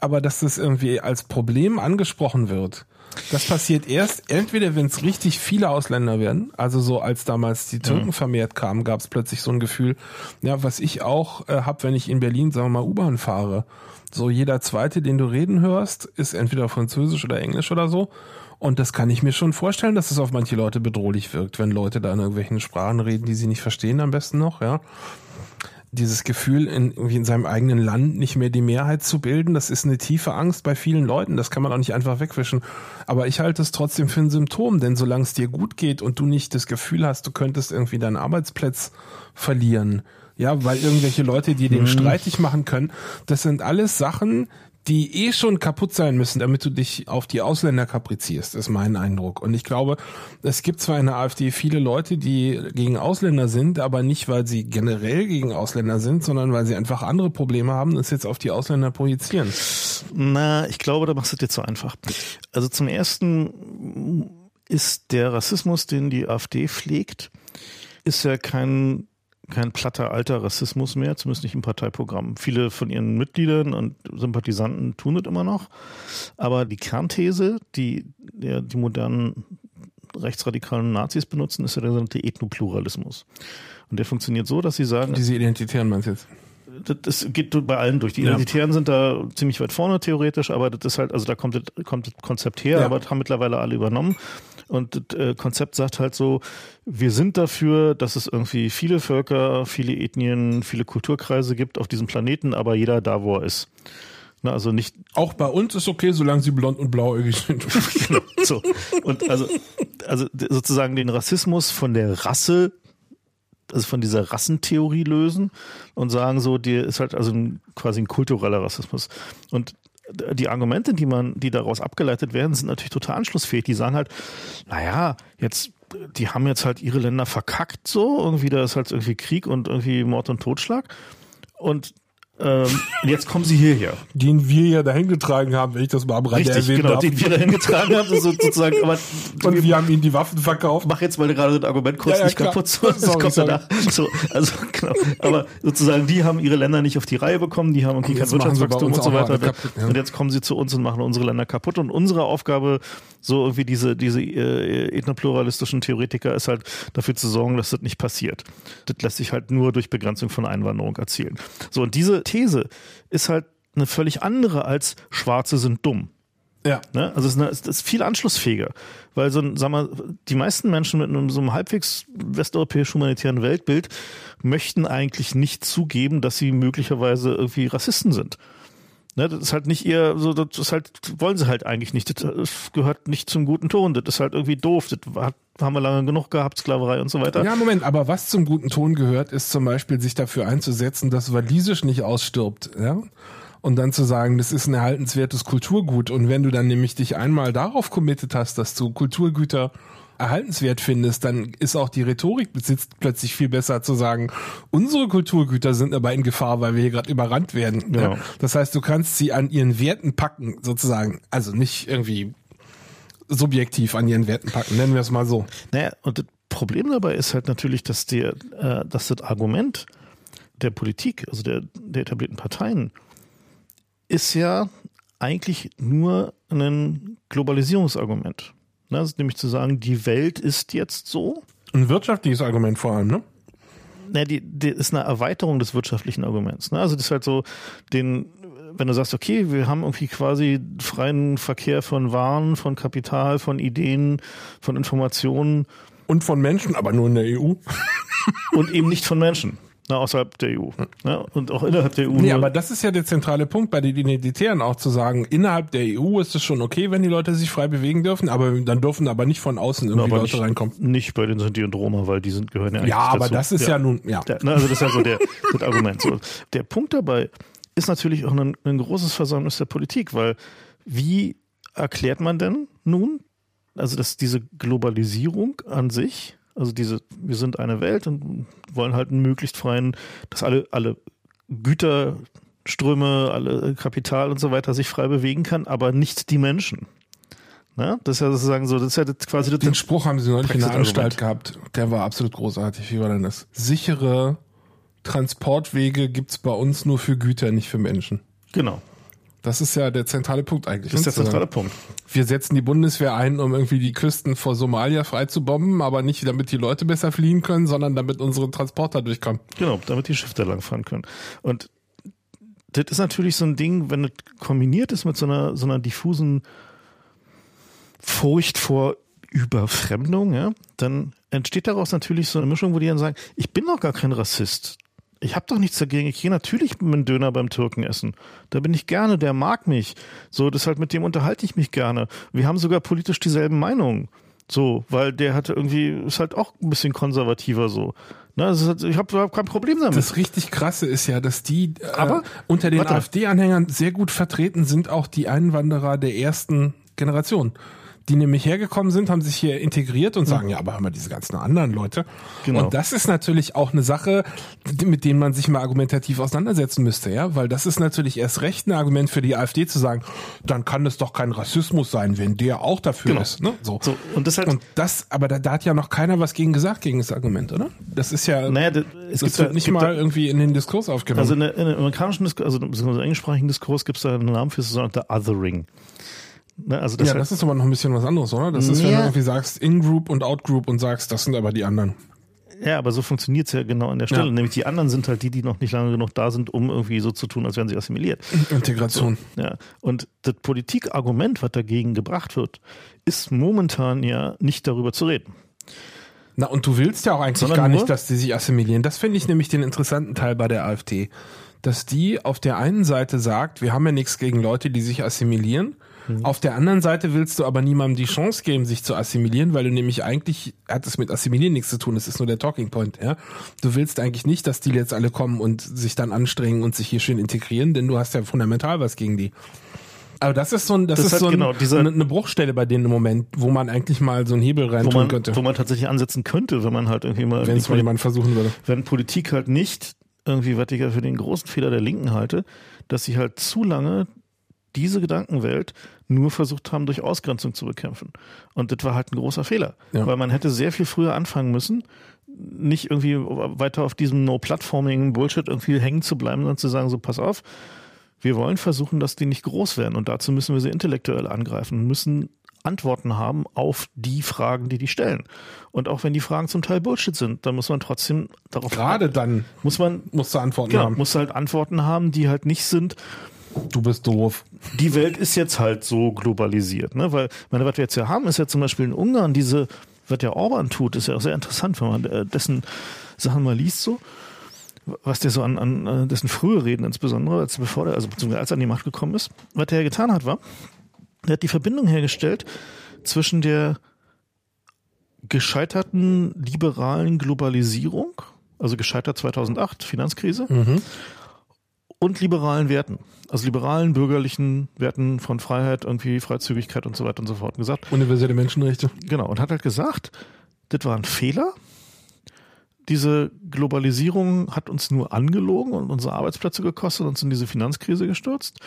aber dass das irgendwie als Problem angesprochen wird. Das passiert erst entweder, wenn es richtig viele Ausländer werden, also so als damals die Türken mhm. vermehrt kamen, gab es plötzlich so ein Gefühl, ja, was ich auch äh, habe, wenn ich in Berlin, sagen wir mal, U-Bahn fahre. So jeder zweite, den du reden hörst, ist entweder Französisch oder Englisch oder so. Und das kann ich mir schon vorstellen, dass es auf manche Leute bedrohlich wirkt, wenn Leute da in irgendwelchen Sprachen reden, die sie nicht verstehen, am besten noch, ja dieses Gefühl, in, irgendwie in seinem eigenen Land nicht mehr die Mehrheit zu bilden, das ist eine tiefe Angst bei vielen Leuten. Das kann man auch nicht einfach wegwischen. Aber ich halte es trotzdem für ein Symptom, denn solange es dir gut geht und du nicht das Gefühl hast, du könntest irgendwie deinen Arbeitsplatz verlieren, ja, weil irgendwelche Leute dir den hm. streitig machen können, das sind alles Sachen, die eh schon kaputt sein müssen, damit du dich auf die Ausländer kaprizierst, ist mein Eindruck. Und ich glaube, es gibt zwar in der AfD viele Leute, die gegen Ausländer sind, aber nicht, weil sie generell gegen Ausländer sind, sondern weil sie einfach andere Probleme haben es jetzt auf die Ausländer projizieren. Na, ich glaube, da machst du dir zu einfach. Also zum ersten ist der Rassismus, den die AfD pflegt, ist ja kein kein platter alter Rassismus mehr, zumindest nicht im Parteiprogramm. Viele von ihren Mitgliedern und Sympathisanten tun es immer noch. Aber die Kernthese, die ja, die modernen rechtsradikalen Nazis benutzen, ist ja der sogenannte Ethnopluralismus. Und der funktioniert so, dass sie sagen. Diese Identitären meinst du jetzt? das geht bei allen durch. Die Identitären ja. sind da ziemlich weit vorne theoretisch, aber das ist halt, also da kommt das, kommt das Konzept her, ja. aber das haben mittlerweile alle übernommen. Und das äh, Konzept sagt halt so, wir sind dafür, dass es irgendwie viele Völker, viele Ethnien, viele Kulturkreise gibt auf diesem Planeten, aber jeder da, wo er ist. Na, also nicht. Auch bei uns ist okay, solange sie blond und blauäugig sind. [laughs] genau. So. Und also, also sozusagen den Rassismus von der Rasse also von dieser Rassentheorie lösen und sagen so, die ist halt also ein, quasi ein kultureller Rassismus. Und die Argumente, die man, die daraus abgeleitet werden, sind natürlich total anschlussfähig. Die sagen halt, naja, jetzt, die haben jetzt halt ihre Länder verkackt so, irgendwie da ist halt irgendwie Krieg und irgendwie Mord und Totschlag. Und ähm, jetzt kommen sie hierher. Den wir ja dahin getragen haben, wenn ich das mal am Rande Richtig, erwähnt genau, habe. den wir dahin getragen haben, sozusagen. Aber [laughs] und wir haben ihnen die Waffen verkauft. Mach jetzt mal gerade das Argument kurz ja, ja, nicht klar. kaputt. So, das kommt danach. So, also, genau. Aber sozusagen, die haben ihre Länder nicht auf die Reihe bekommen, die haben irgendwie kein Wirtschaftswachstum und so weiter. Kaputt, ja. Und jetzt kommen sie zu uns und machen unsere Länder kaputt. Und unsere Aufgabe, so irgendwie diese, diese äh, ethnopluralistischen Theoretiker, ist halt dafür zu sorgen, dass das nicht passiert. Das lässt sich halt nur durch Begrenzung von Einwanderung erzielen. So, und diese These ist halt eine völlig andere als Schwarze sind dumm. Ja. Ne? Also es ist, eine, es ist viel anschlussfähiger, weil so ein, sag mal, die meisten Menschen mit einem, so einem halbwegs westeuropäisch-humanitären Weltbild möchten eigentlich nicht zugeben, dass sie möglicherweise irgendwie Rassisten sind. Ne, das ist halt nicht ihr, so, das ist halt, wollen sie halt eigentlich nicht. Das gehört nicht zum guten Ton. Das ist halt irgendwie doof. Das hat, haben wir lange genug gehabt, Sklaverei und so weiter. Ja, Moment, aber was zum guten Ton gehört, ist zum Beispiel, sich dafür einzusetzen, dass Walisisch nicht ausstirbt, ja? Und dann zu sagen, das ist ein erhaltenswertes Kulturgut. Und wenn du dann nämlich dich einmal darauf committed hast, dass du Kulturgüter erhaltenswert findest, dann ist auch die Rhetorik besitzt plötzlich viel besser zu sagen, unsere Kulturgüter sind aber in Gefahr, weil wir hier gerade überrannt werden. Ne? Ja. Das heißt, du kannst sie an ihren Werten packen, sozusagen. Also nicht irgendwie subjektiv an ihren Werten packen, nennen wir es mal so. Naja, und das Problem dabei ist halt natürlich, dass der, äh, dass das Argument der Politik, also der, der etablierten Parteien, ist ja eigentlich nur ein Globalisierungsargument. Ne? Das ist nämlich zu sagen, die Welt ist jetzt so. Ein wirtschaftliches Argument vor allem, ne? Ne, die, die ist eine Erweiterung des wirtschaftlichen Arguments. Ne? Also das ist halt so, den, wenn du sagst, okay, wir haben irgendwie quasi freien Verkehr von Waren, von Kapital, von Ideen, von Informationen. Und von Menschen, aber nur in der EU. und eben nicht von Menschen na, außerhalb der EU. Ne? Und auch innerhalb der EU. Nee, aber das ist ja der zentrale Punkt bei den Identitären auch zu sagen, innerhalb der EU ist es schon okay, wenn die Leute sich frei bewegen dürfen, aber dann dürfen aber nicht von außen irgendwie Leute nicht, reinkommen. Nicht bei den Sinti und Roma, weil die sind gehören ja eigentlich Ja, aber dazu. das ist ja, ja nun, ja. Der, ne, also das ist ja so der, [laughs] das Argument. So. Der Punkt dabei ist natürlich auch ein, ein großes Versäumnis der Politik, weil wie erklärt man denn nun, also dass diese Globalisierung an sich also diese, wir sind eine Welt und wollen halt einen möglichst freien, dass alle, alle Güterströme, alle Kapital und so weiter sich frei bewegen kann, aber nicht die Menschen. Na, das ist ja sozusagen so, das ist ja quasi das Den Spruch haben sie neulich in der Anstalt gehabt. Der war absolut großartig. Wie war denn das? Sichere Transportwege gibt's bei uns nur für Güter, nicht für Menschen. Genau. Das ist ja der zentrale Punkt eigentlich. Das ist der zentrale Punkt. Wir setzen die Bundeswehr ein, um irgendwie die Küsten vor Somalia frei zu bomben, aber nicht damit die Leute besser fliehen können, sondern damit unsere Transporter durchkommen. Genau, damit die Schiffe da langfahren können. Und das ist natürlich so ein Ding, wenn es kombiniert ist mit so einer, so einer diffusen Furcht vor Überfremdung, ja, dann entsteht daraus natürlich so eine Mischung, wo die dann sagen, ich bin doch gar kein Rassist. Ich habe doch nichts dagegen. Ich gehe natürlich mit einem Döner beim Türken essen. Da bin ich gerne, der mag mich. So, deshalb mit dem unterhalte ich mich gerne. Wir haben sogar politisch dieselben Meinungen. So, weil der hatte irgendwie, ist halt auch ein bisschen konservativer so. Ne, halt, ich habe hab kein Problem damit. Das richtig krasse ist ja, dass die äh, Aber, unter den AfD-Anhängern sehr gut vertreten sind auch die Einwanderer der ersten Generation die nämlich hergekommen sind, haben sich hier integriert und sagen, ja, aber haben wir diese ganzen anderen Leute. Genau. Und das ist natürlich auch eine Sache, mit denen man sich mal argumentativ auseinandersetzen müsste, ja, weil das ist natürlich erst recht ein Argument für die AfD zu sagen, dann kann es doch kein Rassismus sein, wenn der auch dafür genau. ist. Ne? So. so. und das halt und das, aber da, da hat ja noch keiner was gegen gesagt gegen das Argument, oder? Das ist ja, naja, das, es das wird nicht mal irgendwie in den Diskurs aufgenommen. Also in, der, in dem amerikanischen Diskurs, also im englischsprachigen Diskurs gibt es da einen Namen für, das sogenannte Othering. Ne, also das ja, das ist aber noch ein bisschen was anderes, oder? Das ist, wenn du irgendwie sagst In-Group und Out-Group und sagst, das sind aber die anderen. Ja, aber so funktioniert es ja genau an der Stelle. Ja. Nämlich die anderen sind halt die, die noch nicht lange genug da sind, um irgendwie so zu tun, als wären sie assimiliert. Integration. So, ja. Und das Politikargument, was dagegen gebracht wird, ist momentan ja nicht darüber zu reden. Na, und du willst ja auch eigentlich Sondern gar nicht, dass die sich assimilieren. Das finde ich nämlich den interessanten Teil bei der AfD. Dass die auf der einen Seite sagt, wir haben ja nichts gegen Leute, die sich assimilieren. Mhm. Auf der anderen Seite willst du aber niemandem die Chance geben, sich zu assimilieren, weil du nämlich eigentlich, hat es mit Assimilieren nichts zu tun, das ist nur der Talking Point, ja. Du willst eigentlich nicht, dass die jetzt alle kommen und sich dann anstrengen und sich hier schön integrieren, denn du hast ja fundamental was gegen die. Aber das ist so ein, das, das ist so ein, genau diese, eine Bruchstelle bei denen im Moment, wo man eigentlich mal so einen Hebel rein tun könnte. Wo man tatsächlich ansetzen könnte, wenn man halt irgendwie mal. Wenn es mal jemand versuchen würde. Wenn Politik halt nicht irgendwie, was ich ja für den großen Fehler der Linken halte, dass sie halt zu lange diese Gedankenwelt nur versucht haben, durch Ausgrenzung zu bekämpfen. Und das war halt ein großer Fehler, ja. weil man hätte sehr viel früher anfangen müssen, nicht irgendwie weiter auf diesem No-Platforming-Bullshit irgendwie hängen zu bleiben, sondern zu sagen, so pass auf, wir wollen versuchen, dass die nicht groß werden und dazu müssen wir sie intellektuell angreifen, müssen Antworten haben auf die Fragen, die die stellen. Und auch wenn die Fragen zum Teil Bullshit sind, dann muss man trotzdem darauf gerade dann muss man musst du Antworten genau, haben. Muss halt Antworten haben, die halt nicht sind Du bist doof. Die Welt ist jetzt halt so globalisiert, ne? Weil, meine, was wir jetzt ja haben, ist ja zum Beispiel in Ungarn diese, was der Orban tut, ist ja auch sehr interessant, wenn man äh, dessen Sachen mal liest so. Was der so an, an äh, dessen frühe Reden insbesondere, als bevor der, also beziehungsweise als er an die Macht gekommen ist, was der getan hat, war, er hat die Verbindung hergestellt zwischen der gescheiterten liberalen Globalisierung, also gescheitert 2008, Finanzkrise, mhm und liberalen Werten. Also liberalen, bürgerlichen Werten von Freiheit, irgendwie Freizügigkeit und so weiter und so fort. Und gesagt, Universelle Menschenrechte. Genau. Und hat halt gesagt, das war ein Fehler. Diese Globalisierung hat uns nur angelogen und unsere Arbeitsplätze gekostet, uns in diese Finanzkrise gestürzt.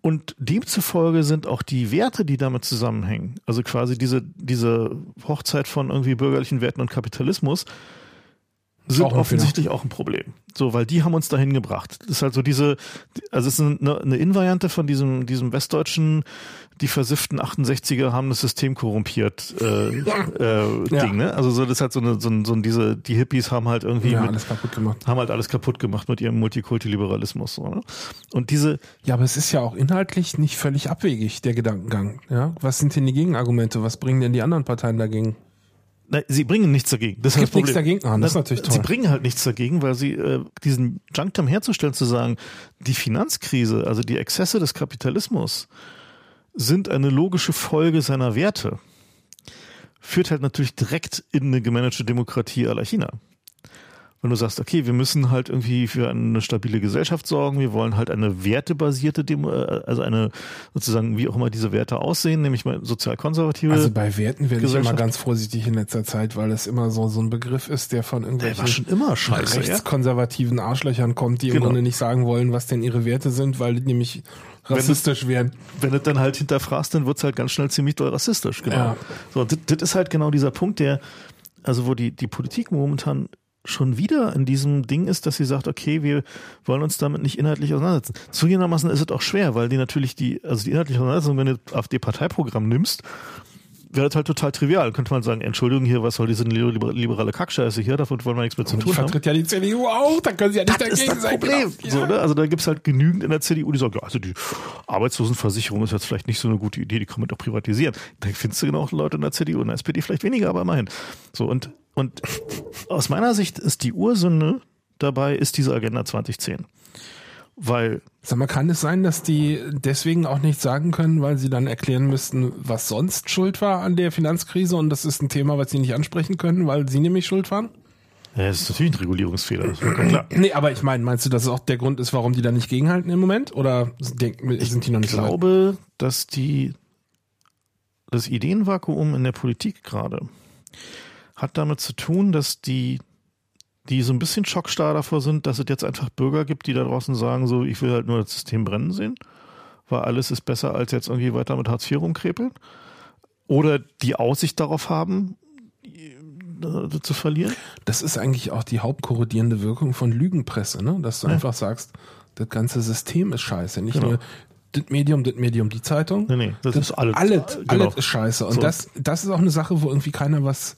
Und demzufolge sind auch die Werte, die damit zusammenhängen, also quasi diese, diese Hochzeit von irgendwie bürgerlichen Werten und Kapitalismus, sind auch offensichtlich auch ein Problem. So, weil die haben uns dahin gebracht. Das ist halt so diese, also es ist eine, eine Invariante von diesem, diesem westdeutschen, die versifften 68er haben das System korrumpiert äh, äh, ja. Ding, ne? Also so das ist halt so eine, so, ein, so diese, die Hippies haben halt irgendwie ja, mit, alles kaputt gemacht. haben halt alles kaputt gemacht mit ihrem Multikulti-Liberalismus. So, ne? Und diese Ja, aber es ist ja auch inhaltlich nicht völlig abwegig, der Gedankengang. Ja? Was sind denn die Gegenargumente? Was bringen denn die anderen Parteien dagegen? Nein, sie bringen nichts dagegen. Das es gibt nichts dagegen. Ah, das ist natürlich toll. Sie bringen halt nichts dagegen, weil sie äh, diesen Junktim herzustellen, zu sagen, die Finanzkrise, also die Exzesse des Kapitalismus, sind eine logische Folge seiner Werte, führt halt natürlich direkt in eine gemanagte Demokratie aller China wenn du sagst, okay, wir müssen halt irgendwie für eine stabile Gesellschaft sorgen, wir wollen halt eine wertebasierte, Demo äh, also eine sozusagen, wie auch immer diese Werte aussehen, nämlich mal sozial-konservative. Also bei Werten werde ich immer ganz vorsichtig in letzter Zeit, weil es immer so, so ein Begriff ist, der von irgendwelchen schon immer scheiße, rechtskonservativen Arschlöchern kommt, die genau. im Grunde nicht sagen wollen, was denn ihre Werte sind, weil die nämlich rassistisch werden. Wenn du dann halt hinterfragst, dann wird's halt ganz schnell ziemlich doll rassistisch, genau. Ja. So, das, das ist halt genau dieser Punkt, der, also wo die, die Politik momentan schon wieder in diesem Ding ist, dass sie sagt, okay, wir wollen uns damit nicht inhaltlich auseinandersetzen. Zugegebenermaßen ist es auch schwer, weil die natürlich die, also die inhaltliche Auseinandersetzung, wenn du AfD-Parteiprogramm nimmst, wäre das halt total trivial. Könnte man sagen, Entschuldigung hier, was soll diese liberale Kackscheiße hier, davon wollen wir nichts mehr zu tun haben. vertritt ja die CDU auch, dann können sie ja nicht das dagegen ist das Problem. Ja. So, ne? Also da gibt's halt genügend in der CDU, die sagen, ja, also die Arbeitslosenversicherung ist jetzt vielleicht nicht so eine gute Idee, die kann man doch privatisieren. Da findest du genau Leute in der CDU und der SPD vielleicht weniger, aber immerhin. So, und, und aus meiner Sicht ist die Ursünde dabei, ist diese Agenda 2010. Weil. Sag mal, kann es sein, dass die deswegen auch nicht sagen können, weil sie dann erklären müssten, was sonst schuld war an der Finanzkrise und das ist ein Thema, was sie nicht ansprechen können, weil sie nämlich schuld waren? Ja, das ist natürlich ein Regulierungsfehler. Das klar. Nee, aber ich meine, meinst du, dass es auch der Grund ist, warum die da nicht gegenhalten im Moment? Oder sind die noch nicht Ich glaube, so dass die, das Ideenvakuum in der Politik gerade hat damit zu tun, dass die die so ein bisschen schockstarr davor sind, dass es jetzt einfach Bürger gibt, die da draußen sagen, so, ich will halt nur das System brennen sehen, weil alles ist besser, als jetzt irgendwie weiter mit Hartz IV rumkrepeln. Oder die Aussicht darauf haben, äh, zu verlieren. Das ist eigentlich auch die hauptkorrodierende Wirkung von Lügenpresse, ne? dass du ja. einfach sagst, das ganze System ist scheiße. Nicht genau. nur das Medium, das Medium, die Zeitung. Nee, nee, das, das ist alles. Alles, genau. alles ist scheiße. Und so. das, das ist auch eine Sache, wo irgendwie keiner was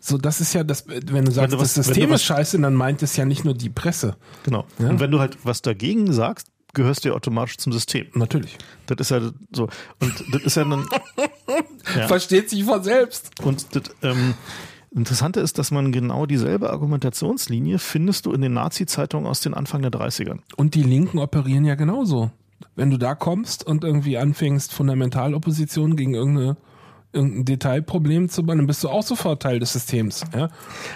so, das ist ja das, wenn du sagst, wenn du was, das System ist scheiße, dann meint es ja nicht nur die Presse. Genau. Ja? Und wenn du halt was dagegen sagst, gehörst du ja automatisch zum System. Natürlich. Das ist ja so. Und das ist ja dann. [laughs] ja. Versteht sich von selbst. Und das, ähm, Interessante ist, dass man genau dieselbe Argumentationslinie findest du in den Nazi-Zeitungen aus den Anfang der 30ern. Und die Linken operieren ja genauso. Wenn du da kommst und irgendwie anfängst, Fundamentalopposition gegen irgendeine irgendein Detailproblem zu bauen, dann bist du auch sofort Teil des Systems. Ja?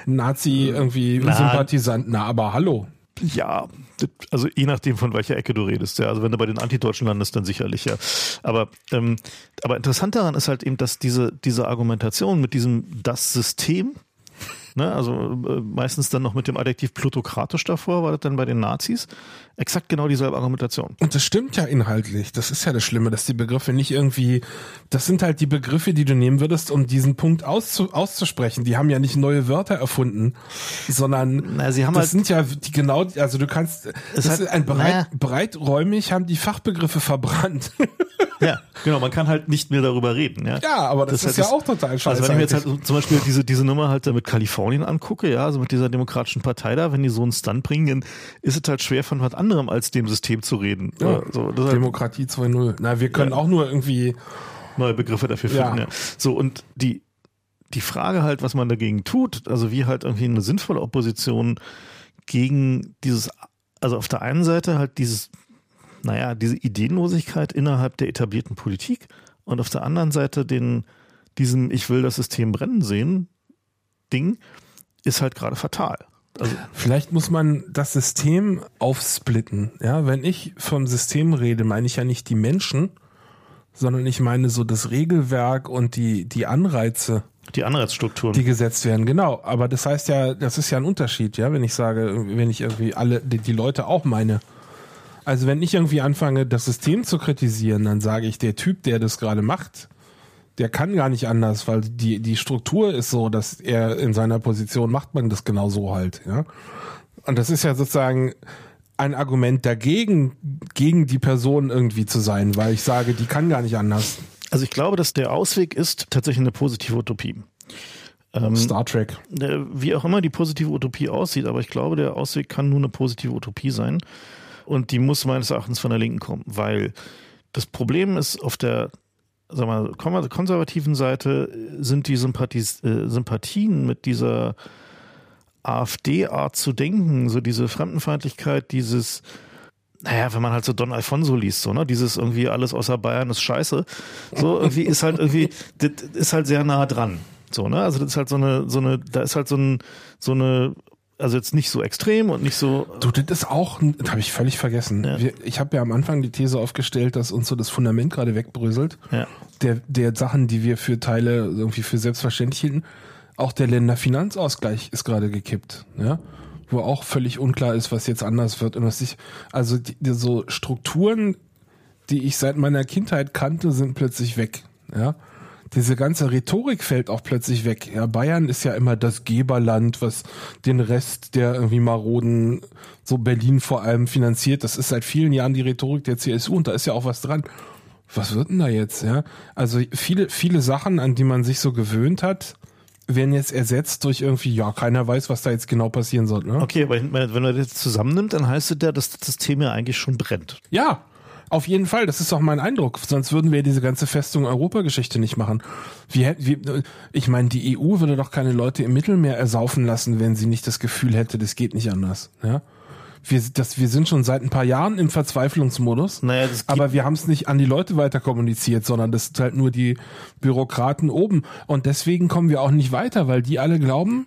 Nazi irgendwie na, Sympathisant, na aber hallo. Ja, also je nachdem von welcher Ecke du redest, ja. Also wenn du bei den Antideutschen landest, dann sicherlich, ja. Aber, ähm, aber interessant daran ist halt eben, dass diese, diese Argumentation mit diesem das System, ne, also äh, meistens dann noch mit dem Adjektiv plutokratisch davor, war das dann bei den Nazis, exakt genau dieselbe Argumentation. Und das stimmt ja inhaltlich. Das ist ja das Schlimme, dass die Begriffe nicht irgendwie, das sind halt die Begriffe, die du nehmen würdest, um diesen Punkt auszu, auszusprechen. Die haben ja nicht neue Wörter erfunden, sondern Na, sie haben das halt, sind ja die genau, also du kannst, das hat, ist ein breit, breiträumig haben die Fachbegriffe verbrannt. [laughs] Ja, genau, man kann halt nicht mehr darüber reden. Ja, ja aber das, das ist halt ja auch total scheiße. Also wenn ich mir jetzt halt zum Beispiel diese, diese Nummer halt mit Kalifornien angucke, ja, also mit dieser demokratischen Partei da, wenn die so einen Stunt bringen, dann ist es halt schwer von was anderem als dem System zu reden. Ja, so, Demokratie 2.0. Na, wir können ja. auch nur irgendwie neue Begriffe dafür finden. Ja. So, und die, die Frage halt, was man dagegen tut, also wie halt irgendwie eine sinnvolle Opposition gegen dieses, also auf der einen Seite halt dieses, naja, diese Ideenlosigkeit innerhalb der etablierten Politik und auf der anderen Seite den, diesen Ich will das System brennen sehen Ding, ist halt gerade fatal. Also Vielleicht muss man das System aufsplitten. Ja, wenn ich vom System rede, meine ich ja nicht die Menschen, sondern ich meine so das Regelwerk und die, die Anreize. Die Anreizstrukturen. Die gesetzt werden, genau. Aber das heißt ja, das ist ja ein Unterschied, ja, wenn ich sage, wenn ich irgendwie alle, die, die Leute auch meine. Also wenn ich irgendwie anfange, das System zu kritisieren, dann sage ich, der Typ, der das gerade macht, der kann gar nicht anders, weil die, die Struktur ist so, dass er in seiner Position macht man das genau so halt, ja. Und das ist ja sozusagen ein Argument dagegen, gegen die Person irgendwie zu sein, weil ich sage, die kann gar nicht anders. Also ich glaube, dass der Ausweg ist tatsächlich eine positive Utopie. Ähm, Star Trek. Wie auch immer die positive Utopie aussieht, aber ich glaube, der Ausweg kann nur eine positive Utopie sein. Und die muss meines Erachtens von der Linken kommen, weil das Problem ist auf der sag mal, konservativen Seite sind die Sympathis, äh, Sympathien mit dieser AfD-Art zu denken, so diese Fremdenfeindlichkeit, dieses, naja, wenn man halt so Don Alfonso liest, so, ne, dieses irgendwie alles außer Bayern ist scheiße, so irgendwie ist halt irgendwie, [laughs] das ist halt sehr nah dran. So, ne? Also das ist halt so eine, so eine, da ist halt so ein, so eine also jetzt nicht so extrem und nicht so. Du, das ist auch, das habe ich völlig vergessen. Ja. Wir, ich habe ja am Anfang die These aufgestellt, dass uns so das Fundament gerade wegbröselt. Ja. Der, der Sachen, die wir für Teile irgendwie für selbstverständlich hielten. Auch der Länderfinanzausgleich ist gerade gekippt, ja. Wo auch völlig unklar ist, was jetzt anders wird und was ich, also die, die so Strukturen, die ich seit meiner Kindheit kannte, sind plötzlich weg, ja diese ganze Rhetorik fällt auch plötzlich weg. Ja, Bayern ist ja immer das Geberland, was den Rest der irgendwie maroden, so Berlin vor allem finanziert. Das ist seit vielen Jahren die Rhetorik der CSU und da ist ja auch was dran. Was wird denn da jetzt, ja? Also viele, viele Sachen, an die man sich so gewöhnt hat, werden jetzt ersetzt durch irgendwie, ja, keiner weiß, was da jetzt genau passieren soll. Ne? Okay, aber wenn man das zusammennimmt, dann heißt es ja, dass das System ja eigentlich schon brennt. Ja, auf jeden Fall, das ist auch mein Eindruck. Sonst würden wir diese ganze Festung Europageschichte nicht machen. Wie, wie, ich meine, die EU würde doch keine Leute im Mittelmeer ersaufen lassen, wenn sie nicht das Gefühl hätte, das geht nicht anders. Ja? wir, das, wir sind schon seit ein paar Jahren im Verzweiflungsmodus, naja, aber wir haben es nicht an die Leute weiter kommuniziert, sondern das sind halt nur die Bürokraten oben. Und deswegen kommen wir auch nicht weiter, weil die alle glauben,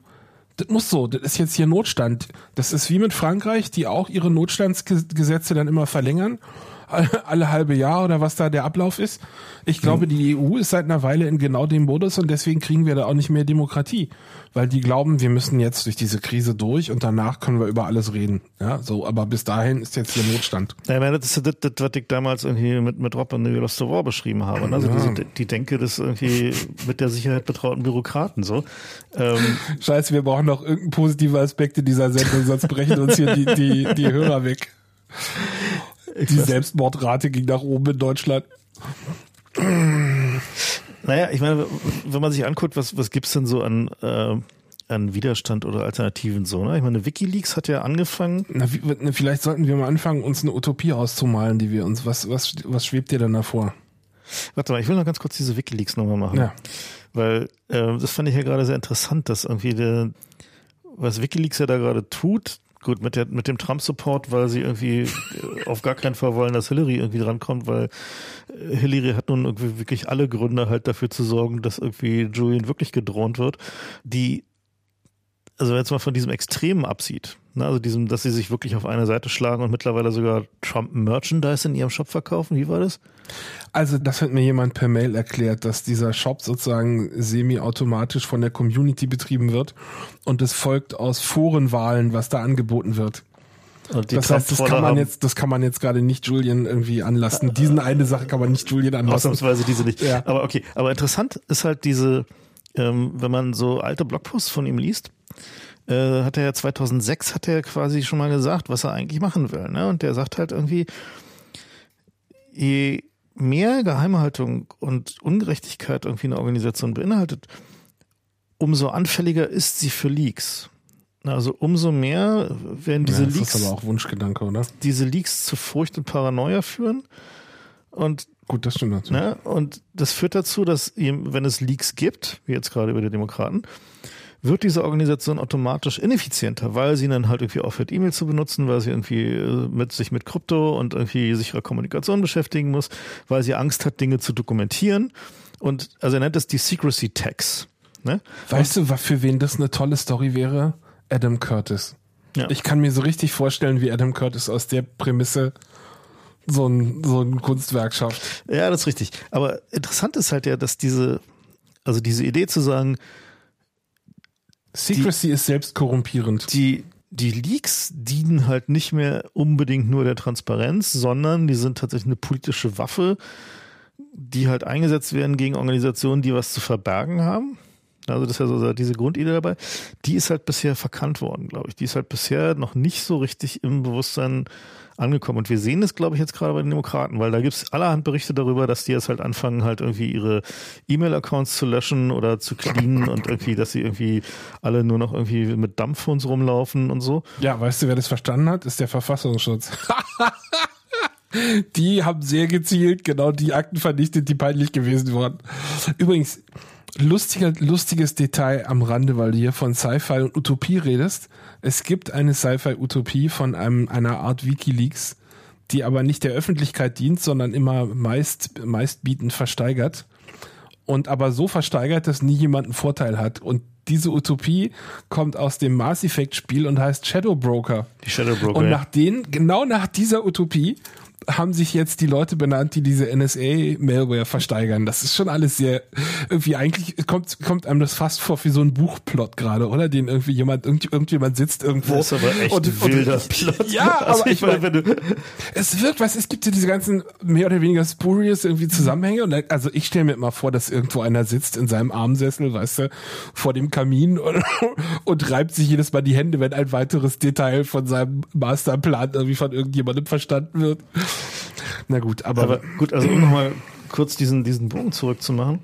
das muss so, das ist jetzt hier Notstand. Das ist wie mit Frankreich, die auch ihre Notstandsgesetze dann immer verlängern alle halbe Jahr oder was da der Ablauf ist. Ich glaube, die EU ist seit einer Weile in genau dem Modus und deswegen kriegen wir da auch nicht mehr Demokratie, weil die glauben, wir müssen jetzt durch diese Krise durch und danach können wir über alles reden. Ja, so, aber bis dahin ist jetzt hier Notstand. Ja, ich meine, das ist das, das, was ich damals irgendwie mit, mit Rob und Lost War beschrieben habe. Ne? Also ja. diese, die Denke des irgendwie mit der Sicherheit betrauten Bürokraten so. Ähm, [laughs] Scheiße, wir brauchen noch irgendeinen positiven Aspekt in dieser Sendung, sonst brechen uns hier die, die, die Hörer weg. Die Selbstmordrate ging nach oben in Deutschland. Naja, ich meine, wenn man sich anguckt, was, was gibt's denn so an, äh, an Widerstand oder Alternativen so, ne? Ich meine, Wikileaks hat ja angefangen. Na, wie, vielleicht sollten wir mal anfangen, uns eine Utopie auszumalen, die wir uns, was, was, was schwebt dir denn davor? Warte mal, ich will noch ganz kurz diese Wikileaks nochmal machen. Ja. Weil, äh, das fand ich ja gerade sehr interessant, dass irgendwie der, was Wikileaks ja da gerade tut, Gut, mit, der, mit dem Trump-Support, weil sie irgendwie äh, auf gar keinen Fall wollen, dass Hillary irgendwie drankommt, weil äh, Hillary hat nun irgendwie wirklich alle Gründe halt dafür zu sorgen, dass irgendwie Julian wirklich gedroht wird. Die, also wenn jetzt mal von diesem Extremen absieht, ne, also diesem, dass sie sich wirklich auf eine Seite schlagen und mittlerweile sogar Trump-Merchandise in ihrem Shop verkaufen, wie war das? Also das hat mir jemand per Mail erklärt, dass dieser Shop sozusagen semi-automatisch von der Community betrieben wird und es folgt aus Forenwahlen, was da angeboten wird. das heißt, das kann man jetzt, das kann man jetzt gerade nicht Julian irgendwie anlassen. Diesen eine Sache kann man nicht Julian anlassen. Ausnahmsweise diese nicht. Ja. Aber okay. Aber interessant ist halt diese, ähm, wenn man so alte Blogposts von ihm liest, äh, hat er ja 2006 hat er quasi schon mal gesagt, was er eigentlich machen will. Ne? Und der sagt halt irgendwie, je mehr Geheimhaltung und Ungerechtigkeit irgendwie eine Organisation beinhaltet, umso anfälliger ist sie für Leaks. Also umso mehr werden diese ja, das Leaks. Das ist aber auch Wunschgedanke, oder? Diese Leaks zu Furcht und Paranoia führen. Und gut, das stimmt natürlich. Ne, und das führt dazu, dass wenn es Leaks gibt, wie jetzt gerade über die Demokraten, wird diese Organisation automatisch ineffizienter, weil sie dann halt irgendwie aufhört, E-Mail zu benutzen, weil sie irgendwie äh, mit sich mit Krypto und irgendwie sicherer Kommunikation beschäftigen muss, weil sie Angst hat, Dinge zu dokumentieren. Und also er nennt das die Secrecy Tax. Ne? Weißt und, du, für wen das eine tolle Story wäre? Adam Curtis. Ja. Ich kann mir so richtig vorstellen, wie Adam Curtis aus der Prämisse so ein, so ein Kunstwerk schafft. Ja, das ist richtig. Aber interessant ist halt ja, dass diese, also diese Idee zu sagen, Secrecy die, ist selbst korrumpierend. Die, die Leaks dienen halt nicht mehr unbedingt nur der Transparenz, sondern die sind tatsächlich eine politische Waffe, die halt eingesetzt werden gegen Organisationen, die was zu verbergen haben. Also das ist ja so diese Grundidee dabei. Die ist halt bisher verkannt worden, glaube ich. Die ist halt bisher noch nicht so richtig im Bewusstsein angekommen. Und wir sehen das, glaube ich, jetzt gerade bei den Demokraten, weil da gibt es allerhand Berichte darüber, dass die jetzt halt anfangen, halt irgendwie ihre E-Mail-Accounts zu löschen oder zu cleanen und irgendwie, dass sie irgendwie alle nur noch irgendwie mit Dumphones rumlaufen und so. Ja, weißt du, wer das verstanden hat? Ist der Verfassungsschutz. [laughs] die haben sehr gezielt genau die Akten vernichtet, die peinlich gewesen waren. Übrigens, lustiger, lustiges Detail am Rande, weil du hier von Sci-Fi und Utopie redest. Es gibt eine Sci-Fi-Utopie von einem, einer Art Wikileaks, die aber nicht der Öffentlichkeit dient, sondern immer meist, meistbietend versteigert. Und aber so versteigert, dass nie jemand einen Vorteil hat. Und diese Utopie kommt aus dem Mass Effect Spiel und heißt Shadow Broker. Die Shadow Broker. Und nach denen, genau nach dieser Utopie haben sich jetzt die Leute benannt, die diese NSA-Malware versteigern. Das ist schon alles sehr, irgendwie eigentlich kommt, kommt einem das fast vor wie so ein Buchplot gerade, oder? Den irgendwie jemand, irgend, irgendjemand sitzt irgendwo. Das ist aber echt und, wilder und, Plot. Ja, [laughs] also aber ich meine, wenn du, es wirkt, was, es gibt ja diese ganzen mehr oder weniger spurious irgendwie Zusammenhänge und also ich stelle mir immer vor, dass irgendwo einer sitzt in seinem Armsessel, weißt du, vor dem Kamin [laughs] und, und reibt sich jedes Mal die Hände, wenn ein weiteres Detail von seinem Masterplan irgendwie von irgendjemandem verstanden wird. Na gut, aber, aber gut, also um nochmal kurz diesen, diesen Bogen zurückzumachen,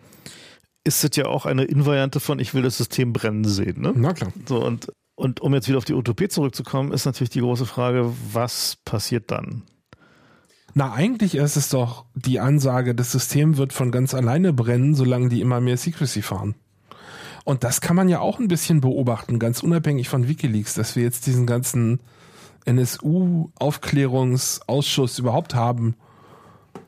ist es ja auch eine Invariante von ich will das System brennen sehen. Ne? Na klar. So, und, und um jetzt wieder auf die Utopie zurückzukommen, ist natürlich die große Frage, was passiert dann? Na, eigentlich ist es doch die Ansage, das System wird von ganz alleine brennen, solange die immer mehr Secrecy fahren. Und das kann man ja auch ein bisschen beobachten, ganz unabhängig von Wikileaks, dass wir jetzt diesen ganzen NSU-Aufklärungsausschuss überhaupt haben,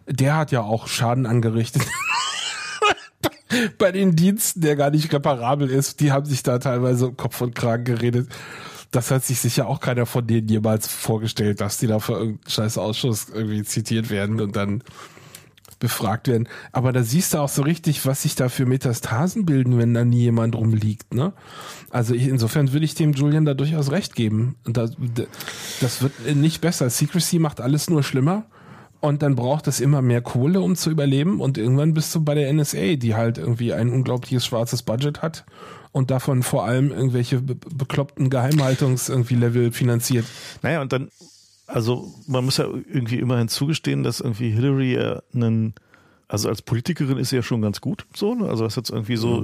der hat ja auch Schaden angerichtet. [laughs] Bei den Diensten, der gar nicht reparabel ist, die haben sich da teilweise Kopf und Kragen geredet. Das hat sich sicher auch keiner von denen jemals vorgestellt, dass die da für irgendeinen scheiß Ausschuss irgendwie zitiert werden und dann befragt werden. Aber da siehst du auch so richtig, was sich da für Metastasen bilden, wenn da nie jemand rumliegt. Ne? Also ich, insofern würde ich dem Julian da durchaus recht geben. Das, das wird nicht besser. Secrecy macht alles nur schlimmer. Und dann braucht es immer mehr Kohle, um zu überleben. Und irgendwann bist du bei der NSA, die halt irgendwie ein unglaubliches schwarzes Budget hat und davon vor allem irgendwelche bekloppten Geheimhaltungs irgendwie Level finanziert. Naja, und dann also man muss ja irgendwie immerhin zugestehen, dass irgendwie Hillary ja einen, also als Politikerin ist sie ja schon ganz gut, so, ne? also das ist jetzt irgendwie so,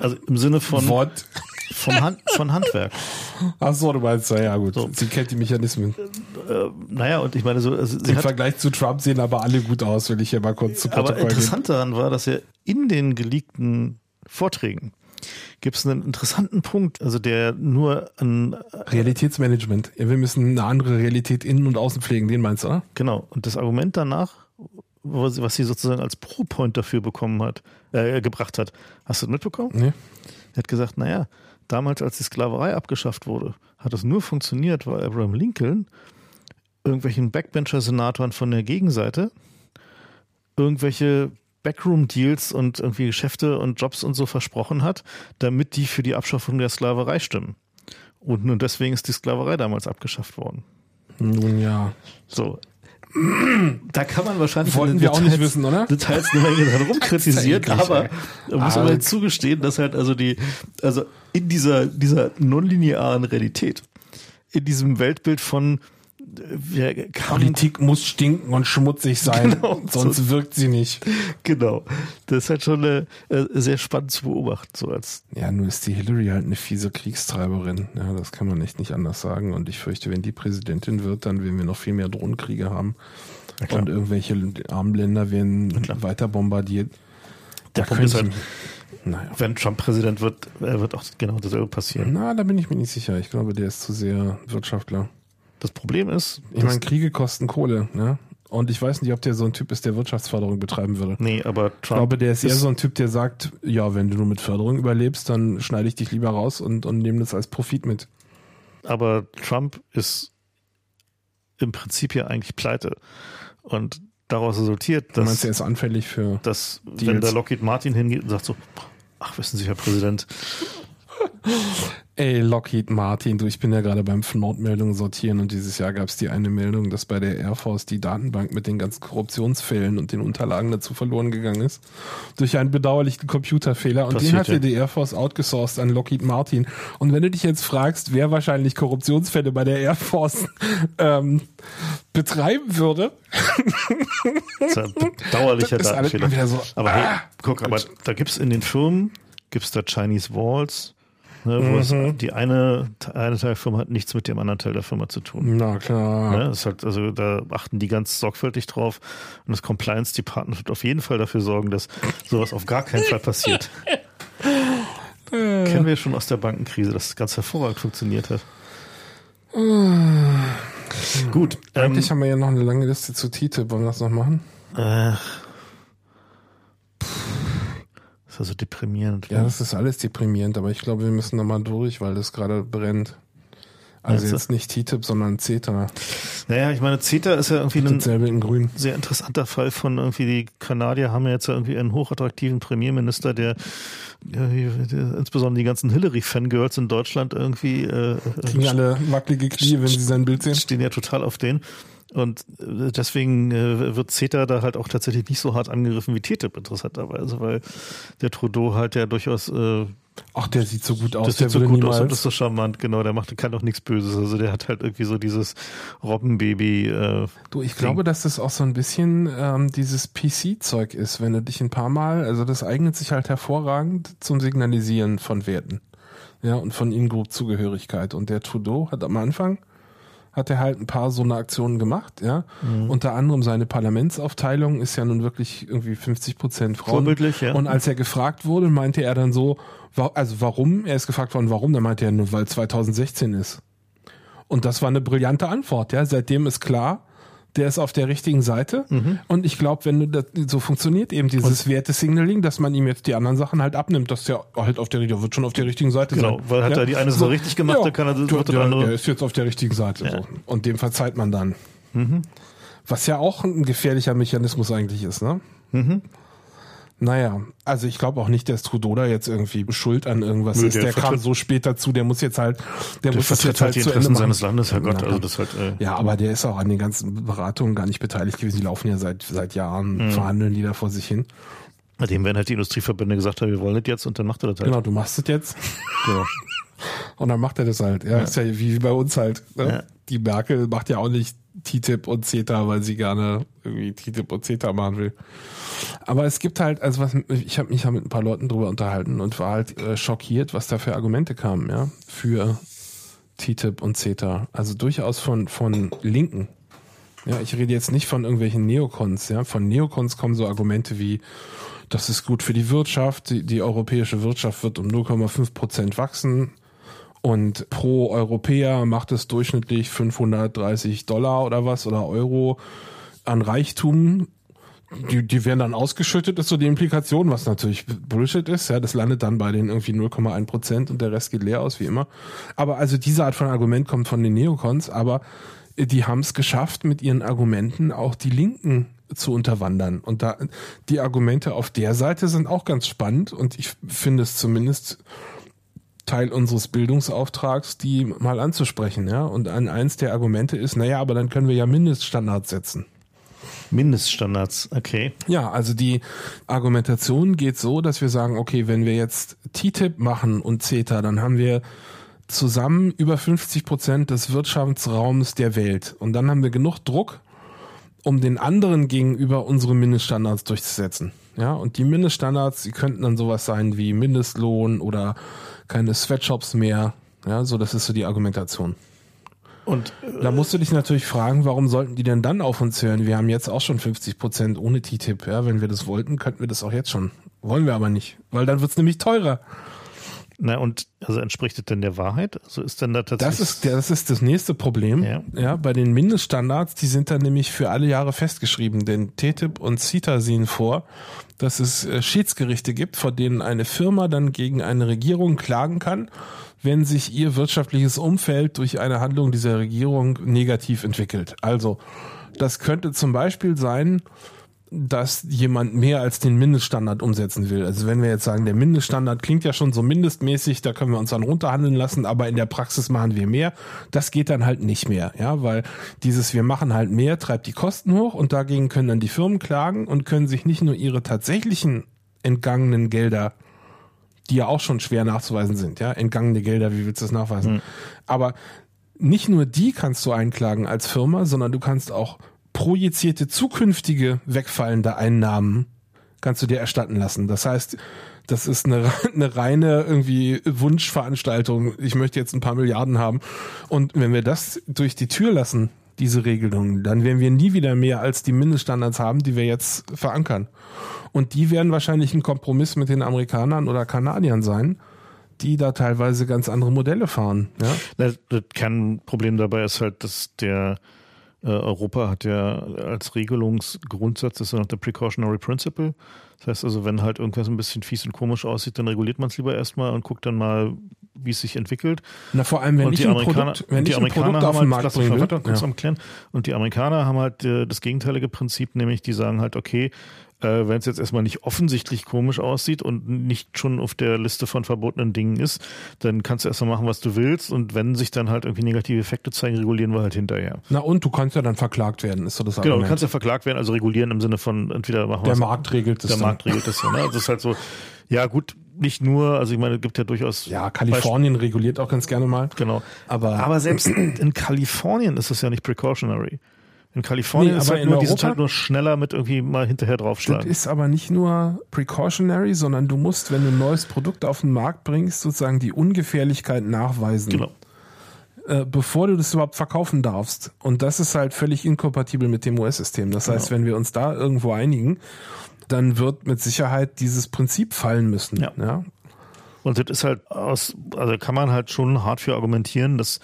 also im Sinne von, Wort. Vom Hand, von Handwerk. Ach so, du meinst, ja gut, so. sie kennt die Mechanismen. Äh, naja, und ich meine so, also Im Vergleich zu Trump sehen aber alle gut aus, will ich hier mal kurz zu Protokoll Aber interessant daran war, dass er in den geleakten Vorträgen gibt es einen interessanten Punkt, also der nur an Realitätsmanagement. Ja, wir müssen eine andere Realität innen und außen pflegen, den meinst du, oder? Genau. Und das Argument danach, was sie sozusagen als Pro-Point dafür bekommen hat, äh, gebracht hat, hast du das mitbekommen? Nee. Er hat gesagt, naja, damals, als die Sklaverei abgeschafft wurde, hat es nur funktioniert, weil Abraham Lincoln irgendwelchen Backbencher-Senatoren von der Gegenseite irgendwelche Backroom-Deals und irgendwie Geschäfte und Jobs und so versprochen hat, damit die für die Abschaffung der Sklaverei stimmen. Und nur deswegen ist die Sklaverei damals abgeschafft worden. Nun ja. So. [clears throat] Da kann man wahrscheinlich Wollten wir Details, auch nicht wissen, oder? Details eine Menge dran rumkritisieren, aber da muss man halt zugestehen, dass halt also die, also in dieser, dieser nonlinearen Realität, in diesem Weltbild von wir Politik muss stinken und schmutzig sein, [laughs] genau, sonst so, wirkt sie nicht. Genau. Das ist halt schon eine, äh, sehr spannend zu beobachten. So als ja, nur ist die Hillary halt eine fiese Kriegstreiberin. Ja, das kann man echt nicht anders sagen. Und ich fürchte, wenn die Präsidentin wird, dann werden wir noch viel mehr Drohnenkriege haben. Und irgendwelche armen Länder werden weiter bombardiert. Der da Punkt ist halt, naja. wenn Trump Präsident wird, wird auch genau dasselbe passieren. Na, da bin ich mir nicht sicher. Ich glaube, der ist zu sehr Wirtschaftler. Das Problem ist. Ich meine, Kriege kosten Kohle, ne? Und ich weiß nicht, ob der so ein Typ ist, der Wirtschaftsförderung betreiben würde. Nee, aber Trump. Ich glaube, der ist, ist eher so ein Typ, der sagt, ja, wenn du nur mit Förderung überlebst, dann schneide ich dich lieber raus und, und nehme das als Profit mit. Aber Trump ist im Prinzip ja eigentlich pleite. Und daraus resultiert, dass. Du meinst, er ist anfällig für. Dass, wenn der Lockheed Martin hingeht und sagt so, ach, wissen Sie, Herr Präsident, Ey, Lockheed Martin, du, ich bin ja gerade beim Notmeldungen sortieren und dieses Jahr gab es die eine Meldung, dass bei der Air Force die Datenbank mit den ganzen Korruptionsfällen und den Unterlagen dazu verloren gegangen ist. Durch einen bedauerlichen Computerfehler. Und Passiert, den hatte ja. die Air Force outgesourced an Lockheed Martin. Und wenn du dich jetzt fragst, wer wahrscheinlich Korruptionsfälle bei der Air Force [laughs] ähm, betreiben würde. das ist ein bedauerlicher Datenfehler. So, aber hey, ah, guck, aber da gibt's in den Firmen, gibt's da Chinese Walls, Ne, wo mhm. es, die eine, eine Teil der Firma hat nichts mit dem anderen Teil der Firma zu tun. Na klar. Ne, ist halt, also da achten die ganz sorgfältig drauf und das Compliance Department wird auf jeden Fall dafür sorgen, dass sowas auf gar keinen Fall passiert. Kennen wir schon aus der Bankenkrise, dass es ganz hervorragend funktioniert hat. Gut. Eigentlich ähm, haben wir ja noch eine lange Liste zu TTIP. Wollen wir das noch machen? Äh, ist also deprimierend. Ja, das ist alles deprimierend, aber ich glaube, wir müssen da mal durch, weil das gerade brennt. Also jetzt du? nicht TTIP, sondern CETA. Naja, ich meine, CETA ist ja irgendwie ein sehr interessanter Fall von irgendwie, die Kanadier haben ja jetzt irgendwie einen hochattraktiven Premierminister, der, ja, der insbesondere die ganzen Hillary-Fangirls in Deutschland irgendwie äh, kriegen alle wackelige Knie, wenn sie sein Bild sehen. Stehen ja total auf den. Und äh, deswegen äh, wird CETA da halt auch tatsächlich nicht so hart angegriffen wie TTIP interessanterweise, weil der Trudeau halt ja durchaus äh, Ach, der sieht so gut aus. Das der sieht so gut aus und ist so charmant, genau. Der macht, kann doch nichts Böses. Also der hat halt irgendwie so dieses Robbenbaby. Äh, du, ich Ding. glaube, dass das auch so ein bisschen ähm, dieses PC-Zeug ist, wenn du dich ein paar Mal, also das eignet sich halt hervorragend zum Signalisieren von Werten. Ja, und von In-Group-Zugehörigkeit. Und der Trudeau hat am Anfang hat er halt ein paar so eine Aktionen gemacht, ja. Mhm. Unter anderem seine Parlamentsaufteilung ist ja nun wirklich irgendwie 50 Prozent Frauen. Vorbildlich, ja. Und als er gefragt wurde, meinte er dann so, also warum? Er ist gefragt worden, warum? Dann meinte er nur, weil 2016 ist. Und das war eine brillante Antwort, ja. Seitdem ist klar, der ist auf der richtigen Seite. Mhm. Und ich glaube, wenn du das, so funktioniert eben dieses Wertesignaling, dass man ihm jetzt die anderen Sachen halt abnimmt, dass der halt auf der, der wird schon auf der richtigen Seite genau, sein. weil hat ja? er die eine so richtig gemacht, ja, dann kann er das wird der, der ist jetzt auf der richtigen Seite. Ja. So. Und dem verzeiht man dann. Mhm. Was ja auch ein gefährlicher Mechanismus eigentlich ist, ne? Mhm. Naja, also ich glaube auch nicht, dass Trudeau da jetzt irgendwie schuld an irgendwas Nö, ist. Der, der kam so spät dazu, der muss jetzt halt, der, der muss das jetzt halt die Interessen seines Landes, Herr Gott, also das halt. Äh ja, aber der ist auch an den ganzen Beratungen gar nicht beteiligt gewesen. Die laufen ja seit seit Jahren, mhm. verhandeln die da vor sich hin. Bei dem werden halt die Industrieverbände gesagt haben, wir wollen das jetzt und dann macht er das halt. Genau, du machst das jetzt. [laughs] genau. Und dann macht er das halt. Ja, ja. ist ja wie bei uns halt. Ne? Ja. Die Merkel macht ja auch nicht TTIP und CETA, weil sie gerne irgendwie TTIP und CETA machen will. Aber es gibt halt, also was, ich habe mich ja mit ein paar Leuten drüber unterhalten und war halt äh, schockiert, was da für Argumente kamen, ja, für TTIP und CETA. Also durchaus von, von Linken. Ja, ich rede jetzt nicht von irgendwelchen Neokons, ja. Von Neokons kommen so Argumente wie, das ist gut für die Wirtschaft, die, die europäische Wirtschaft wird um 0,5 Prozent wachsen und pro Europäer macht es durchschnittlich 530 Dollar oder was oder Euro an Reichtum die, die werden dann ausgeschüttet, ist so die Implikation, was natürlich Bullshit ist. Ja, das landet dann bei den irgendwie 0,1 Prozent und der Rest geht leer aus, wie immer. Aber also diese Art von Argument kommt von den Neokons, aber die haben es geschafft, mit ihren Argumenten auch die Linken zu unterwandern. Und da die Argumente auf der Seite sind auch ganz spannend und ich finde es zumindest Teil unseres Bildungsauftrags, die mal anzusprechen, ja. Und ein, eins der Argumente ist, naja, aber dann können wir ja Mindeststandards setzen. Mindeststandards, okay. Ja, also die Argumentation geht so, dass wir sagen, okay, wenn wir jetzt TTIP machen und CETA, dann haben wir zusammen über 50 Prozent des Wirtschaftsraums der Welt. Und dann haben wir genug Druck, um den anderen gegenüber unsere Mindeststandards durchzusetzen. Ja, und die Mindeststandards, die könnten dann sowas sein wie Mindestlohn oder keine Sweatshops mehr. Ja, so das ist so die Argumentation. Und äh, da musst du dich natürlich fragen, warum sollten die denn dann auf uns hören? Wir haben jetzt auch schon 50 Prozent ohne TTIP. Ja, wenn wir das wollten, könnten wir das auch jetzt schon. Wollen wir aber nicht, weil dann wird's nämlich teurer. Na und also entspricht das denn der Wahrheit? Also ist denn da tatsächlich Das ist das ist das nächste Problem. Ja. ja, bei den Mindeststandards, die sind dann nämlich für alle Jahre festgeschrieben, denn TTIP und CETA sehen vor, dass es äh, Schiedsgerichte gibt, vor denen eine Firma dann gegen eine Regierung klagen kann wenn sich ihr wirtschaftliches Umfeld durch eine Handlung dieser Regierung negativ entwickelt. Also, das könnte zum Beispiel sein, dass jemand mehr als den Mindeststandard umsetzen will. Also wenn wir jetzt sagen, der Mindeststandard klingt ja schon so mindestmäßig, da können wir uns dann runterhandeln lassen, aber in der Praxis machen wir mehr. Das geht dann halt nicht mehr, ja, weil dieses wir machen halt mehr treibt die Kosten hoch und dagegen können dann die Firmen klagen und können sich nicht nur ihre tatsächlichen entgangenen Gelder die ja auch schon schwer nachzuweisen sind, ja, entgangene Gelder, wie willst du das nachweisen? Mhm. Aber nicht nur die kannst du einklagen als Firma, sondern du kannst auch projizierte zukünftige wegfallende Einnahmen kannst du dir erstatten lassen. Das heißt, das ist eine, [laughs] eine reine irgendwie Wunschveranstaltung. Ich möchte jetzt ein paar Milliarden haben. Und wenn wir das durch die Tür lassen, diese Regelung, dann werden wir nie wieder mehr als die Mindeststandards haben, die wir jetzt verankern. Und die werden wahrscheinlich ein Kompromiss mit den Amerikanern oder Kanadiern sein, die da teilweise ganz andere Modelle fahren. Ja? Das, das Kernproblem dabei ist halt, dass der äh, Europa hat ja als Regelungsgrundsatz das der Precautionary Principle. Das heißt also, wenn halt irgendwas ein bisschen fies und komisch aussieht, dann reguliert man es lieber erstmal und guckt dann mal, wie es sich entwickelt. Na, vor allem, wenn und ich die Amerikaner, Produkt, wenn die Amerikaner haben halt, Markt lass mich bringen mal will, weiter kurz ja. am und die Amerikaner haben halt äh, das gegenteilige Prinzip, nämlich die sagen halt, okay, äh, wenn es jetzt erstmal nicht offensichtlich komisch aussieht und nicht schon auf der Liste von verbotenen Dingen ist, dann kannst du erstmal machen, was du willst und wenn sich dann halt irgendwie negative Effekte zeigen, regulieren wir halt hinterher. Na und du kannst ja dann verklagt werden, ist so das Genau, du Argument. kannst ja verklagt werden, also regulieren im Sinne von entweder machen der wir's- Markt regelt es der dann. Markt regelt das ja. Ne? Also Das ist halt so, ja gut, nicht nur, also ich meine, es gibt ja durchaus Ja, Kalifornien reguliert auch ganz gerne mal. Genau. Aber- aber selbst in Kalifornien ist es ja nicht precautionary. In Kalifornien Nee, ist aber halt nur, die sind Europa- halt nur schneller mit irgendwie mal hinterher Das draufschlagen. ist aber nicht nur precautionary, sondern du musst, wenn du ein neues Produkt auf den Markt bringst, sozusagen die Ungefährlichkeit nachweisen, Genau. äh, bevor du das überhaupt verkaufen darfst. Und das ist halt völlig inkompatibel mit dem US-System. Das heißt, wenn wir uns da irgendwo einigen, dann wird mit Sicherheit dieses Prinzip fallen müssen. Ja. ja? Und das ist halt aus, also kann man halt schon hart für argumentieren, dass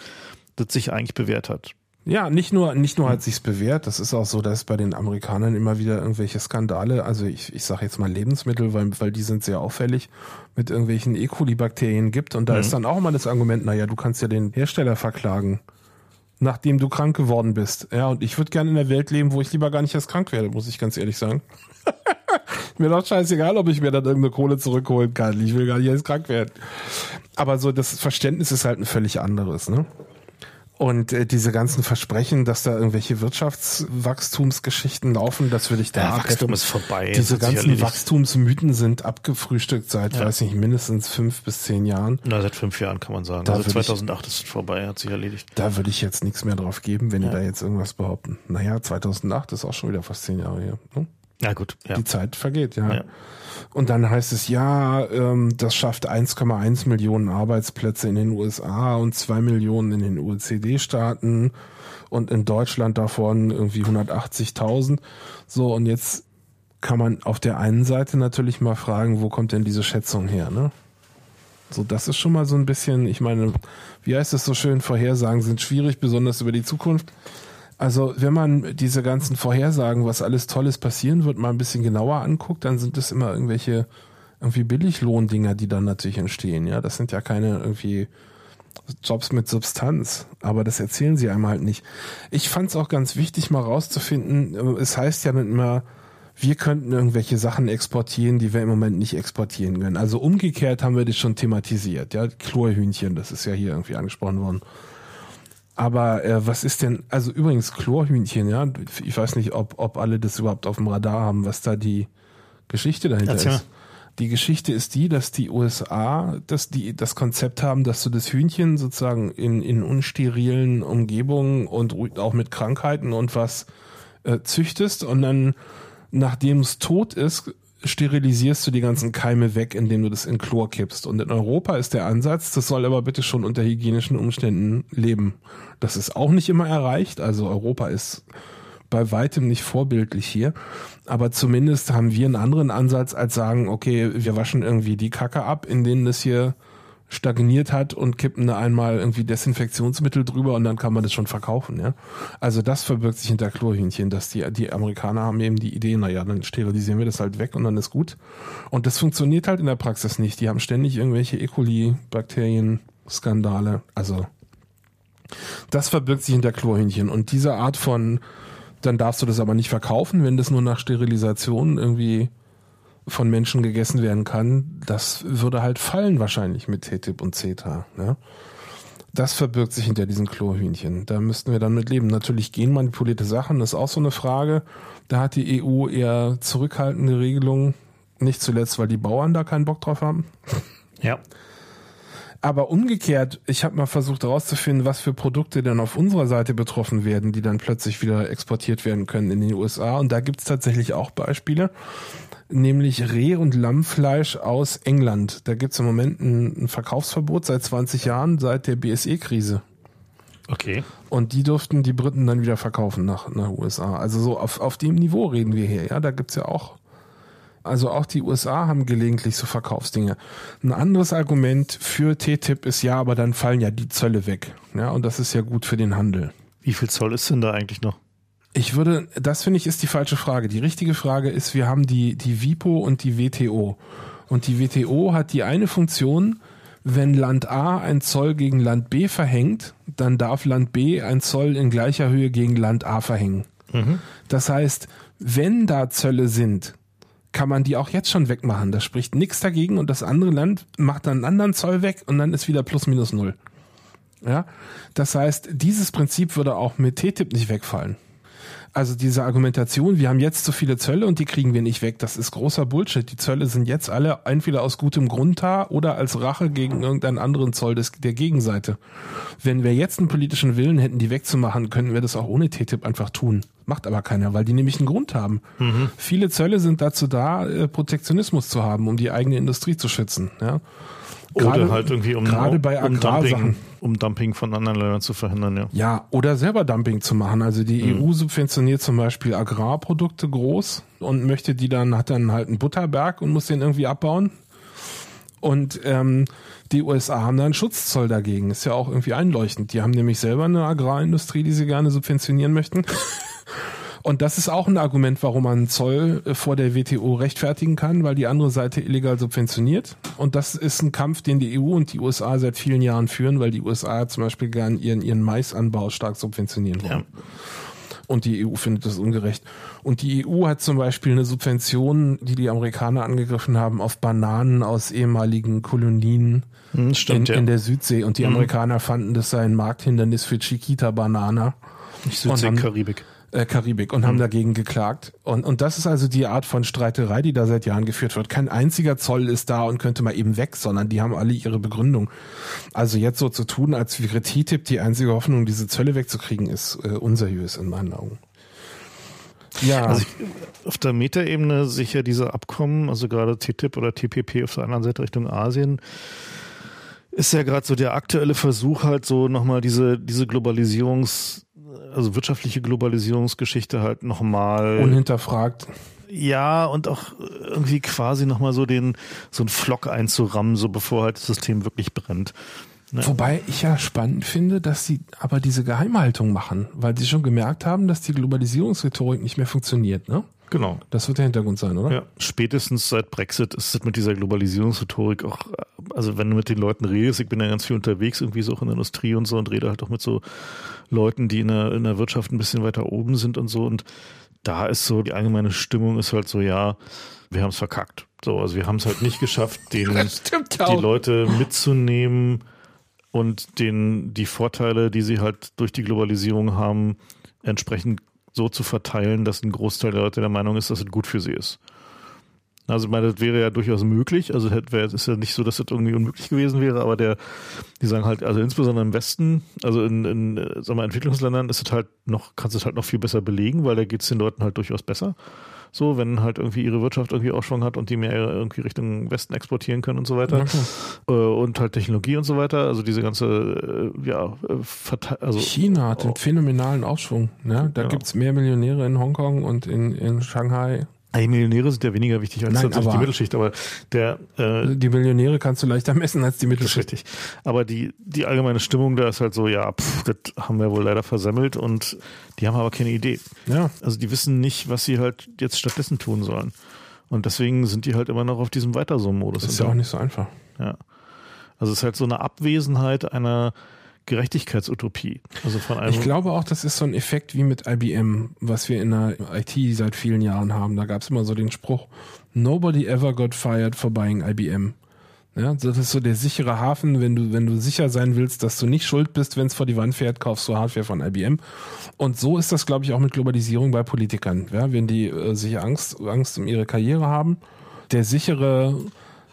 das sich eigentlich bewährt hat. Ja, nicht nur, nicht nur hat sich's bewährt, das ist auch so, dass bei den Amerikanern immer wieder irgendwelche Skandale, also ich, ich sage jetzt mal Lebensmittel, weil, weil die sind sehr auffällig, mit irgendwelchen E. coli-Bakterien gibt. Und da ist dann auch immer das Argument, naja, du kannst ja den Hersteller verklagen, nachdem du krank geworden bist. Ja, und ich würde gerne in der Welt leben, wo ich lieber gar nicht erst krank werde, muss ich ganz ehrlich sagen. [laughs] mir doch scheißegal, ob ich mir dann irgendeine Kohle zurückholen kann. Ich will gar nicht erst krank werden. Aber so das Verständnis ist halt ein völlig anderes, ne? Und äh, diese ganzen Versprechen, dass da irgendwelche Wirtschaftswachstumsgeschichten laufen, das würde ich da Ja. Wachstum ist vorbei. Diese ganzen. Wachstumsmythen sind abgefrühstückt seit, weiß nicht, mindestens fünf bis zehn Jahren. Na, seit fünf Jahren kann man sagen. Da also würde ich- 2008 ist es vorbei, hat sich erledigt. Da würde ich jetzt nichts mehr drauf geben, wenn die da jetzt irgendwas behaupten. Naja, 2008 ist auch schon wieder fast zehn Jahre her. Ne? Ja gut, ja. Die Zeit vergeht, ja. Ja. Und dann heißt es, ja, ähm, das schafft 1,1 Millionen Arbeitsplätze in den USA und 2 Millionen in den OECD-Staaten und in Deutschland davon irgendwie 180.000. So, und jetzt kann man auf der einen Seite natürlich mal fragen, wo kommt denn diese Schätzung her, ne? So, das ist schon mal so ein bisschen, ich meine, wie heißt es so schön, Vorhersagen sind schwierig, besonders über die Zukunft. Also, wenn man diese ganzen Vorhersagen, was alles Tolles passieren wird, mal ein bisschen genauer anguckt, dann sind das immer irgendwelche irgendwie Billiglohndinger, die dann natürlich entstehen. Ja, das sind ja keine irgendwie Jobs mit Substanz, aber das erzählen sie einem halt nicht. Ich fand es auch ganz wichtig, mal rauszufinden, äh, es heißt ja dann immer, wir könnten irgendwelche Sachen exportieren, die wir im Moment nicht exportieren können. Also umgekehrt haben wir das schon thematisiert, ja, Chlorhühnchen, das ist ja hier irgendwie angesprochen worden. Aber äh, was ist denn, also übrigens Chlorhühnchen, ja, ich weiß nicht, ob, ob alle das überhaupt auf dem Radar haben, was da die Geschichte dahinter Erzähl ist. Die Geschichte ist die, dass die USA dass die das Konzept haben, dass du das Hühnchen sozusagen in, in unsterilen Umgebungen und auch mit Krankheiten und was äh, züchtest und dann, nachdem es tot ist, sterilisierst du die ganzen Keime weg, indem du das in Chlor kippst. Und in Europa ist der Ansatz, das soll aber bitte schon unter hygienischen Umständen leben. Das ist auch nicht immer erreicht. Also Europa ist bei weitem nicht vorbildlich hier. Aber zumindest haben wir einen anderen Ansatz als sagen, okay, wir waschen irgendwie die Kacke ab, in denen das hier stagniert hat und kippen da einmal irgendwie Desinfektionsmittel drüber und dann kann man das schon verkaufen, ja. Also das verbirgt sich hinter Chlorhühnchen, dass die, die Amerikaner haben eben die Idee, naja, dann sterilisieren wir das halt weg und dann ist gut. Und das funktioniert halt in der Praxis nicht. Die haben ständig irgendwelche E. coli-Bakterien, Skandale. Also das verbirgt sich hinter Chlorhühnchen. Und diese Art von, dann darfst du das aber nicht verkaufen, wenn das nur nach Sterilisation irgendwie von Menschen gegessen werden kann, das würde halt fallen wahrscheinlich mit TTIP und CETA. Ne? Das verbirgt sich hinter diesen Chlorhühnchen. Da müssten wir dann mit leben. Natürlich genmanipulierte Sachen, das ist auch so eine Frage. Da hat die EU eher zurückhaltende Regelungen, nicht zuletzt, weil die Bauern da keinen Bock drauf haben. Ja. Aber umgekehrt, ich habe mal versucht herauszufinden, was für Produkte dann auf unserer Seite betroffen werden, die dann plötzlich wieder exportiert werden können in den USA. Und da gibt's tatsächlich auch Beispiele, nämlich Reh- und Lammfleisch aus England. Da gibt's im Moment ein, ein Verkaufsverbot seit 20 Jahren, seit der BSE-Krise. Okay. Und die durften die Briten dann wieder verkaufen nach, nach USA. Also so auf, auf dem Niveau reden wir hier. Ja, da gibt's ja auch also auch die USA haben gelegentlich so Verkaufsdinge. Ein anderes Argument für TTIP ist ja, aber dann fallen ja die Zölle weg. Ja, und das ist ja gut für den Handel. Wie viel Zoll ist denn da eigentlich noch? Ich würde, das finde ich ist die falsche Frage. Die richtige Frage ist, wir haben die, die WIPO und die WTO. Und die WTO hat die eine Funktion, wenn Land A ein Zoll gegen Land B verhängt, dann darf Land B ein Zoll in gleicher Höhe gegen Land A verhängen. Mhm. Das heißt, wenn da Zölle sind, kann man die auch jetzt schon wegmachen. Da spricht nichts dagegen und das andere Land macht dann einen anderen Zoll weg und dann ist wieder plus minus null. Ja, das heißt, dieses Prinzip würde auch mit TTIP nicht wegfallen. Also diese Argumentation, wir haben jetzt so viele Zölle und die kriegen wir nicht weg, das ist großer Bullshit. Die Zölle sind jetzt alle entweder aus gutem Grund da oder als Rache gegen irgendeinen anderen Zoll des, der Gegenseite. Wenn wir jetzt einen politischen Willen hätten, die wegzumachen, könnten wir das auch ohne TTIP einfach tun. Macht aber keiner, weil die nämlich einen Grund haben. Mhm. Viele Zölle sind dazu da, äh, Protektionismus zu haben, um die eigene Industrie zu schützen. Ja. Gerade, oder halt irgendwie um, gerade bei um Dumping, um Dumping von anderen Ländern zu verhindern, ja. Ja, oder selber Dumping zu machen. Also die mhm. EU subventioniert zum Beispiel Agrarprodukte groß und möchte die dann, hat dann halt einen Butterberg und muss den irgendwie abbauen. Und ähm, die USA haben da einen Schutzzoll dagegen. Ist ja auch irgendwie einleuchtend. Die haben nämlich selber eine Agrarindustrie, die sie gerne subventionieren möchten. [laughs] Und das ist auch ein Argument, warum man Zoll äh, vor der WTO rechtfertigen kann, weil die andere Seite illegal subventioniert. Und das ist ein Kampf, den die EU und die USA seit vielen Jahren führen, weil die USA zum Beispiel gern ihren, ihren Maisanbau stark subventionieren wollen. Ja. Und die EU findet das ungerecht. Und die EU hat zum Beispiel eine Subvention, die die Amerikaner angegriffen haben, auf Bananen aus ehemaligen Kolonien hm, Stimmt, in, ja. in, der Südsee. Und die mhm. Amerikaner fanden, das sei ein Markthindernis für Chiquita-Banana. Nicht Südsee, Karibik äh, Karibik und mhm. haben dagegen geklagt. Und, und das ist also die Art von Streiterei, die da seit Jahren geführt wird. Kein einziger Zoll ist da und könnte mal eben weg, sondern die haben alle ihre Begründung. Also jetzt so zu tun, als wäre TTIP die einzige Hoffnung, diese Zölle wegzukriegen, ist äh, unseriös in meinen Augen. Ja. Also ich, auf der Metaebene sicher diese Abkommen, also gerade TTIP oder TPP auf der anderen Seite Richtung Asien, ist ja gerade so der aktuelle Versuch halt so nochmal diese, diese Globalisierungs- also wirtschaftliche Globalisierungsgeschichte halt nochmal. Unhinterfragt. Ja, und auch irgendwie quasi nochmal so den, so einen Flock einzurammen, so bevor halt das System wirklich brennt. Ne? Wobei ich ja spannend finde, dass sie aber diese Geheimhaltung machen, weil sie schon gemerkt haben, dass die Globalisierungsrhetorik nicht mehr funktioniert, ne? Genau. Das wird der Hintergrund sein, oder? Ja, spätestens seit Brexit ist es mit dieser Globalisierungsrhetorik auch, also wenn du mit den Leuten redest, ich bin ja ganz viel unterwegs, irgendwie so auch in der Industrie und so und rede halt auch mit so Leuten, die in der, in der Wirtschaft ein bisschen weiter oben sind und so und da ist so, die allgemeine Stimmung ist halt so, ja, wir haben es verkackt. So, also wir haben es halt nicht geschafft, [laughs] den, die Leute mitzunehmen und den, die Vorteile, die sie halt durch die Globalisierung haben, entsprechend so zu verteilen, dass ein Großteil der Leute der Meinung ist, dass es gut für sie ist. Also ich meine, das wäre ja durchaus möglich. Also es ist ja nicht so, dass das irgendwie unmöglich gewesen wäre, aber der, die sagen halt, also insbesondere im Westen, also in, in sagen wir, Entwicklungsländern ist es halt noch, kannst du es halt noch viel besser belegen, weil da geht es den Leuten halt durchaus besser. So, wenn halt irgendwie ihre Wirtschaft irgendwie Aufschwung hat und die mehr irgendwie Richtung Westen exportieren können und so weiter. Äh, und halt Technologie und so weiter. Also diese ganze, äh, ja, also. China hat einen oh. phänomenalen Aufschwung. Ne? Da ja. gibt's mehr Millionäre in Hongkong und in, in Shanghai die Millionäre sind ja weniger wichtig als Nein, tatsächlich die Mittelschicht, aber der äh, die Millionäre kannst du leichter messen als die Mittelschicht. Richtig. Aber die die allgemeine Stimmung da ist halt so, ja, pff, das haben wir wohl leider versemmelt und die haben aber keine Idee. Ja. Also die wissen nicht, was sie halt jetzt stattdessen tun sollen. Und deswegen sind die halt immer noch auf diesem Weitersummen-Modus. Das ist ja auch nicht so einfach. Ja. Also es ist halt so eine Abwesenheit einer Gerechtigkeitsutopie. Also von einem ich glaube auch, das ist so ein Effekt wie mit IBM, was wir in der IT seit vielen Jahren haben. Da gab es immer so den Spruch, nobody ever got fired for buying IBM. Ja, das ist so der sichere Hafen, wenn du, wenn du sicher sein willst, dass du nicht schuld bist, wenn es vor die Wand fährt, kaufst du Hardware von IBM. Und so ist das, glaube ich, auch mit Globalisierung bei Politikern. Ja, wenn die äh, sich Angst, Angst um ihre Karriere haben, der sichere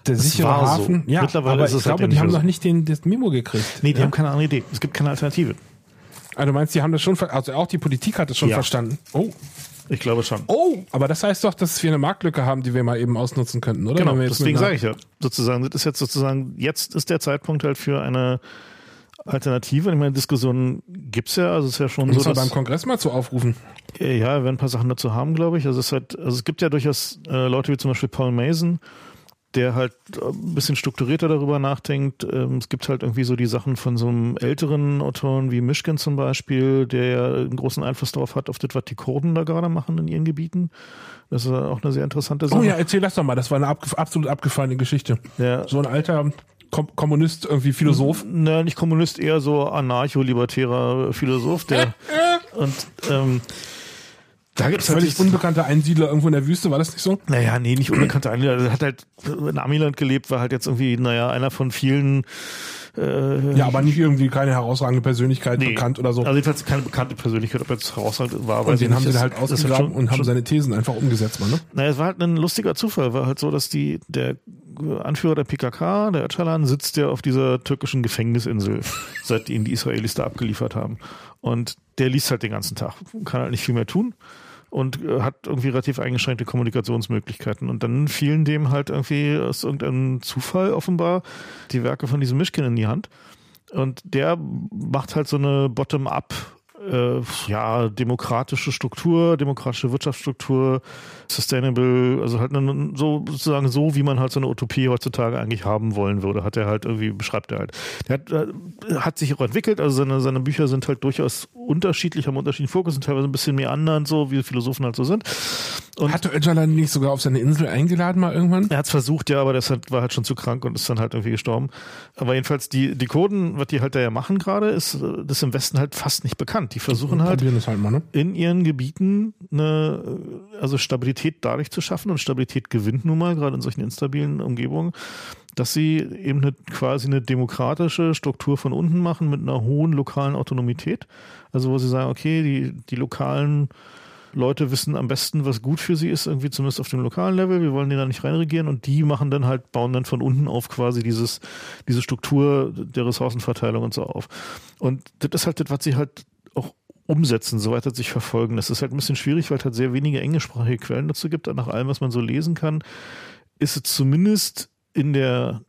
der das sichere Hafen. So. Ja, Mittlerweile aber ist ich es glaube, halt die haben so. noch nicht den, das Memo gekriegt. Nee, die ja? haben keine andere Idee. Es gibt keine Alternative. Also du meinst, die haben das schon, also auch die Politik hat das schon ja. verstanden. Oh. Ich glaube schon. Oh, aber das heißt doch, dass wir eine Marktlücke haben, die wir mal eben ausnutzen könnten, oder? Genau, deswegen sage ich ja. Sozusagen, das ist jetzt sozusagen, jetzt ist der Zeitpunkt halt für eine Alternative. Ich meine, Diskussionen gibt's ja, also es ist ja schon Muss so. Muss beim Kongress mal zu aufrufen. Ja, wir werden ein paar Sachen dazu haben, glaube ich. Also es, halt, also es gibt ja durchaus äh, Leute wie zum Beispiel Paul Mason, der halt ein bisschen strukturierter darüber nachdenkt. Ähm, es gibt halt irgendwie so die Sachen von so einem älteren Autoren wie Mischkin zum Beispiel, der ja einen großen Einfluss darauf hat, auf das, was die Kurden da gerade machen in ihren Gebieten. Das ist auch eine sehr interessante Sache. Oh ja, erzähl das doch mal. Das war eine abgef absolut abgefahrene Geschichte. Ja. So ein alter Kom Kommunist, irgendwie Philosoph? Naja, nicht Kommunist, eher so anarcho-libertärer Philosoph, der und ähm, da gibt es völlig unbekannte Einsiedler irgendwo in der Wüste, war das nicht so? Naja, nee, nicht unbekannte Einsiedler. Er hat halt in Amiland gelebt, war halt jetzt irgendwie, naja, einer von vielen äh, ja, aber nicht irgendwie keine herausragende Persönlichkeit nee, bekannt oder so. Also jedenfalls keine bekannte Persönlichkeit, ob er jetzt herausragend war. Und den haben sie halt ausgegraben und haben seine Thesen einfach umgesetzt, man, ne? Naja, es war halt ein lustiger Zufall. War halt so, dass die, der Anführer der PKK, der Öcalan, sitzt ja auf dieser türkischen Gefängnisinsel, [laughs] seit ihn die Israelis da abgeliefert haben. Und der liest halt den ganzen Tag. Kann halt nicht viel mehr tun und äh, hat irgendwie relativ eingeschränkte Kommunikationsmöglichkeiten. Und dann fielen dem halt irgendwie aus irgendeinem Zufall offenbar die Werke von diesem Mischkin in die Hand. Und der macht halt so eine Bottom-up äh, ja, demokratische Struktur, demokratische Wirtschaftsstruktur, sustainable, also halt eine, so sozusagen so, wie man halt so eine Utopie heutzutage eigentlich haben wollen würde, hat er halt irgendwie, beschreibt er halt. Der hat, äh, hat sich auch entwickelt, also seine, seine Bücher sind halt durchaus unterschiedlich, haben unterschiedlichen Fokus, sind teilweise ein bisschen mehr anderen, so wie Philosophen halt so sind. Und Hat Öcalan nicht sogar auf seine Insel eingeladen mal irgendwann? Er hat es versucht, ja, aber der war halt schon zu krank und ist dann halt irgendwie gestorben. Aber jedenfalls die, die Coden, was die halt da ja machen gerade, ist äh, das im Westen halt fast nicht bekannt. Die versuchen halt, halt mal, ne? in ihren Gebieten eine, also Stabilität dadurch zu schaffen und Stabilität gewinnt nun mal, gerade in solchen instabilen Umgebungen, dass sie eben eine, quasi eine demokratische Struktur von unten machen mit einer hohen lokalen Autonomität. Also wo sie sagen, okay, die, die lokalen Leute wissen am besten, was gut für sie ist, irgendwie zumindest auf dem lokalen Level. Wir wollen den da nicht reinregieren und die machen dann halt, bauen dann von unten auf quasi dieses, diese Struktur der Ressourcenverteilung und so auf. Und das ist halt das, was sie halt umsetzen, so weiter sich verfolgen. Das ist halt ein bisschen schwierig, weil es halt sehr wenige englischsprachige Quellen dazu gibt. Und nach allem, was man so lesen kann, ist es zumindest in der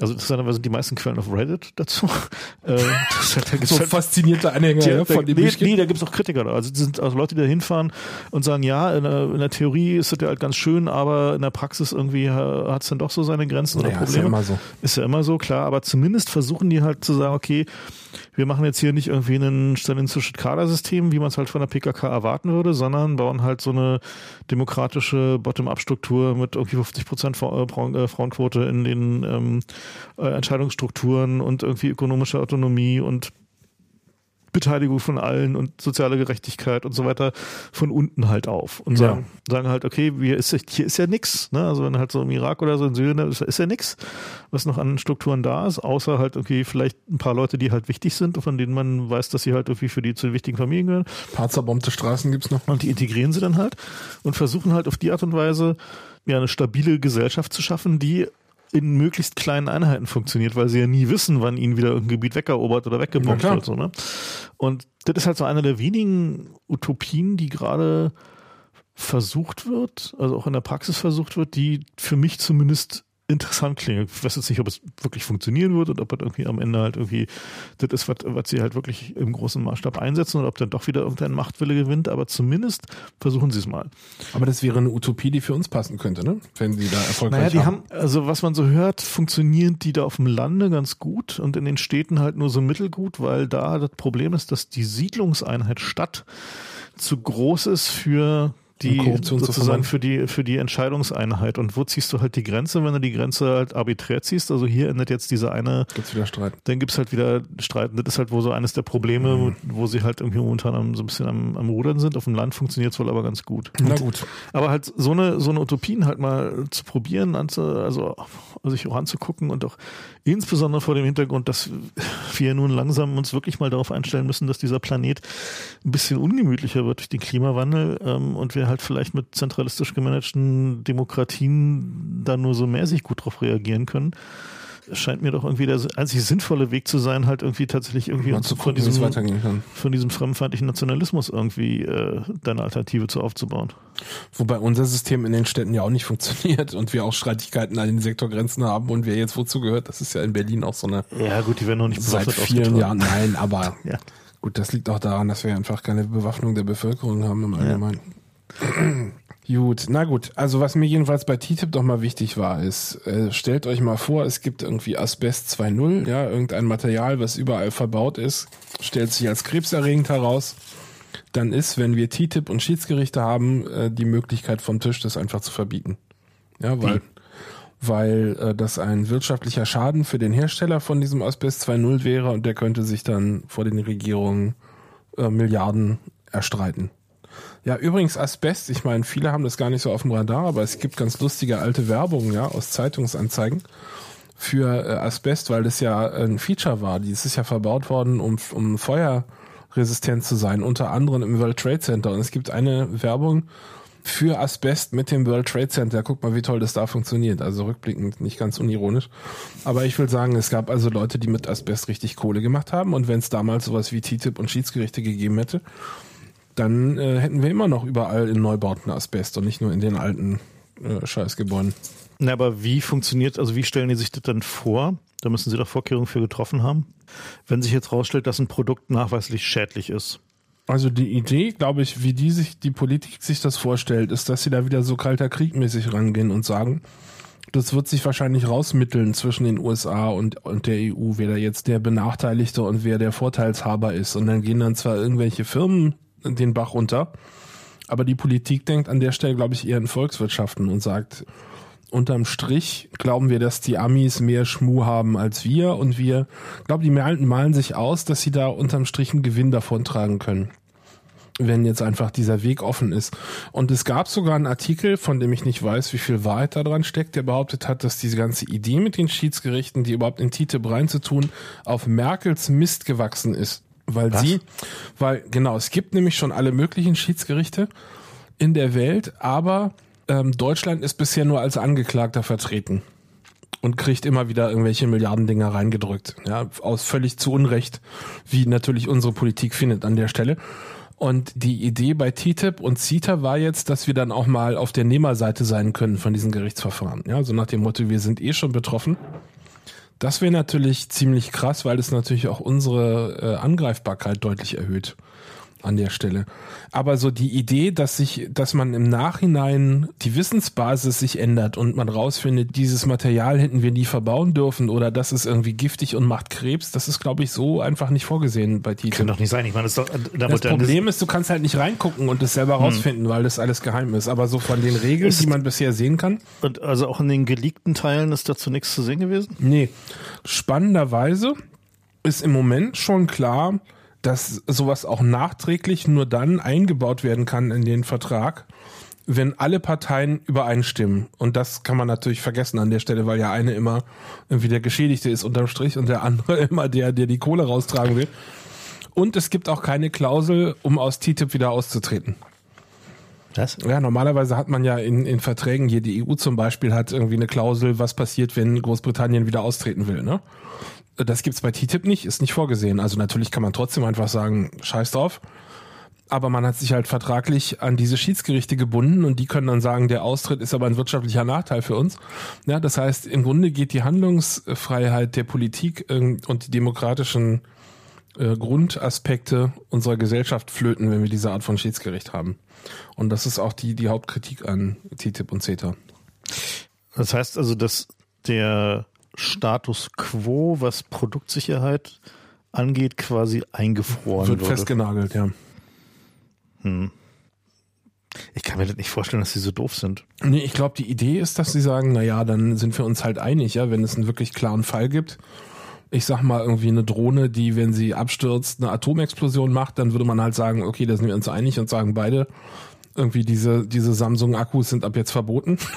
also interessanterweise sind die meisten Quellen auf Reddit dazu. [laughs] Äh, das halt, da so halt, faszinierte Anhänger die, ja, von dem nee, nee, da gibt es auch Kritiker. Da. Also sind also Leute, die da hinfahren und sagen, ja, in der, in der Theorie ist das ja halt ganz schön, aber in der Praxis irgendwie hat es dann doch so seine Grenzen oder naja, Probleme. Ist ja immer so. Ist ja immer so, klar. Aber zumindest versuchen die halt zu sagen, okay, wir machen jetzt hier nicht irgendwie ein stalinistisches Kadersystem, wie man es halt von der PKK erwarten würde, sondern bauen halt so eine demokratische Bottom-up-Struktur mit irgendwie 50 Prozent äh, äh, Frauenquote in den ähm, äh, Entscheidungsstrukturen und irgendwie ökonomische Autonomie und Beteiligung von allen und soziale Gerechtigkeit und so weiter von unten halt auf und sagen, ja. sagen halt, okay, hier ist, hier ist ja nichts. Ne? Also wenn halt so im Irak oder so in Syrien ist, ist ja nichts, was noch an Strukturen da ist, außer halt irgendwie vielleicht ein paar Leute, die halt wichtig sind, von denen man weiß, dass sie halt irgendwie für die zu den wichtigen Familien gehören. Ein paar zerbombte Straßen gibt's noch. Und die integrieren sie dann halt und versuchen halt auf die Art und Weise ja eine stabile Gesellschaft zu schaffen, die in möglichst kleinen Einheiten funktioniert, weil sie ja nie wissen, wann ihnen wieder irgendein Gebiet weggerobert oder weggebombt wird. So, ne? Und das ist halt so eine der wenigen Utopien, die gerade versucht wird, also auch in der Praxis versucht wird, die für mich zumindest interessant klingt. Ich weiß jetzt nicht, ob es wirklich funktionieren wird und ob das irgendwie am Ende halt irgendwie das ist, was, was sie halt wirklich im großen Maßstab einsetzen oder ob dann doch wieder irgendein Machtwille gewinnt, aber zumindest versuchen sie es mal. Aber das wäre eine Utopie, die für uns passen könnte, ne? Wenn sie da erfolgreich naja, die haben. haben. Also was man so hört, funktionieren die da auf dem Lande ganz gut und in den Städten halt nur so mittelgut, weil da das Problem ist, dass die Siedlungseinheit Stadt zu groß ist für die sozusagen für die für die Entscheidungseinheit und wo ziehst du halt die Grenze, wenn du die Grenze halt arbiträr ziehst? Also hier endet jetzt diese eine. Gibt's wieder Streit. Dann gibt's halt wieder Streit. Das ist halt wo so eines der Probleme, mhm. wo, sie halt irgendwie momentan so ein bisschen am, am Rudern sind. Auf dem Land funktioniert es wohl aber ganz gut. Na gut. Aber halt so eine so eine Utopien halt mal zu probieren, also also sich auch anzugucken und auch insbesondere vor dem Hintergrund, dass wir nun langsam uns wirklich mal darauf einstellen müssen, dass dieser Planet ein bisschen ungemütlicher wird durch den Klimawandel ähm, und wir halt vielleicht mit zentralistisch gemanagten Demokratien da nur so mäßig gut drauf reagieren können scheint mir doch irgendwie der einzig sinnvolle Weg zu sein, halt irgendwie tatsächlich irgendwie zu von, diesem, von diesem fremdenfeindlichen Nationalismus irgendwie äh, deine Alternative zu aufzubauen. Wobei unser System in den Städten ja auch nicht [laughs] funktioniert und wir auch Streitigkeiten an den Sektorgrenzen haben und wer jetzt wozu gehört, das ist ja in Berlin auch so eine. Ja gut, die werden noch nicht seit vielen Jahren. Nein, aber [laughs] ja. gut, das liegt auch daran, dass wir einfach keine Bewaffnung der Bevölkerung haben im Allgemeinen. Ja. Gut, na gut. Also was mir jedenfalls bei TTIP doch mal wichtig war, ist, äh, stellt euch mal vor, es gibt irgendwie Asbest 2.0, ja, irgendein Material, was überall verbaut ist, stellt sich als krebserregend heraus. Dann ist, wenn wir TTIP und Schiedsgerichte haben, äh, die Möglichkeit vom Tisch, das einfach zu verbieten. Ja, weil, weil äh, das ein wirtschaftlicher Schaden für den Hersteller von diesem Asbest 2.0 wäre und der könnte sich dann vor den Regierungen äh, Milliarden erstreiten. Ja, übrigens Asbest, ich meine, viele haben das gar nicht so auf dem Radar, aber es gibt ganz lustige alte Werbung, ja, aus Zeitungsanzeigen für äh, Asbest, weil das ja ein Feature war. Die ist ja verbaut worden, um, um feuerresistent zu sein, unter anderem im World Trade Center. Und es gibt eine Werbung für Asbest mit dem World Trade Center. Guck mal, wie toll das da funktioniert. Also rückblickend nicht ganz unironisch. Aber ich will sagen, es gab also Leute, die mit Asbest richtig Kohle gemacht haben. Und wenn es damals sowas wie TTIP und Schiedsgerichte gegeben hätte, dann äh, hätten wir immer noch überall in Neubauten Asbest und nicht nur in den alten äh, Scheißgebäuden. Na, aber wie funktioniert, also wie stellen die sich das dann vor? Da müssen sie doch Vorkehrungen für getroffen haben. Wenn sich jetzt rausstellt, dass ein Produkt nachweislich schädlich ist. Also die Idee, glaube ich, wie die sich, die Politik sich das vorstellt, ist, dass sie da wieder so kalter Kriegmäßig rangehen und sagen, das wird sich wahrscheinlich rausmitteln zwischen den USA und, und der EU, wer da jetzt der Benachteiligte und wer der Vorteilshaber ist. Und dann gehen dann zwar irgendwelche Firmen den Bach runter, aber die Politik denkt an der Stelle, glaube ich, eher in Volkswirtschaften und sagt, unterm Strich glauben wir, dass die Amis mehr Schmu haben als wir und wir, glaube die malen, malen sich aus, dass sie da unterm Strich einen Gewinn davontragen können wenn jetzt einfach dieser Weg offen ist. Und es gab sogar einen Artikel, von dem ich nicht weiß, wie viel Wahrheit da dran steckt, der behauptet hat, dass diese ganze Idee mit den Schiedsgerichten, die überhaupt in TTIP reinzutun, auf Merkels Mist gewachsen ist. Weil Was? sie, weil, genau, es gibt nämlich schon alle möglichen Schiedsgerichte in der Welt, aber ähm, Deutschland ist bisher nur als Angeklagter vertreten und kriegt immer wieder irgendwelche Milliardendinger reingedrückt. Ja, aus völlig zu Unrecht, wie natürlich unsere Politik findet an der Stelle. Und die Idee bei TTIP und CETA war jetzt, dass wir dann auch mal auf der Nehmerseite sein können von diesen Gerichtsverfahren. Ja, so nach dem Motto, wir sind eh schon betroffen. Das wäre natürlich ziemlich krass, weil es natürlich auch unsere äh, Angreifbarkeit deutlich erhöht an der Stelle. Aber so die Idee, dass sich, dass man im Nachhinein die Wissensbasis sich ändert und man rausfindet, dieses Material hätten wir nie verbauen dürfen oder das ist irgendwie giftig und macht Krebs, das ist, glaube ich, so einfach nicht vorgesehen bei TTIP. Kann doch nicht sein. Ich meine, das, ist doch, das Problem ist, du kannst halt nicht reingucken und das selber hm. rausfinden, weil das alles geheim ist. Aber so von den Regeln, ist, die man bisher sehen kann. Und also auch in den geleakten Teilen ist dazu nichts zu sehen gewesen? Nee. Spannenderweise ist im Moment schon klar, dass sowas auch nachträglich nur dann eingebaut werden kann in den Vertrag, wenn alle Parteien übereinstimmen. Und das kann man natürlich vergessen an der Stelle, weil ja eine immer irgendwie der Geschädigte ist unterm Strich und der andere [laughs] immer der, der die Kohle raustragen will. Und es gibt auch keine Klausel, um aus TTIP wieder auszutreten. Was? Ja, normalerweise hat man ja in, in Verträgen, hier die EU zum Beispiel hat irgendwie eine Klausel, was passiert, wenn Großbritannien wieder austreten will, ne? Das gibt's bei TTIP nicht, ist nicht vorgesehen. Also natürlich kann man trotzdem einfach sagen, scheiß drauf. Aber man hat sich halt vertraglich an diese Schiedsgerichte gebunden und die können dann sagen, der Austritt ist aber ein wirtschaftlicher Nachteil für uns. Ja, das heißt, im Grunde geht die Handlungsfreiheit der Politik ähm, und die demokratischen äh, Grundaspekte unserer Gesellschaft flöten, wenn wir diese Art von Schiedsgericht haben. Und das ist auch die, die Hauptkritik an TTIP und CETA. Das heißt also, dass der Status quo, was Produktsicherheit angeht, quasi eingefroren wird. Wird festgenagelt, ja. Hm. Ich kann mir das nicht vorstellen, dass sie so doof sind. Nee, ich glaube, die Idee ist, dass sie sagen, naja, dann sind wir uns halt einig, ja, wenn es einen wirklich klaren Fall gibt. Ich sag mal, irgendwie eine Drohne, die, wenn sie abstürzt, eine Atomexplosion macht, dann würde man halt sagen, okay, da sind wir uns einig und sagen beide, irgendwie diese, diese Samsung-Akkus sind ab jetzt verboten. [laughs]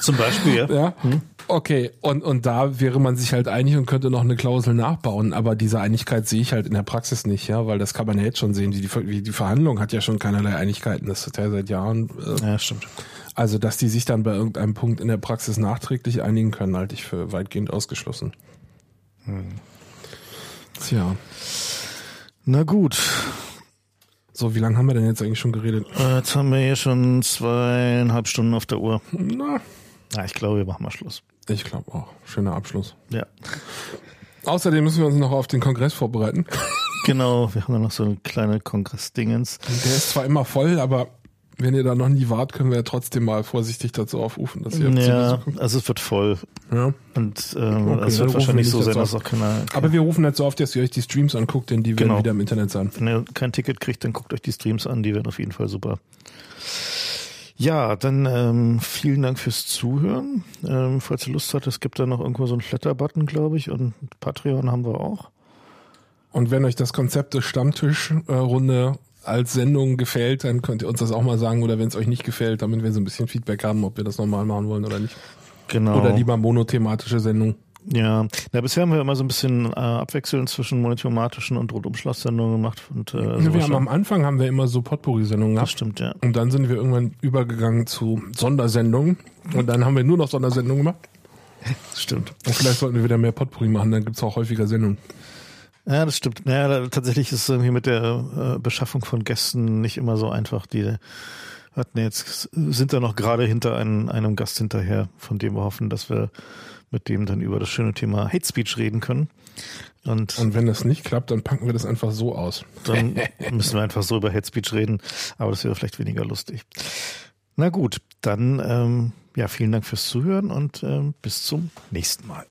Zum Beispiel, ja. ja. Hm. Okay, und, und da wäre man sich halt einig und könnte noch eine Klausel nachbauen, aber diese Einigkeit sehe ich halt in der Praxis nicht, ja, weil das kann man ja jetzt schon sehen. Die, die, die Verhandlung hat ja schon keinerlei Einigkeiten, das ist ja seit Jahren. Äh, ja, stimmt. Also, dass die sich dann bei irgendeinem Punkt in der Praxis nachträglich einigen können, halte ich für weitgehend ausgeschlossen. Hm. Tja. Na gut. So, wie lange haben wir denn jetzt eigentlich schon geredet? Äh, jetzt haben wir hier schon zweieinhalb Stunden auf der Uhr. Na. Ja, ich glaube, wir machen mal Schluss. Ich glaube auch. Schöner Abschluss. Ja. Außerdem müssen wir uns noch auf den Kongress vorbereiten. [laughs] Genau, wir haben da noch so eine kleine Kongressdingens. Der ist zwar immer voll, aber wenn ihr da noch nie wart, können wir ja trotzdem mal vorsichtig dazu aufrufen, dass ihr Ja, also es wird voll. Ja. Und ähm, okay, es wird wahrscheinlich so sein, dass auch keiner. Aber wir rufen nicht so oft, dass ihr euch die Streams anguckt, denn die werden genau. wieder im Internet sein. Wenn ihr kein Ticket kriegt, dann guckt euch die Streams an, die werden auf jeden Fall super. Ja, dann ähm, vielen Dank fürs Zuhören. Ähm, falls ihr Lust habt, es gibt da noch irgendwo so einen Flatter-Button, glaube ich, und Patreon haben wir auch. Und wenn euch das Konzept der Stammtischrunde als Sendung gefällt, dann könnt ihr uns das auch mal sagen oder wenn es euch nicht gefällt, damit wir so ein bisschen Feedback haben, ob wir das nochmal machen wollen oder nicht. Genau. Oder lieber monothematische Sendung. Ja, na, bisher haben wir immer so ein bisschen äh, abwechselnd zwischen monothematischen und Rundumschloss-Sendungen gemacht. Und, äh, ja, wir haben am Anfang haben wir immer so Potpourri-Sendungen gehabt. Das stimmt, ja. Und dann sind wir irgendwann übergegangen zu Sondersendungen. Und dann haben wir nur noch Sondersendungen gemacht. Das [laughs] stimmt. Und vielleicht sollten wir wieder mehr Potpourri machen, dann gibt's auch häufiger Sendungen. Ja, das stimmt. Naja, tatsächlich ist es irgendwie mit der äh, Beschaffung von Gästen nicht immer so einfach. Die hatten jetzt, sind da noch gerade hinter einem, einem Gast hinterher, von dem wir hoffen, dass wir mit dem dann über das schöne Thema Hate Speech reden können. Und, Und wenn das nicht klappt, dann packen wir das einfach so aus. dann [laughs] müssen wir einfach so über Hate Speech reden, aber das wäre vielleicht weniger lustig. Na gut, dann ähm, ja, vielen Dank fürs Zuhören und ähm, bis zum nächsten Mal.